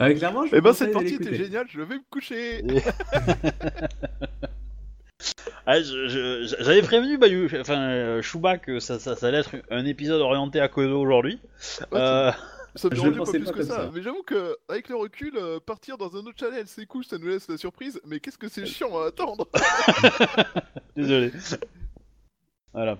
Ah, clairement, je Eh ben cette de partie était géniale, je vais me coucher. Ah, J'avais prévenu Bayou, enfin euh, Chouba que ça, ça, ça allait être un épisode orienté à Kodo aujourd'hui. Euh, Ça me dérangeait pas plus pas que ça. ça. Mais j'avoue que avec le recul, euh, partir dans un autre channel, c'est cool, ça nous laisse la surprise. Mais qu'est-ce que c'est chiant à attendre? désolé. Voilà.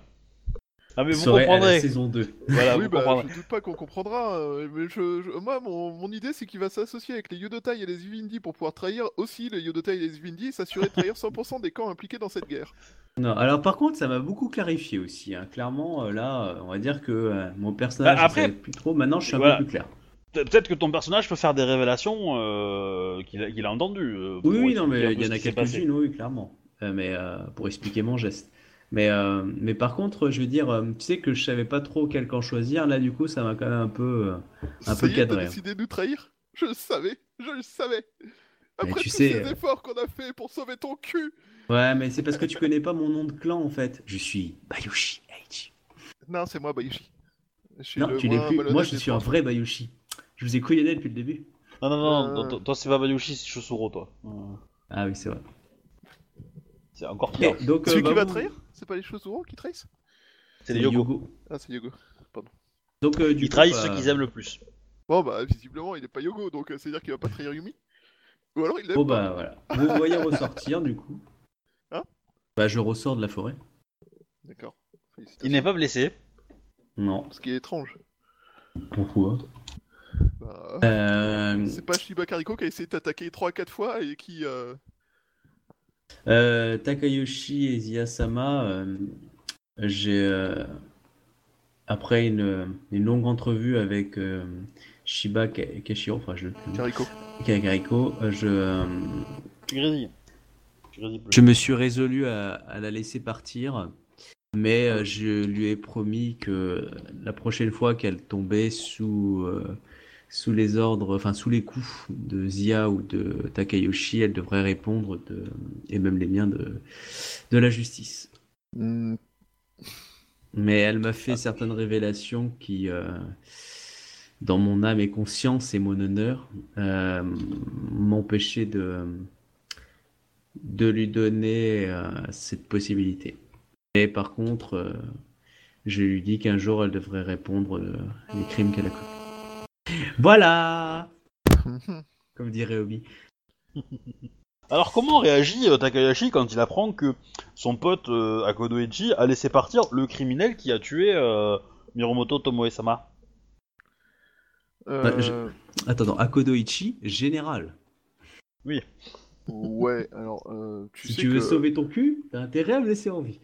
Ah mais vous Serait à la comprendrez. saison 2. Voilà, oui, vous bah, comprendrez. je doute pas qu'on comprendra. euh, mais je, je- moi, mon, mon idée, c'est qu'il va s'associer avec les Yodotai et les Uvindi pour pouvoir trahir aussi les Yodotai et les Uvindi et s'assurer de trahir 100% des camps impliqués dans cette guerre. Non, alors par contre, ça m'a beaucoup clarifié aussi. hein. Clairement, euh, là, euh, on va dire que euh, mon personnage, Bah, après- je savais plus trop. Maintenant, je suis un Voilà. peu plus clair. Pe- Peut-être que ton personnage peut faire des révélations euh, qu'il a, qu'il a entendues. euh, pour Oui, oui, non, expliquer un mais peu il y ce en a qui s'est passé. quelques-unes, oui, clairement. Euh, mais euh, pour expliquer mon geste. Mais, euh, mais par contre, je veux dire, euh, tu sais que je savais pas trop quel camp choisir. Là, du coup, ça m'a quand même un peu. euh, Un peu cadré, hein. décidé de nous trahir? Je le savais, je le savais. Après tu tous sais, ces efforts qu'on a fait pour sauver ton cul. Ouais, mais c'est parce que tu connais pas mon nom de clan en fait. Je suis Bayushi Eiichi. Non, c'est moi, Bayushi. Je suis Non, le tu l'es plus. Moi, je suis un vrai Bayushi. Je vous ai couillonné depuis le début. Non, non, non, Euh. non, toi- toi c'est pas Bayushi, c'est Chosuro, toi. Ah oui, c'est vrai. C'est encore pire. Donc, Celui euh, qui bah, va vous- trahir? C'est pas les Chosuro qui trahissent C'est les Yogo. Ah, c'est Yogo. Donc, euh, du Ils coup, trahissent bah, ceux qu'ils aiment le plus. Bon, bah, visiblement, il est pas Yogo, donc euh, c'est-à-dire qu'il va pas trahir Yumi. Ou alors il l'aime Bon, pas. bah voilà. Vous me voyez ressortir du coup. Hein Bah, je ressors de la forêt. D'accord. Il n'est pas blessé. Non. Ce qui est étrange. Pourquoi Bah, euh... C'est pas Shiba Kariko qui a essayé de t'attaquer 3-4 fois et qui. euh, euh, Takayoshi et Ziyasama, euh, j'ai. euh, Après une, une longue entrevue avec euh, Shiba enfin je Kariko. Kakariko, euh, je. euh, Tu grésilles. Tu grésilles plus. Je me suis résolu à, à la laisser partir, mais euh, je lui ai promis que la prochaine fois qu'elle tombait sous, euh, sous les ordres, enfin sous les coups de Zia ou de Takayoshi, elle devrait répondre, de, et même les miens, de, de la justice. Hmm, Mais elle m'a fait certaines révélations qui, euh, dans mon âme et conscience et mon honneur, euh, m'empêchaient de, de lui donner euh, cette possibilité. Et par contre, je lui dis qu'un jour elle devrait répondre les crimes qu'elle a commis. Voilà Comme dirait Obi. Alors comment réagit euh, Takayashi quand il apprend que son pote euh, Akodoichi a laissé partir le criminel qui a tué euh, Miromoto Tomoe-sama? Euh, Bah, je- Attends, Akodoichi, général. Ouais, alors, euh, tu Si sais tu veux que- sauver ton cul, t'as intérêt à me laisser en vie.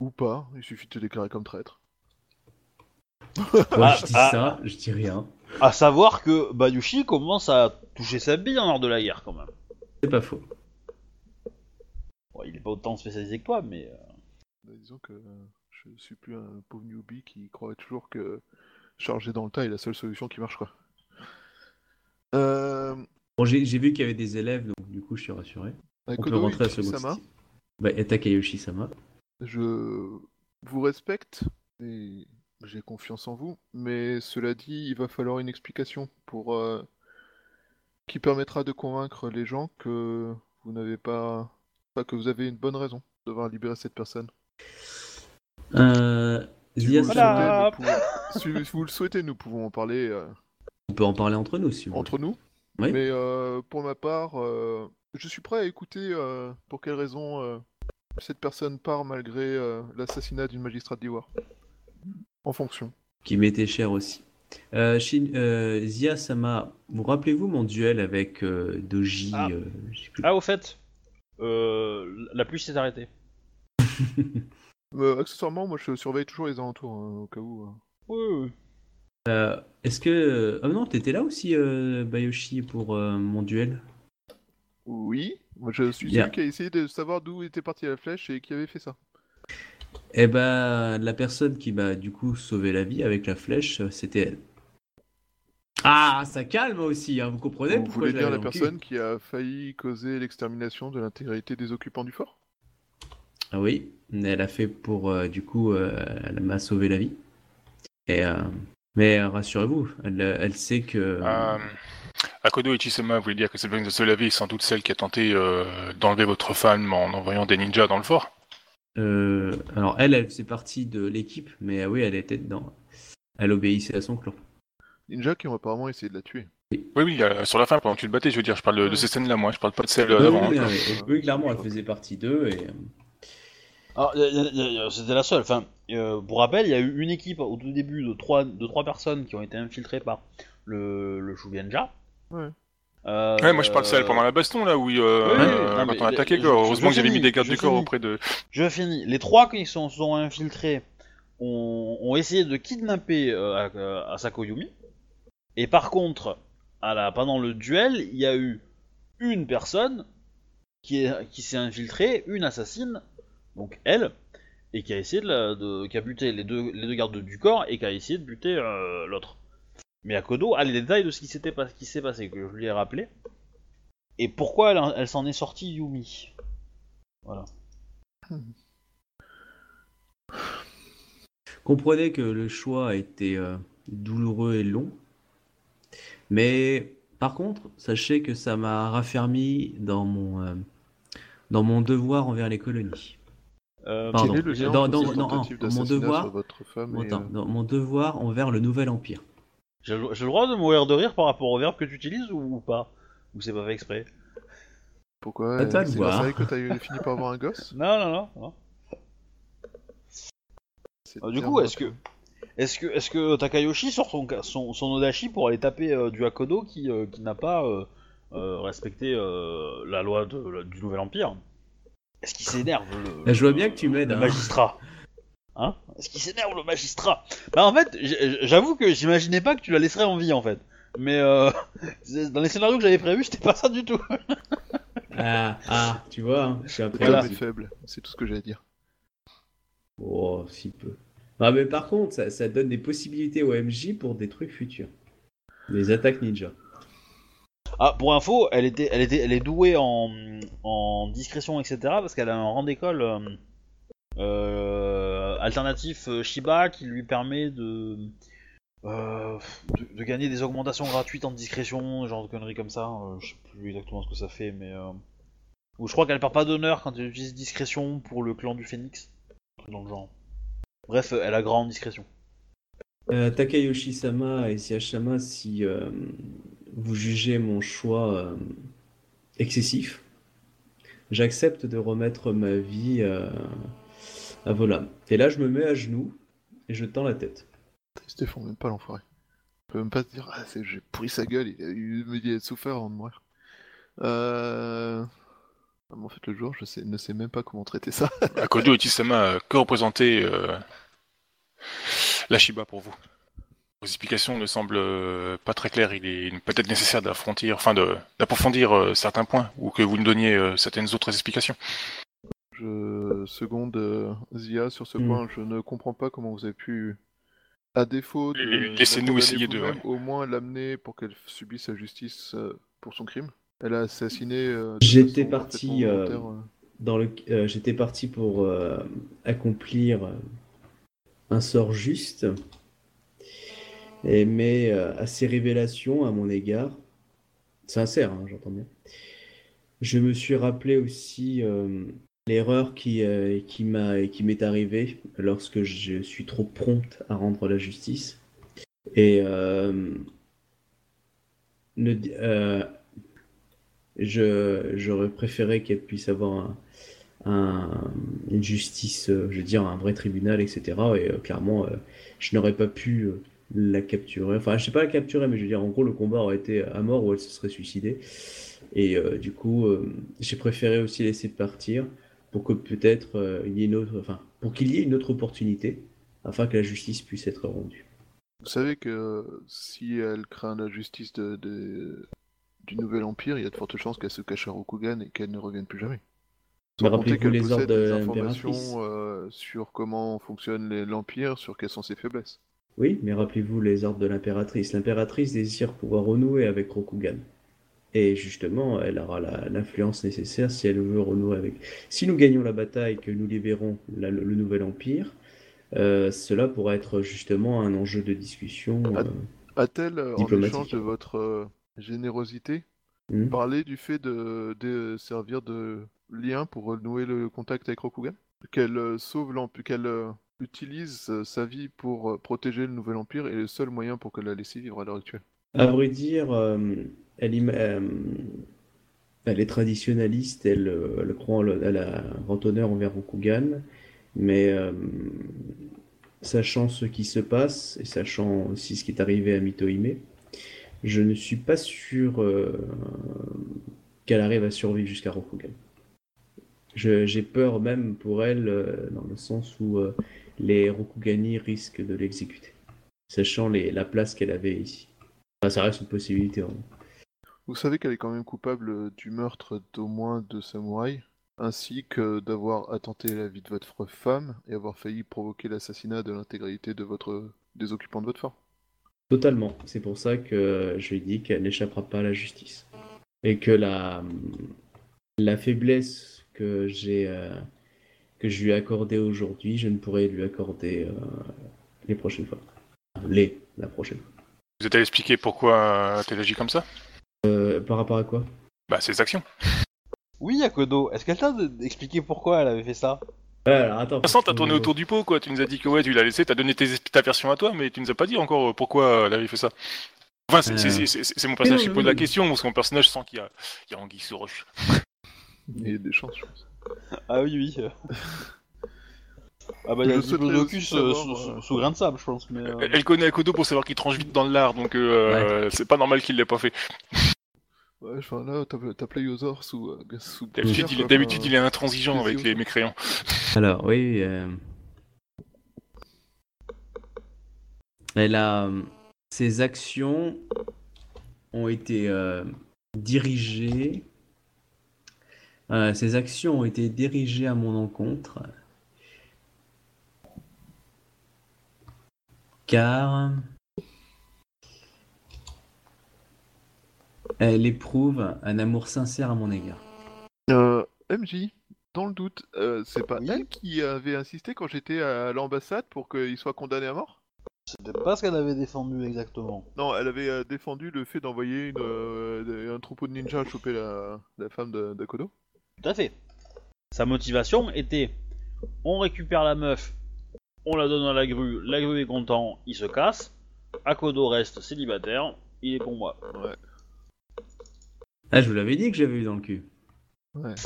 Ou pas, il suffit de te déclarer comme traître. Moi, Ah, je dis ah. ça, je dis rien. À savoir que Bayushi commence à toucher sa bille en hors de la guerre quand même. C'est pas faux. Bon, il est pas autant spécialisé que toi, mais... euh, Bah, disons que euh, je suis plus un pauvre newbie qui croit toujours que charger dans le tas est la seule solution qui marche, quoi. Euh, Bon, j'ai vu qu'il y avait des élèves, donc du coup, je suis rassuré. On peut rentrer à ce Sama, Bah, et Takayoshi-sama. je vous respecte et j'ai confiance en vous, mais cela dit, il va falloir une explication pour euh, qui permettra de convaincre les gens que vous n'avez pas, pas que vous avez une bonne raison de devoir libérer cette personne. Euh, Si vous, le Voilà. Souhaitez, nous pouvons- si vous le souhaitez, nous pouvons en parler euh, on peut en parler entre nous, si vous voulez. entre nous. Oui. Mais euh, pour ma part, euh, je suis prêt à écouter euh, pour quelle raison euh, cette personne part malgré euh, l'assassinat d'une magistrate d'Ivoire. En fonction. Qui m'était cher aussi. Euh, Shin- euh, Zia-sama, vous rappelez-vous mon duel avec euh, Doji Ah. euh, plus. Ah, au fait, euh, la pluie s'est arrêtée. Euh, accessoirement, moi je surveille toujours les alentours hein, au cas où. euh. Oui, oui. Euh, Est-ce que... Ah non, t'étais là aussi, euh, Bayoshi, pour euh, mon duel? Oui, Moi, je suis Bien. celui qui a essayé de savoir d'où était partie la flèche et qui avait fait ça. Eh ben, la personne qui m'a du coup sauvé la vie avec la flèche, euh, c'était elle. Ah, ça calme aussi, hein, vous comprenez Vous pourquoi voulez dire la personne qui a failli causer l'extermination de l'intégralité des occupants du fort? Ah oui, elle a fait pour, euh, du coup, euh, elle m'a sauvé la vie. Et, euh, mais rassurez-vous, elle, elle sait que... Euh, Akodo Ichisama voulait dire que cette de se laver est sans doute celle qui a tenté euh, d'enlever votre femme en envoyant des ninjas dans le fort? Euh, alors elle, elle faisait partie de l'équipe, mais euh, oui, elle était dedans. Elle obéissait à son clan. Ninja qui ont apparemment essayé de la tuer. Oui, oui, euh, sur la fin, pendant que tu te battais, je veux dire, je parle de, ces scènes-là, moi, je parle pas de celles Oui, d'avant. oui, hein. clairement, elle faisait partie d'eux. Et... euh, c'était la seule. Enfin, euh, pour rappel, il y a eu une équipe au tout début de trois, de trois personnes qui ont été infiltrées par le, le Shugenja. Ouais. Euh, Ouais, moi je parle de celle pendant la baston là où euh, Oui, oui, euh, mais on attaqué Heureusement que j'avais mis des gardes du corps finis. auprès de. Je finis. Les trois qui sont, sont infiltrés ont, ont essayé de kidnapper euh, à- Asakoyumi. Et par contre, à la, pendant le duel, il y a eu une personne qui, est- qui s'est infiltrée, une assassine, donc elle, et qui a essayé de, la- de- qui a buté les deux, les deux gardes du corps et qui a essayé de buter euh, l'autre. Mais Akodo a les détails de ce qui s'était pas- ce qui s'est passé, que je lui ai rappelé. Et pourquoi elle, elle s'en est sortie Yumi. Voilà. Comprenez que le choix a été euh, douloureux et long. Mais par contre, sachez que ça m'a raffermi dans mon, euh, dans mon devoir envers les colonies. Euh, Pardon. Quel est le lien Dans- entre dans- cette non, tentative non, mon d'assassinat devoir- sur votre femme et, Attends, dans mon devoir envers le nouvel empire. J'ai le j'ai le droit de mourir de rire par rapport au verbe que tu utilises ou, ou pas Ou c'est pas fait exprès Pourquoi euh, C'est voir. grâce à elle que t'as eu- fini par avoir un gosse Non, non, non. non. C'est Euh, du coup, est-ce que, est-ce que, est-ce que Takayoshi sort son, son, son Odashi pour aller taper euh, du Hakodo qui, euh, qui n'a pas euh, euh, respecté euh, la loi de- la- du Nouvel Empire? Est-ce qu'il s'énerve le, Je vois bien que tu m'aides, le hein. magistrat? Hein Est-ce qu'il s'énerve le magistrat? Bah en fait, j'avoue que j'imaginais pas que tu la laisserais en vie en fait. Mais euh, dans les scénarios que j'avais prévus, c'était pas ça du tout. Ah, ah, tu vois, hein, je suis un peu Voilà. faible, c'est tout ce que j'ai à dire. Oh, si peu. Ah, mais par contre, ça, ça donne des possibilités au MJ pour des trucs futurs. Des attaques ninja. Ah, pour info, elle était, elle était, elle est douée en, en discrétion, etc. Parce qu'elle a un rang d'école euh, alternatif euh, Shiba qui lui permet de, euh, de, de gagner des augmentations gratuites en discrétion, genre de conneries comme ça. Euh, je sais plus exactement ce que ça fait, mais euh, ou je crois qu'elle perd pas d'honneur quand elle utilise discrétion pour le clan du Phénix, dans le genre. Bref, elle a grand discrétion. Euh, Takayoshi-sama et Siashama, si euh, vous jugez mon choix euh, excessif, j'accepte de remettre ma vie à vos lames. Et là, je me mets à genoux et je tends la tête. Stéphane, même pas l'enfoiré. Il peut même pas se dire, ah, c'est- j'ai pourri sa gueule, il a, eu, il a souffert avant de mourir. Euh... ah, En fait, le jour, je sais, ne sais même pas comment traiter ça. Akodo et Tisama, que représentait euh, la Shiba pour vous? Vos explications ne semblent euh, pas très claires. Il est peut-être nécessaire d'affronter, enfin de- d'approfondir euh, certains points ou que vous nous donniez euh, certaines autres explications. Je seconde euh, Zia sur ce Hmm. point. Je ne comprends pas comment vous avez pu, à défaut de Laissez-nous la essayer de- au moins l'amener pour qu'elle subisse sa justice euh, pour son crime. Elle a assassiné. euh, J'étais parti, euh. Dans le, euh, j'étais parti pour euh, accomplir un sort juste, et mais euh, à ces révélations à mon égard, sincère, hein, j'entends bien, je me suis rappelé aussi euh, l'erreur qui, euh, qui m'est arrivée lorsque je suis trop prompte à rendre la justice, et euh, euh, je, j'aurais préféré qu'elle puisse avoir un, un- une justice, euh, je veux dire, un vrai tribunal, etc. Et clairement, je n'aurais pas pu la capturer. Enfin, je sais pas la capturer, mais je veux dire, en gros, le combat aurait été à mort ou elle se serait suicidée. Et du coup, j'ai préféré aussi laisser partir pour que peut-être euh, il y ait une autre, enfin, pour qu'il y ait une autre opportunité afin que la justice puisse être rendue. Vous savez que si elle craint la justice de, de- du nouvel empire, il y a de fortes chances qu'elle se cache à Rokugan et qu'elle ne revienne plus jamais. Mais Sans compter rappelez-vous qu'elle les possède ordres de des l'impératrice. informations euh, sur comment fonctionne l'empire, sur quelles sont ses faiblesses. Oui, mais rappelez-vous les ordres de l'impératrice. L'impératrice désire pouvoir renouer avec Rokugan. Et justement, elle aura l'influence nécessaire si elle veut renouer avec. Si nous gagnons la bataille, que nous libérons la- le, le nouvel empire, euh, cela pourra être justement un enjeu de discussion. Euh, A-t-elle, en échange de votre euh, générosité, hmm. parlé du fait de, de servir de lien pour renouer le contact avec Rokugan? Qu'elle sauve l'empire, qu'elle utilise sa vie pour protéger le nouvel empire est le seul moyen pour que la laisser vivre à l'heure actuelle? À vrai dire, euh, elle, euh, elle est traditionnaliste, elle, euh, elle croit en le- à la grand honneur envers Rokugan, mais euh, sachant ce qui se passe et sachant aussi ce qui est arrivé à Mitohime, je ne suis pas sûr qu'elle arrive à survivre jusqu'à Rokugan. J'ai peur même pour elle, dans le sens où les Rokugani risquent de l'exécuter, sachant la place qu'elle avait ici. Ça reste une possibilité. hein. Vous savez qu'elle est quand même coupable euh, du meurtre d'au moins deux samouraïs, ainsi que d'avoir attenté à la vie de votre femme et avoir failli provoquer l'assassinat de l'intégralité de votre des occupants de votre fort. Totalement. C'est pour ça que je lui dis qu'elle n'échappera pas à la justice. Et que la, la faiblesse que j'ai euh, que je lui ai accordée aujourd'hui, je ne pourrai lui accorder euh, les prochaines fois. Les, la prochaine fois. Vous êtes allé expliquer pourquoi t'as agi comme ça? Euh, par rapport à quoi? Bah, ses actions. Oui, Akodo, est-ce qu'elle t'a expliqué pourquoi elle avait fait ça? Ouais, alors attends. De toute façon, t'as tourné autour du pot, quoi. Tu nous as dit que ouais, tu l'as laissé, t'as donné tes- ta version à toi, mais tu nous as pas dit encore euh, pourquoi elle avait fait ça. Enfin, c'est Euh. c'est- c'est- c'est mon personnage qui pose la question, parce que mon personnage sent qu'il y a, il y a anguille sous roche. Il y a des chances, je pense. Ah oui, oui. ah bah il y a Je un souhaiterais diplodocus aussi euh, savoir, sous, euh, sous grain de sable, je pense. Mais, euh, Elle, elle connaît Akodo pour savoir qu'il tranche vite dans l'art, donc euh, c'est pas normal qu'il l'ait pas fait. Ouais, enfin là, t'as t'as Playosaur sous, euh, sous D'habitude, il, enfin, est intransigeant avec les mécréants. Alors, oui. euh, Elle a. Ses actions ont été euh, dirigées. euh, ses actions ont été dirigées à mon encontre. Car. Elle éprouve un amour sincère à mon égard. Euh, MJ, dans le doute, euh, c'est pas Oui elle qui avait insisté quand j'étais à l'ambassade pour qu'il soit condamné à mort? C'était pas ce qu'elle avait défendu exactement. Non, elle avait euh, défendu le fait d'envoyer une, euh, un troupeau de ninjas choper la, la femme d'Akodo. Tout à fait. Sa motivation était on récupère la meuf, on la donne à la grue, la grue est content, il se casse. Akodo reste célibataire, il est pour moi. Ouais. Ah, je vous l'avais dit que j'avais eu dans le cul. Ouais.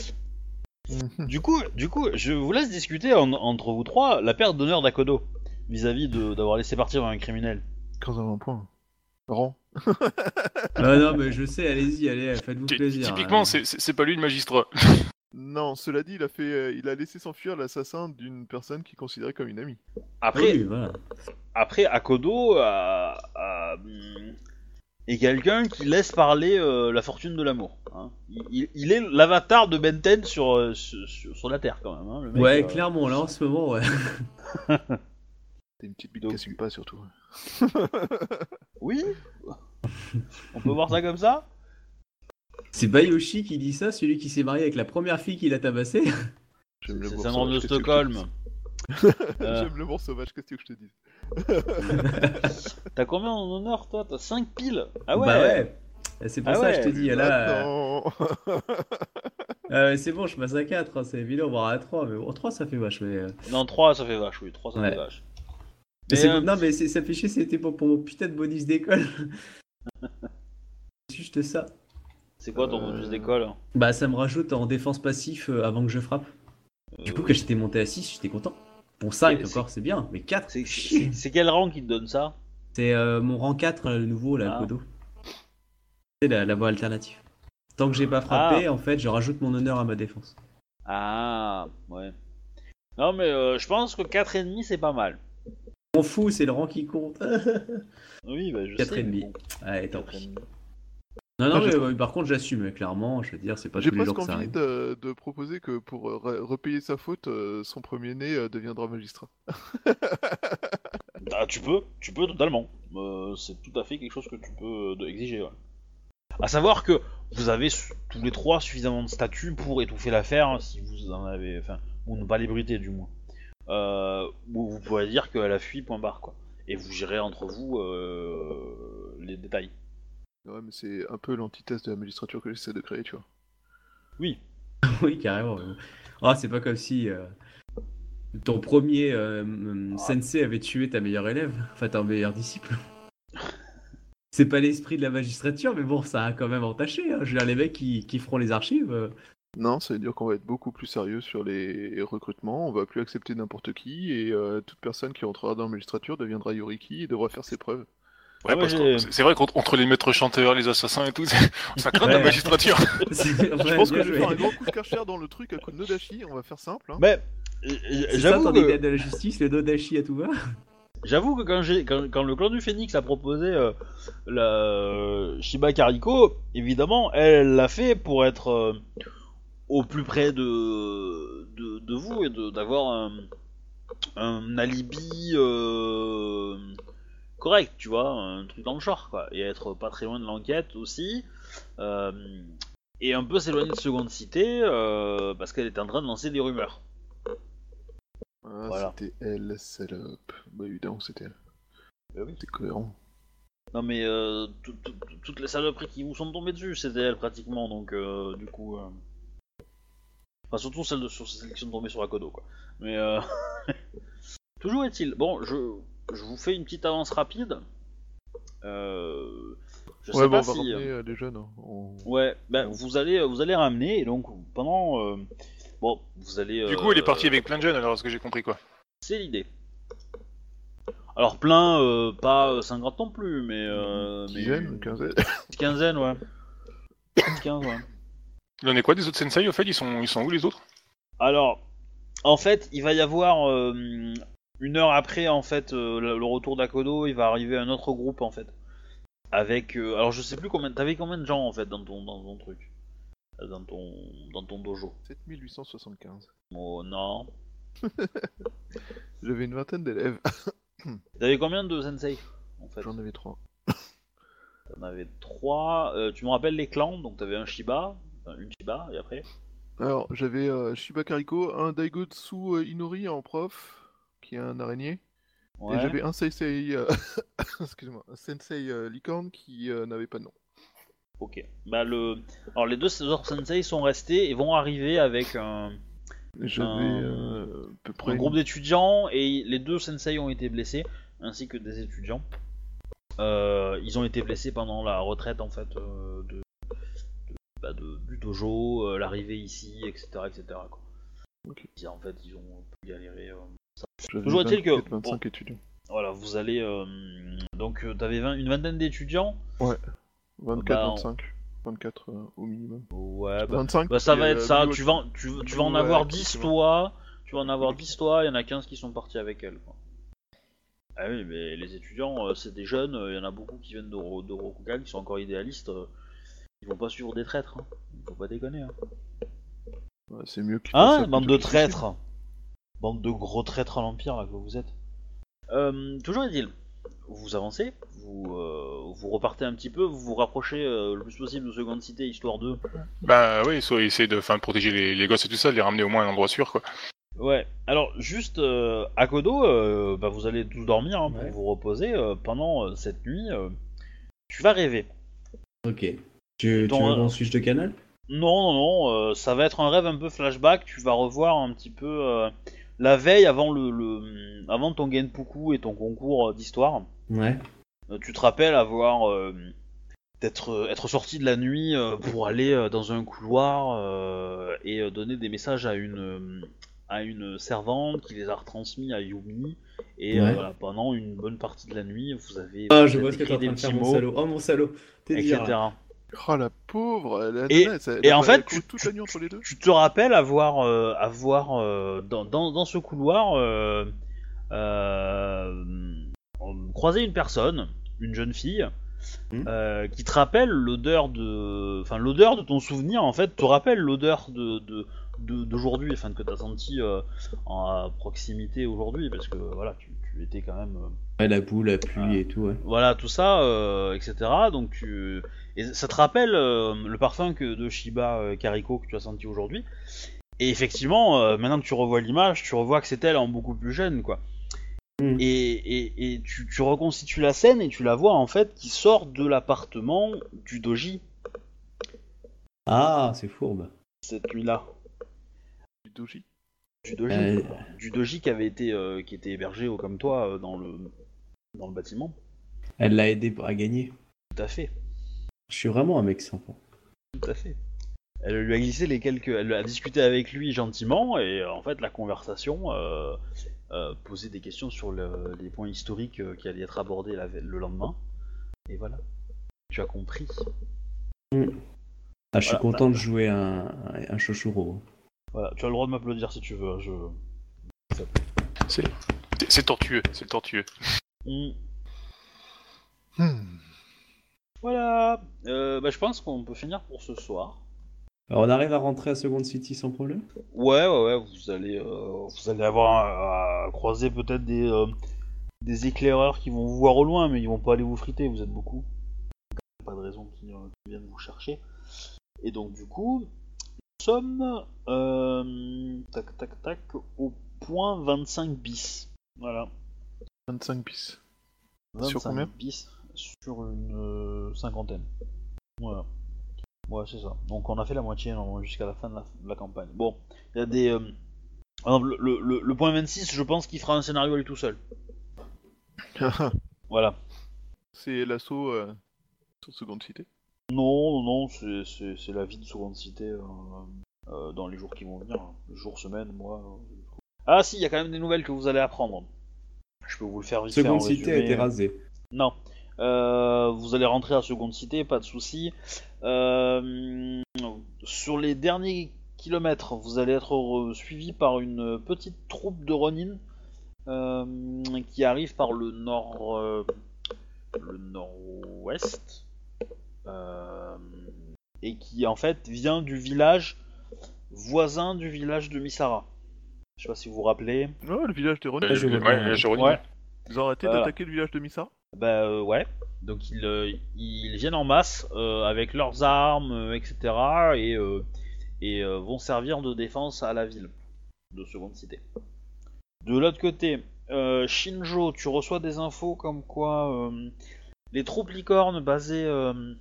Du coup, du coup, je vous laisse discuter en- entre vous trois la perte d'honneur d'Akodo vis-à-vis de- d'avoir laissé partir un criminel. Quand on a un point. Rang. Ah non, mais je sais, allez-y, allez, faites-vous Ty- plaisir. Typiquement, hein. c'est- c'est c'est pas lui le magistrat. Non, cela dit, il a fait, euh, il a laissé s'enfuir l'assassin d'une personne qu'il considérait comme une amie. Ah Après, oui, voilà. après Akodo a- a, est quelqu'un qui laisse parler euh, la fortune de l'amour. hein. Il, il- il est l'avatar de Benten sur, euh, sur, la Terre quand même. hein, le mec, Ouais, euh, clairement, là en ce moment, ouais. C'est une petite bite Donc- qui pas, surtout. Oui On peut voir ça comme ça? C'est Bayoshi qui dit ça, celui qui s'est marié avec la première fille qu'il a tabassée? C'est mort syndrome de Stockholm. Dise Euh. J'aime le mort sauvage, qu'est-ce que je te dis T'as combien en honneur toi T'as 5 piles Ah ouais, Bah ouais. C'est pour Ah ça que je te dis, là. Non euh, c'est bon, je passe à 4, hein, c'est évident, voire à 3. Mais bon, 3 ça fait vache. Mais, euh, Non, 3 ça fait vache, oui, 3 ça Ouais. fait vache. mais Mais, c'est- euh, Non, mais c'est- ça fait chier, c'était pour, pour mon putain de bonus d'école. C'est juste ça. C'est quoi ton Euh, bonus d'école? Bah, ça me rajoute en défense passif avant que je frappe. Du coup, quand j'étais monté à 6, j'étais content. Bon, 5 c'est- encore, c'est bien, mais 4, C'est quel rang qui te donne ça C'est euh, mon rang 4, euh, le nouveau, là, Ah. Kodo. C'est la, la voie alternative. Tant que j'ai pas frappé, en fait, je rajoute mon honneur à ma défense. Ah, ouais. Non, mais euh, je pense que 4,5 c'est pas mal. M'en fous, c'est le rang qui compte. Oui, bah je Quatre sais. et mais demi. bon, Allez, tant pis. Non, non, mais par contre, j'assume, clairement. Je veux dire, c'est pas tous les jours que ça envie de, de proposer que pour euh, re- repayer sa faute, euh, son premier-né euh, deviendra magistrat. Ah, tu peux, tu peux totalement. Euh, c'est tout à fait quelque chose que tu peux euh, exiger. Ouais. À savoir que vous avez tous les trois suffisamment de statut pour étouffer l'affaire hein, si vous en avez, enfin, ou ne pas l'ébruiter du moins. Euh, ou vous pourrez dire qu'elle a fui, point barre quoi. Et vous gérez entre vous euh, les détails. Ouais, mais c'est un peu l'antithèse de la magistrature que j'essaie de créer, tu vois. Oui. oui, carrément. Ah, c'est pas comme si euh, ton premier euh, sensei avait tué ta meilleure élève, enfin ton meilleur disciple. C'est pas l'esprit de la magistrature, mais bon, ça a quand même entaché. Hein. Je veux dire, les mecs qui, qui feront les archives. euh, Non, ça veut dire qu'on va être beaucoup plus sérieux sur les recrutements, on va plus accepter n'importe qui, et toute personne qui entrera dans la magistrature deviendra Yoriki et devra faire ses preuves. Ouais, Ah, c'est- vrai qu'entre entre les maîtres chanteurs, les assassins et tout, ça craint Ouais. la magistrature. Je pense que je vais faire un gros coup de karcher dans le truc à coup de Nodashi, on va faire simple. Hein. Mais euh, j'avoue que, de la justice, le à tout va j'avoue que quand, j'ai, quand, quand le clan du Phénix a proposé euh, la Shiba Kariko, évidemment, elle l'a fait pour être euh, au plus près de, de, de vous et d'avoir un, un alibi euh, correct, tu vois, un truc dans le genre, quoi, et être pas très loin de l'enquête aussi. euh, et un peu s'éloigner de Seconde Cité euh, parce qu'elle était en train de lancer des rumeurs. Ah, Voilà. c'était elle, salope. Bah évidemment, c'était elle. Bah oui. C'est cohérent. Non mais euh, tout- tout- toutes les saloperies qui vous sont tombées dessus, c'était elle pratiquement, donc du coup... Enfin surtout celles, de, sur celles qui sont tombées sur Akodo quoi. Mais. Toujours est-il, bon je, je vous fais une petite avance rapide. Euh... Je ouais, sais bon, pas on va si... ramener euh, euh, les jeunes. hein. On- Ouais, ben vous allez, vous allez ramener, et donc pendant... euh, Bon, vous allez... Du coup, elle est euh, partie avec plein de jeunes, alors, ce que j'ai compris, quoi. C'est l'idée. Alors plein, euh, pas euh, 50 non plus, mais... Euh, mais Dizaine, une quinzaine. quinzaine, ouais. Petite quinze, ouais. Il en est quoi des autres sensei, au fait ils sont, ils sont où, les autres? Alors, en fait, il va y avoir euh, une heure après, en fait, euh, le le retour d'Akodo, il va arriver un autre groupe, en fait. Avec, euh, alors je sais plus combien, t'avais combien de gens, en fait, dans ton, dans ton truc, dans ton, dans ton dojo? 7875. Oh non. J'avais une vingtaine d'élèves. T'avais combien de sensei, en fait? J'en avais trois. T'en avais trois. Euh, tu me rappelles les clans, donc t'avais un Shiba, enfin, une Shiba, et après? Alors, j'avais euh, Shiba Kariko, un Daigotsu Inori en prof, qui est un araignée. Ouais. Et j'avais un Sensei, euh, excuse-moi, un Sensei euh, licorne qui euh, n'avait pas de nom. Ok. Bah le, alors les deux autres sensei sont restés et vont arriver avec un, J'avais Un- à peu près un groupe d'étudiants et les deux sensei ont été blessés ainsi que des étudiants. Ils ont été blessés pendant la retraite en fait de, de- bah, de- du dojo, l'arrivée ici, etc., etc. Quoi. Ok. Ils- en fait, ils ont j'avais Toujours est-il que- 24, 25 étudiants. Voilà, vous allez euh, donc euh, t'avais 20 une vingtaine d'étudiants. 24, Bah, on- 25. 24 euh, au minimum. Ouais, bah, 25 Bah ça va être euh, ça, Blue tu vas, tu, tu vas en avoir Oak, 10 c'est toi, tu vas en avoir 10 toi, il y en a 15 qui sont partis avec elle. Quoi. Ah oui, mais les étudiants, euh, c'est des jeunes, il y en a beaucoup qui viennent de, de Rokugan, qui sont encore idéalistes, ils vont pas suivre des traîtres, hein. faut pas déconner. Hein, Ouais, c'est mieux qu'ils Hein, ça bande de traîtres Bande de gros traîtres à l'Empire là que vous êtes. Euh, toujours est-il, vous avancez, vous, euh, vous repartez un petit peu, vous vous rapprochez euh, le plus possible de Seconde Cité, histoire de... Bah oui, soit essayer de enfin, protéger les, les gosses et tout ça, de les ramener au moins à un endroit sûr, quoi. Ouais, alors juste euh, à Kodo, euh, bah, vous allez tous dormir hein, pour Ouais. vous reposer euh, pendant euh, cette nuit. euh, tu vas rêver. Ok. Tu, tu Ton, euh, qu'on switch de canal? Non, non, non, euh, ça va être un rêve un peu flashback. Tu vas revoir un petit peu euh, la veille avant le, le avant ton Genpuku et ton concours d'histoire. Ouais. Euh, tu te rappelles avoir euh, d'être euh, être sorti de la nuit euh, pour aller euh, dans un couloir euh, et euh, donner des messages à une euh, à une servante qui les a retransmis à Yumi et euh, voilà, pendant une bonne partie de la nuit vous avez Ah, vous je vois ce que t'es écrit en train des de faire, petits mon mots salaud. Oh, mon salaud. T'es etc. Oh la pauvre la Et- nana, ça- et a en fait, tu- toute la nuit entre les deux. tu te rappelles avoir euh, avoir euh, dans, dans, dans ce couloir euh, euh, croisé une personne une jeune fille Hmm. euh, qui te rappelle l'odeur de, enfin l'odeur de ton souvenir en fait te rappelle l'odeur de de- de- d'aujourd'hui, enfin que t'as senti euh, en à proximité aujourd'hui, parce que voilà, tu, tu étais quand même, euh, Ouais, la boue, la pluie et tout, ouais. voilà tout ça, euh, etc. Donc tu, et ça te rappelle euh, le parfum que de Shiba Kariko que tu as senti aujourd'hui. Et effectivement, euh, maintenant que tu revois l'image, tu revois que c'est elle en beaucoup plus jeune, quoi. Mm. Et, et, et tu, tu reconstitues la scène et tu la vois en fait qui sort de l'appartement du doji Ah, c'est fourbe. cette nuit-là. Du doji. Du doji, Euh, du doji qui avait été euh, qui était hébergé euh, comme toi euh, dans le dans le bâtiment. Elle l'a aidé à gagner. Tout à fait, Je suis vraiment un mec sympa. tout à fait. Elle lui a glissé les quelques, elle a discuté avec lui gentiment et en fait la conversation posait des questions sur le- les points historiques qui allaient être abordés la- le lendemain. Et voilà, tu as compris. Ah, je suis Voilà. content de jouer un, un. Voilà, tu as le droit de m'applaudir si tu veux. hein, Je... C'est c'est tortueux, c'est tortueux. Hmm. Hmm. Voilà, Euh, bah, je pense qu'on peut finir pour ce soir. Alors, on arrive à rentrer à Second City sans problème? Ouais, ouais, ouais, vous allez, euh, vous allez avoir à, à croiser peut-être des, euh, des éclaireurs qui vont vous voir au loin, mais ils vont pas aller vous friter, vous êtes beaucoup. Donc, Pas de raison qu'ils euh, viennent vous chercher. Et donc, du coup, sommes, euh, tac, tac, tac, au point 25 bis. Voilà. 25 bis. 25 Sur combien bis sur une euh, cinquantaine. Voilà. Ouais, c'est ça. Donc on a fait la moitié jusqu'à la fin de la, de la campagne. Bon, il y a des. euh, par exemple, le, le- le point 26, je pense qu'il fera un scénario lui tout seul. Voilà. c'est l'assaut euh, sur Seconde Cité. Non, non, non, c'est- la vie de seconde cité euh, euh, dans les jours qui vont venir. hein. Jours, semaines, mois. euh. Ah si, il y a quand même des nouvelles que vous allez apprendre. Je peux vous le faire vite fait en Second City a été rasée. Non. Euh, vous allez rentrer à Seconde Cité, pas de souci. Euh, sur les derniers kilomètres, vous allez être re- suivi par une petite troupe de Ronin euh, qui arrive par le nord, le nord-ouest, et qui en fait vient du village voisin du village de Misara. Je sais pas si vous vous rappelez. Oh, le village des Ronin. ouais. Ils ont arrêté Voilà. d'attaquer le village de Missa Bah euh, ouais. Donc ils, euh, ils viennent en masse euh, avec leurs armes, euh, etc. et, euh, et euh, vont servir de défense à la ville de Seconde Cité. De l'autre côté, euh, Shinjo, tu reçois des infos comme quoi euh, les troupes licornes basées euh,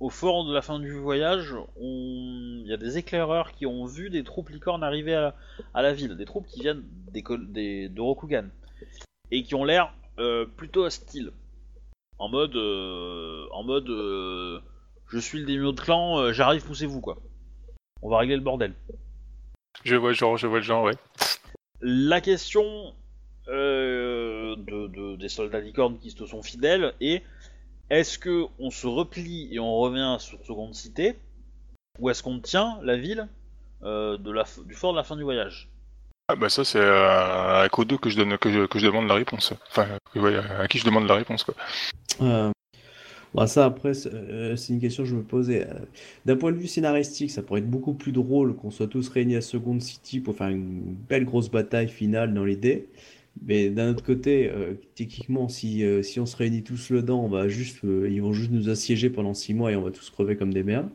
au fort de la fin du voyage, il y a des éclaireurs qui ont vu des troupes licornes arriver à, à la ville, des troupes qui viennent des, col- des, de Rokugan et qui ont l'air euh, plutôt hostiles. En mode, euh, en mode, euh, je suis le démio de clan, j'arrive, poussez-vous quoi. On va régler le bordel. Je vois le genre, je vois le genre, ouais. La question de, de- des soldats licornes qui te sont fidèles est est-ce que on se replie et on revient sur Seconde Cité ou est-ce qu'on tient la ville euh, de la, f- du fort de la fin du voyage? Ah bah ça c'est euh, à Code 2 que je donne que je, que je demande la réponse. Enfin ouais, à qui je demande la réponse quoi. Euh, bah ça après c'est euh, une question que je me posais. Euh, D'un point de vue scénaristique, ça pourrait être beaucoup plus drôle qu'on soit tous réunis à Second City pour faire une belle grosse bataille finale dans l'idée. Mais d'un autre côté, euh, techniquement, si, euh, si on se réunit tous dedans, on va juste, euh, ils vont juste nous assiéger pendant six mois et on va tous crever comme des merdes.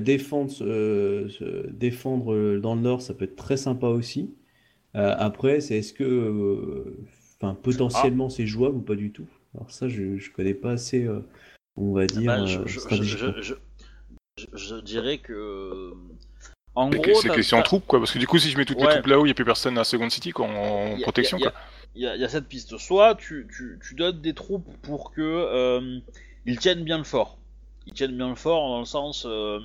Défendre, se- défendre dans le nord, ça peut être très sympa aussi. Après, c'est est-ce que, enfin, potentiellement c'est jouable ou pas du tout? Alors ça, je, je connais pas assez, on va dire, Bah, je- je- je dirais que. En C'est gros, que- c'est t'as- question t'as- troupes quoi, parce que du coup si je mets toutes Ouais. les troupes là-haut, il n'y a plus personne à Second City quoi, en a- protection quoi. Il y, a- il y a cette piste. Soit tu, tu, tu donnes des troupes pour que euh, ils tiennent bien le fort. Ils tiennent bien le fort dans le sens euh,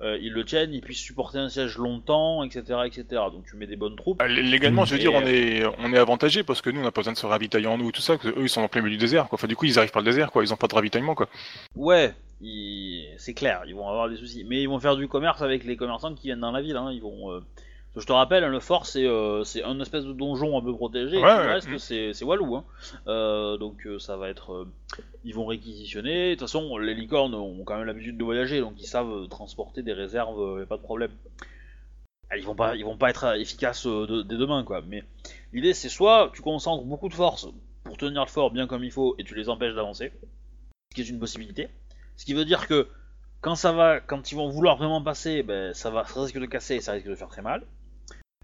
euh, ils le tiennent, ils puissent supporter un siège longtemps, etc., etc. Donc tu mets des bonnes troupes. Lé- Légalement, je veux dire, on euh, est, on est avantagé parce que nous, on n'a pas besoin de se ravitailler en nous et tout ça. que eux, ils sont en plein milieu du désert. Quoi. Enfin, du coup, ils arrivent par le désert, quoi. Ils ont pas de ravitaillement, quoi. Ouais, ils- c'est clair, ils vont avoir des soucis. Mais ils vont faire du commerce avec les commerçants qui viennent dans la ville. Hein. Ils vont euh, Je te rappelle, hein, le fort c'est euh, c'est un espèce de donjon un peu protégé, et tout le ouais, reste c'est c'est Walou. Hein. Euh, donc euh, ça va être. ils vont réquisitionner. De toute façon, les licornes ont quand même l'habitude de voyager, donc ils savent transporter des réserves, a pas de problème. Ah, Ils vont pas, ils vont pas être efficaces de- dès demain, quoi. Mais l'idée c'est soit tu concentres beaucoup de force pour tenir le fort bien comme il faut et tu les empêches d'avancer, ce qui est une possibilité. Ce qui veut dire que quand ça va, quand ils vont vouloir vraiment passer, ben, ça va, ça risque de casser et ça risque de faire très mal.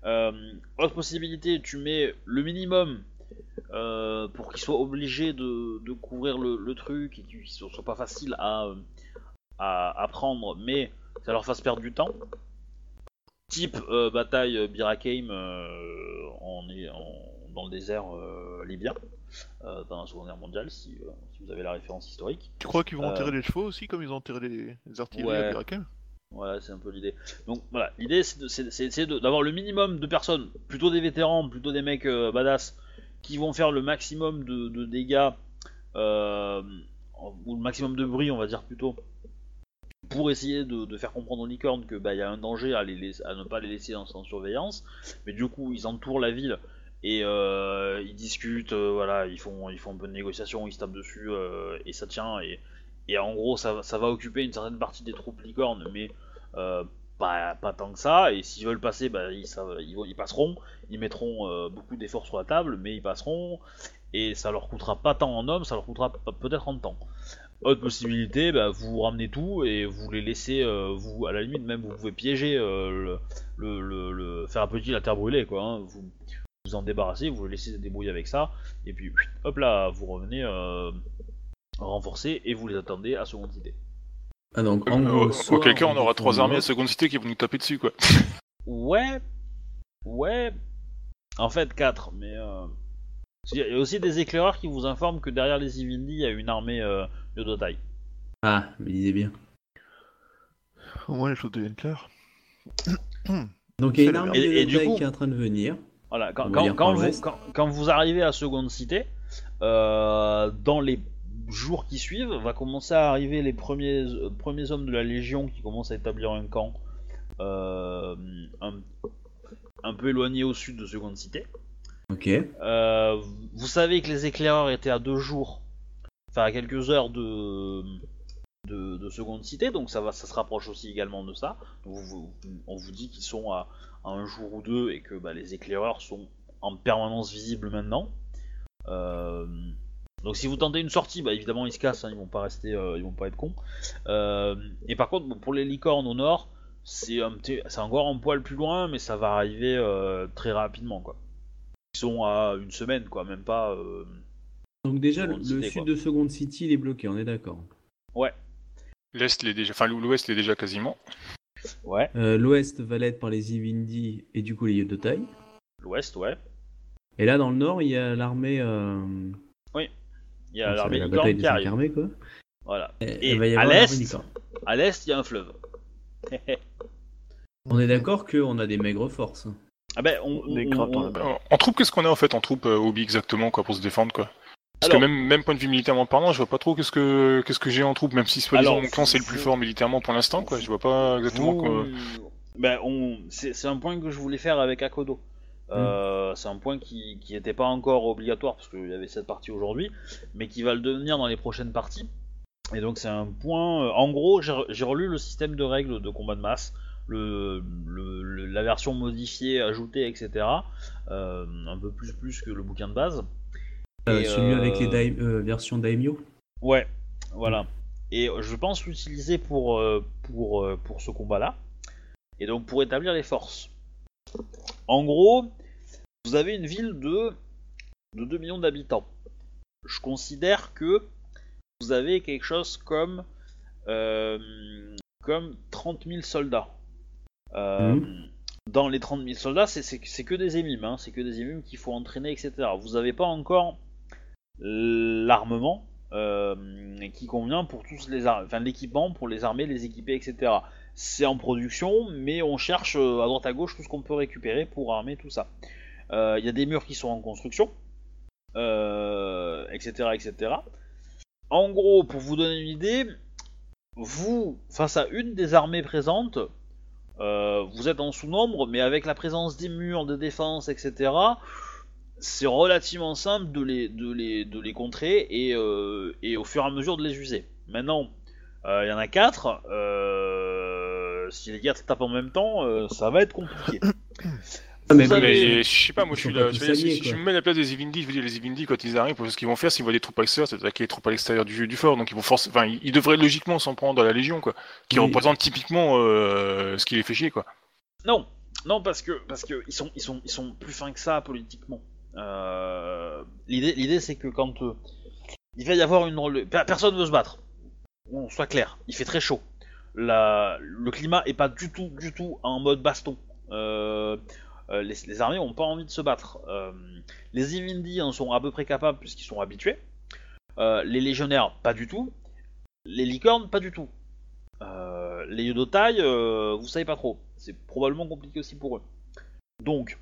Euh, autre possibilité, tu mets le minimum euh, pour qu'ils soient obligés de, de couvrir le, le truc et qu'ils ne soit pas facile à, euh, à, à prendre, mais ça leur fasse perdre du temps. Type euh, bataille Birakeim euh, en- dans le désert libyen, dans la Seconde Guerre mondiale, si, si vous avez la référence historique. Tu crois qu'ils vont enterrer les chevaux aussi, comme ils ont enterré les, les artilleries Ouais. à Birakem Voilà, c'est un peu l'idée. Donc voilà, l'idée c'est d'avoir le minimum de personnes, plutôt des vétérans, plutôt des mecs euh, badass, qui vont faire le maximum de, dégâts, euh, ou le maximum de bruit, on va dire plutôt, pour essayer de, faire comprendre aux licornes que bah y a un danger à, les à ne pas les laisser en, surveillance. Mais du coup, ils entourent la ville et euh, ils discutent, voilà, ils font, ils font un peu de négociation, ils se tapent dessus et ça tient. Et, et en gros, ça, va- occuper une certaine partie des troupes licornes, mais euh, pas, tant que ça. Et s'ils veulent passer, bah, ils, passeront. Ils mettront euh, beaucoup d'efforts sur la table, mais ils passeront. Et ça leur coûtera pas tant en hommes, ça leur coûtera peut-être en temps. Autre possibilité, bah, vous ramenez tout et vous les laissez, euh, vous à la limite même vous pouvez piéger, faire un petit la terre brûlée quoi. hein. Vous vous en débarrassez, vous les laissez se débrouiller avec ça, et puis hop là, vous revenez renforcés et vous les attendez à seconde cité. Ah, donc, en Euh, gros, soit auquel cas, on aura trois armées à seconde cité qui vont nous taper dessus, quoi. Ouais, ouais, en fait 4, mais euh, il y a aussi des éclaireurs qui vous informent que derrière les Ivindi, il y a une armée euh, de taille. Ah, mais disait bien. Au moins les choses deviennent claires. Donc, il y a une armée Et- de et du coup- qui est en train de venir. Voilà, quand, vous, l'ouest. quand, quand vous arrivez à Seconde Cité, euh, dans les jours qui suivent, va commencer à arriver les premiers, euh, premiers hommes de la Légion qui commencent à établir un camp euh, un, un peu éloigné au sud de Seconde Cité. Ok. Euh, vous savez que les éclaireurs étaient à deux jours, enfin à quelques heures de, de, de Seconde Cité, donc ça, va, ça se rapproche aussi également de ça. Donc vous- vous- on vous dit qu'ils sont à, à un jour ou deux et que bah, les éclaireurs sont en permanence visibles maintenant. Euh, donc si vous tentez une sortie, bah évidemment ils se cassent, hein, ils vont pas rester, euh, ils vont pas être cons. Euh, et par contre bon, pour les licornes au nord, c'est un petit- c'est encore un poil plus loin, mais ça va arriver euh, très rapidement quoi. Ils sont à une semaine quoi, même pas. euh, Donc, déjà, le, Seconde le Cité, sud quoi. de Second City, il est bloqué, on est d'accord. Ouais, L'Est, est déjà... enfin, l'Ouest, est déjà quasiment. ouais. Euh, L'ouest va l'être par les Ivindi et du coup les Yodotai. L'ouest, ouais. Et là, dans le nord, il y a l'armée. Euh... Il y a l'armée la licorne qui arrive. armées, quoi. Voilà. Et, Et il va y à l'est, à l'est, il y a un fleuve. On est d'accord qu'on a des maigres forces. ah ben, on. En, en troupe, qu'est-ce qu'on a en fait en troupe euh, Obi exactement, quoi, pour se défendre, quoi Parce Alors- que même, même point de vue militairement parlant, je vois pas trop qu'est-ce que qu'est-ce que j'ai en troupe, même si soi-disant mon clan c'est le plus fort militairement pour l'instant, quoi. Je vois pas exactement Vous- quoi. Ben, on... c'est c'est un point que je voulais faire avec Akodo. Mm. Euh, C'est un point qui qui était pas encore obligatoire parce qu'il y avait cette partie aujourd'hui, mais qui va le devenir dans les prochaines parties. Et donc c'est un point. euh, En gros, j'ai re- j'ai relu le système de règles de combat de masse, le, le- le- la version modifiée, ajoutée, etc. Euh, un peu plus plus que le bouquin de base. Euh, Et, celui avec les daim- versions Daimyo. Ouais, voilà. Et euh, je pense l'utiliser pour, pour, pour ce combat-là. Et donc pour établir les forces. En gros, vous avez une ville de, de 2 millions d'habitants. Je considère que vous avez quelque chose comme, euh, comme 30 000 soldats. Euh, Dans les 30 000 soldats, c'est- que des émimes, hein, c'est que des émimes qu'il faut entraîner, etc. Vous n'avez pas encore l'armement euh, qui convient pour tous les enfin l'équipement pour les armées, les équiper, etc. C'est en production, mais on cherche à droite à gauche tout ce qu'on peut récupérer pour armer tout ça. Euh, Il y a des murs qui sont en construction, euh, etc., etc. En gros, pour vous donner une idée, vous face à une des armées présentes, euh, vous êtes en sous-nombre, mais avec la présence des murs, des défenses, etc., c'est relativement simple de les, de de contrer et, au fur et à mesure de les user. Maintenant, il y en a 4, si les 4 tapent en même temps, ça va être compliqué. Mais Mais je sais pas, moi je suis là. je dire, si, si je me mets à la place des Evindi, je veux dire, les Evindi, quand ils arrivent, ce qu'ils vont faire, s'ils voient des troupes extérieures, c'est d'attaquer les troupes à l'extérieur du, du fort. Donc ils vont forcer, enfin, ils, ils devraient logiquement s'en prendre à la Légion, quoi. Qui Oui. représente typiquement euh, ce qui les fait chier, quoi. Non, non parce que parce que ils sont ils sont ils sont plus fins que ça politiquement. Euh, l'idée l'idée c'est que quand euh, il va y avoir une personne veut se battre. On soit clair, il fait très chaud. La, le climat est pas du tout du tout en mode baston. Euh, euh, les, armées ont pas envie de se battre. Euh, les Ivindi en sont à peu près capables puisqu'ils sont habitués. Euh, les légionnaires pas du tout. Les licornes pas du tout. Les Yodotai, vous savez pas trop. C'est probablement compliqué aussi pour eux. Donc,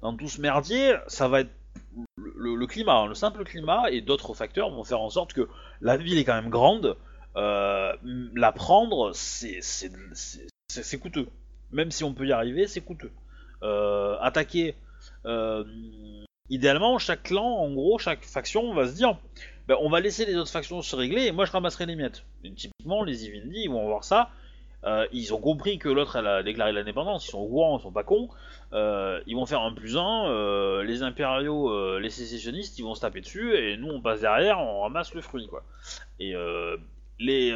dans tout ce merdier, ça va être le, climat, hein, le simple climat et d'autres facteurs vont faire en sorte que la ville est quand même grande. La prendre, c'est coûteux. Même si on peut y arriver, c'est coûteux. Euh, attaquer, euh, idéalement, chaque clan, en gros, chaque faction va se dire ben, on va laisser les autres factions se régler et moi je ramasserai les miettes. Et typiquement, les Ivindi, ils vont voir ça. Euh, ils ont compris que l'autre a déclaré l'indépendance, ils sont au courant, ils sont pas cons. Ils vont faire un plus un. les impériaux, les sécessionnistes, ils vont se taper dessus et nous on passe derrière, on ramasse le fruit quoi. Et les,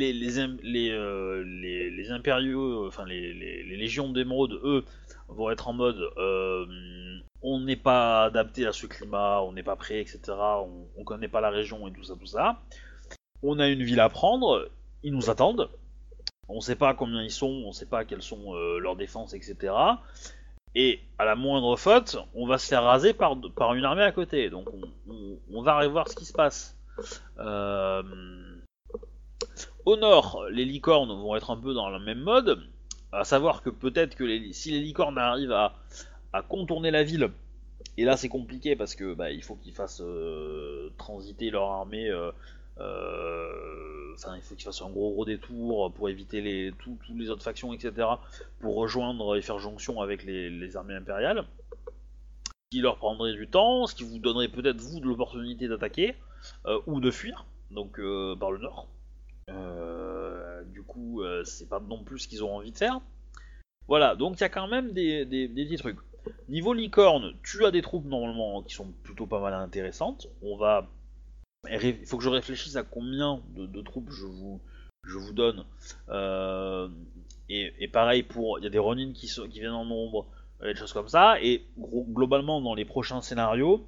euh, les, les impériaux, euh, enfin les, légions d'émeraude, eux, vont être en mode euh, on n'est pas adapté à ce climat, on n'est pas prêt, etc. On, on connaît pas la région et tout ça, tout ça. On a une ville à prendre, ils nous attendent. On sait pas combien ils sont, on sait pas quelles sont leurs défenses, etc. Et à la moindre faute, on va se faire raser par, une armée à côté. Donc on, on- on va revoir ce qui se passe. Euh, Au nord, les licornes vont être un peu dans le même mode. À savoir que peut-être que si les licornes arrivent à, contourner la ville, et là c'est compliqué parce que bah, il faut qu'ils fassent euh, transiter leur armée. euh, euh, Enfin, il faut qu'ils fassent un gros gros détour pour éviter les tous les autres factions, etc. Pour rejoindre et faire jonction avec les, armées impériales. Ce qui leur prendrait du temps, ce qui vous donnerait peut-être vous de l'opportunité d'attaquer ou de fuir, donc par le nord. Euh, du coup, euh, c'est pas non plus ce qu'ils ont envie de faire. Voilà, donc il y a quand même des, petits trucs. Niveau licorne, tu as des troupes normalement qui sont plutôt pas mal intéressantes. On va. Il faut que je réfléchisse à combien de, troupes je vous, donne. Euh, et, pareil pour. Il y a des Ronin qui, qui viennent en nombre, des choses comme ça. Et globalement, dans les prochains scénarios,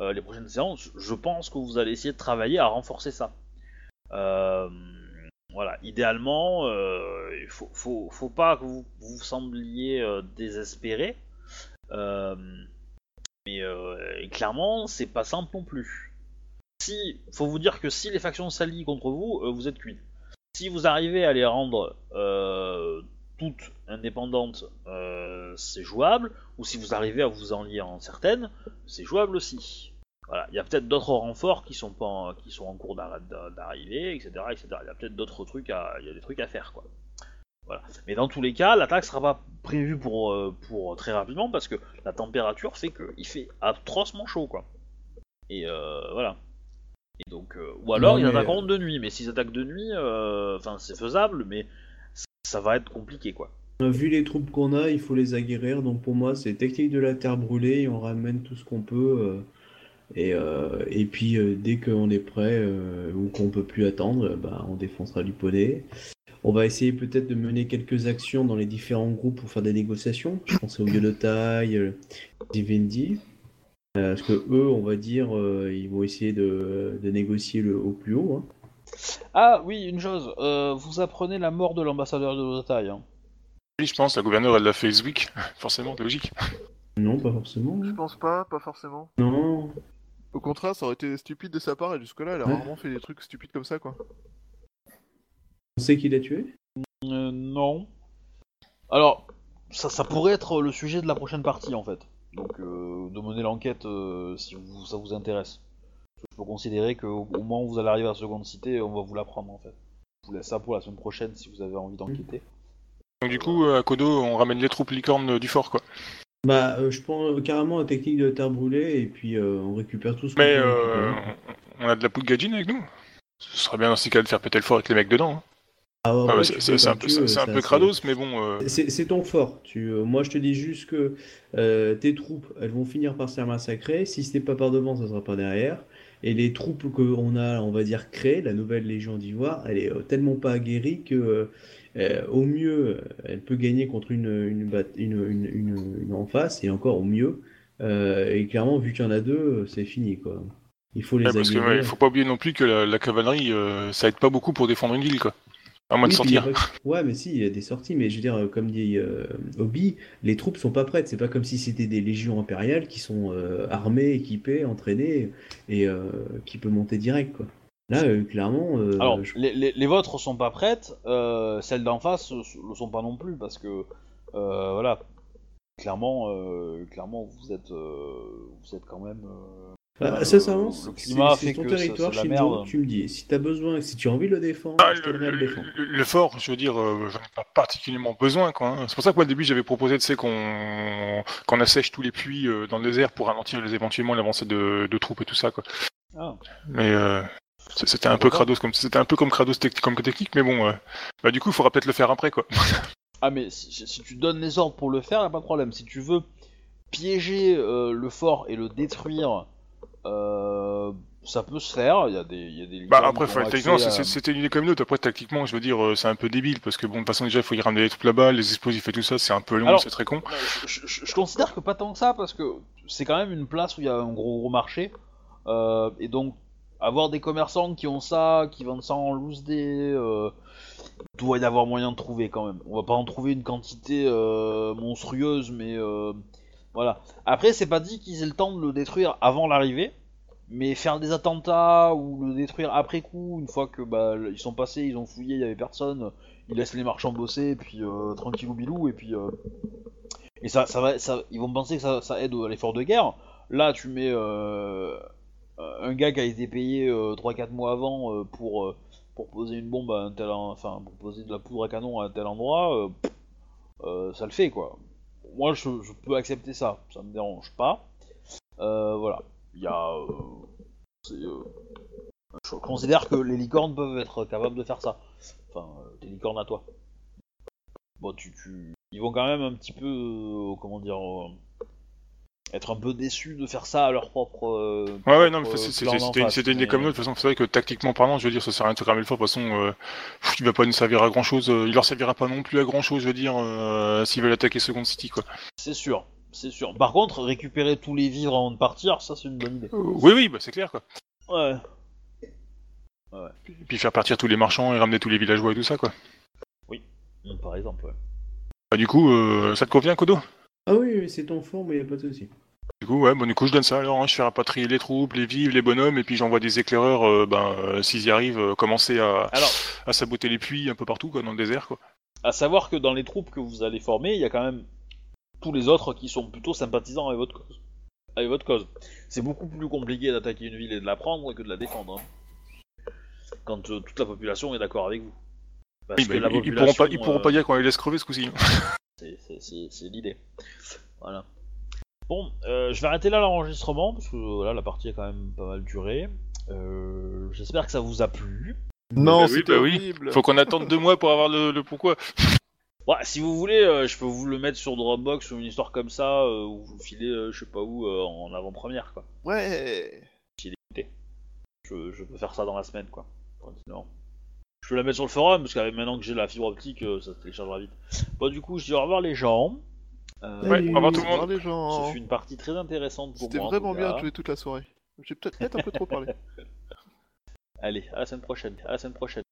les prochaines séances, je pense que vous allez essayer de travailler à renforcer ça. Euh, voilà, idéalement, euh, il faut, faut, pas que vous vous sembliez euh, désespéré. Mais clairement, c'est pas simple non plus. Si, faut vous dire que si les factions s'allient contre vous, vous êtes cuit. Si vous arrivez à les rendre toutes indépendantes, c'est jouable. Ou si vous arrivez à vous en lier en certaines, c'est jouable aussi. Voilà, il y a peut-être d'autres renforts qui sont pas en, qui sont en cours d'arri- d'arriver, etc., etc. Il y a peut-être d'autres trucs à, il y a des trucs à faire, quoi. Voilà. Mais dans tous les cas, l'attaque sera pas prévue pour, euh, pour très rapidement parce que la température fait qu'il fait atrocement chaud, quoi. Et euh, voilà. Et donc, euh, ou alors Non, ils attaqueront de nuit. Mais s'ils attaquent de nuit, euh, enfin c'est faisable, mais ça va être compliqué, quoi. Vu les troupes qu'on a, il faut les aguerrir. Donc pour moi, c'est technique de la terre brûlée. et On ramène tout ce qu'on peut. Et, euh, et puis euh, dès qu'on est prêt euh, ou qu'on peut plus attendre, euh, bah, on défoncera du poney. On va essayer peut-être de mener quelques actions dans les différents groupes pour faire des négociations. Je pense aux Yodotai, euh, Vivendi. Euh, parce que eux, on va dire, euh, ils vont essayer de, de négocier le, au plus haut. hein. Ah oui, une chose, euh, vous apprenez la mort de l'ambassadeur de Lotaï. Hein. Oui, je pense, la gouverneure, elle l'a fait ce week. Forcément, logique. Non, pas forcément. Je pense pas, pas forcément. Non. Au contraire, ça aurait été stupide de sa part et jusque-là, elle a Ouais. rarement fait des trucs stupides comme ça, quoi. On sait qui l'a tué? Euh, non. Alors, ça, ça pourrait être le sujet de la prochaine partie en fait. Donc, euh, de mener l'enquête euh, si vous- ça vous intéresse. Je peux considérer qu'au au moment où vous allez arriver à la seconde cité, on va vous l'apprendre en fait. Je vous laisse ça pour la semaine prochaine si vous avez envie d'enquêter. Donc du coup, à Kodo, on ramène les troupes licornes du fort, quoi. Bah, euh, je prends carrément la technique de terre brûlée et puis euh, on récupère tout ce qu'on Mais peut euh, on a de la poudre gadjin avec nous. Ce serait bien dans ces cas de faire péter le fort avec les mecs dedans. hein. Ah ouais, Ah, ouais, tu c'est fais c'est- c'est un peu, c'est un crados, mais bon. euh, C'est ton fort. Tu, euh, moi, je te dis juste que euh, tes troupes, elles vont finir par se faire massacrer. Si ce n'est pas par devant, ça sera pas derrière. Et les troupes qu'on a, on va dire, créées, la nouvelle Légion d'Ivoire, elle est euh, tellement pas aguerrie que, euh, euh, au mieux, elle peut gagner contre une, une, bat- une, une, en face, et encore au mieux. Euh, et clairement, vu qu'il y en a deux, c'est fini, quoi. Il faut les ouais, parce que ouais, faut pas oublier non plus que la, la cavalerie, euh, ça aide pas beaucoup pour défendre une ville, quoi. À moins de Oui, a sortir. Ouais, mais si, il y a des sorties, mais je veux dire, euh, comme dit euh, Obi, les troupes sont pas prêtes. C'est pas comme si c'était des légions impériales qui sont euh, armées, équipées, entraînées et euh, qui peut monter direct, quoi. Là, euh, clairement, euh, Alors, je- les, les, les vôtres sont pas prêtes, euh, celles d'en face le sont pas non plus parce que euh, voilà, clairement, euh, clairement vous êtes, euh, vous êtes quand même. euh, Ah, euh, sincèrement, le c'est ton ça- territoire, c'est la Shinzo, merde. tu me dis. Si t'as besoin, si tu as envie de le défendre, Ah, je le, le le- défendre. le- fort, je veux dire, euh, j'en ai pas particulièrement besoin, quoi. hein. C'est pour ça que moi, au début, j'avais proposé, tu sais, qu'on qu'on assèche tous les puits euh, dans le désert pour ralentir les, éventuellement l'avancée de, de troupes et tout ça, quoi. Ah. Mais euh, c'était un peu Kratos comme c'était un peu comme Kratos tec- comme technique, mais bon, euh, bah du coup, il faudra peut-être le faire après, quoi. Ah mais si, si tu donnes les ordres pour le faire, y a pas de problème. Si tu veux piéger euh, le fort et le détruire, euh, ça peut se faire. Il y a des, y a des Bah après, c'était une idée comme une autre. Après, tactiquement, je veux dire, euh, c'est un peu débile parce que bon, de toute façon, déjà, il faut y ramener les troupes là-bas, les explosifs et tout ça, c'est un peu long, c'est très con. Je, je- je- considère que pas tant que ça parce que c'est quand même une place où il y a un gros gros marché et donc avoir des commerçants qui ont ça, qui vendent ça en loose day, euh, y avoir moyen de trouver quand même. On va pas en trouver une quantité euh, monstrueuse, mais euh, voilà. Après, c'est pas dit qu'ils aient le temps de le détruire avant l'arrivée, mais faire des attentats ou le détruire après coup, une fois que bah ils sont passés, ils ont fouillé, il y avait personne, ils laissent les marchands bosser, et puis euh, tranquillou bilou, et puis et ça, ça va, ça, ils vont penser que ça, ça aide à l'effort de guerre. Là, tu mets un gars qui a été payé euh, 3-4 mois avant euh, pour, euh, poser une bombe à un tel, en- enfin pour poser de la poudre à canon à un tel endroit, euh, euh, ça le fait quoi. Moi, je, peux accepter ça, ça me dérange pas. Euh, voilà, il y a, euh, euh, je considère que les licornes peuvent être capables de faire ça. Enfin, euh, tes licornes à toi. Bon. Ils vont quand même un petit peu, euh, comment dire, euh, être un peu déçus de faire ça à leur propre. euh, Ouais, ouais, non, mais clan c'était une, mais- comme autre. De toute façon, c'est vrai que tactiquement parlant, je veux dire, ça sert à rien de se cramer le fort. De toute façon, euh, pff, il va pas nous servir à grand chose. Il leur servira pas non plus à grand chose, je veux dire, euh, s'ils veulent attaquer Second City, quoi. C'est sûr, c'est sûr. Par contre, récupérer tous les vivres avant de partir, ça c'est une bonne idée. Euh, oui, oui, bah, c'est clair, quoi. Ouais. Et puis faire partir tous les marchands et ramener tous les villageois et tout ça, quoi. Mm, Par exemple, ouais. Bah, du coup, euh, ça te convient, Kodo? Ah oui, oui, c'est ton fort, mais y a pas de souci. Du coup, ouais, bon, du coup, je donne ça alors. hein, je fais rapatrier les troupes, les vivres, les bonhommes, et puis j'envoie des éclaireurs, euh, ben, euh, s'ils y arrivent, euh, commencer à, Alors, à saboter les puits un peu partout, quoi, dans le désert, quoi. à savoir que dans les troupes que vous allez former, il y a quand même tous les autres qui sont plutôt sympathisants avec votre cause. Avec votre cause. C'est beaucoup plus compliqué d'attaquer une ville et de la prendre que de la défendre. hein. Quand toute la population est d'accord avec vous. Parce Oui, que bah, la ils, pourront pas, ils pourront pas dire qu'on les laisse crever ce coup-ci. c'est l'idée. Voilà. Bon, euh, je vais arrêter là l'enregistrement parce que voilà, la partie a quand même pas mal duré. Euh, J'espère que ça vous a plu. Non, Bah oui, bah oui. Faut qu'on attende deux mois pour avoir le, le pourquoi. Ouais, si vous voulez, euh, je peux vous le mettre sur Dropbox ou une histoire comme ça, euh, ou vous filer, euh, je sais pas où, euh, en avant-première, quoi. Ouais. Je, je peux faire ça dans la semaine, quoi. Je peux la mettre sur le forum, parce que maintenant que j'ai la fibre optique, euh, ça se téléchargera vite. Bon, du coup, je dis au revoir les gens. Euh, Ouais, au revoir tout le monde. les Ce gens. fut une partie très intéressante pour C'était moi. en vraiment bien de jouer toute la soirée. J'ai peut-être peut-être un peu trop parlé. Allez, à la semaine prochaine. À la semaine prochaine.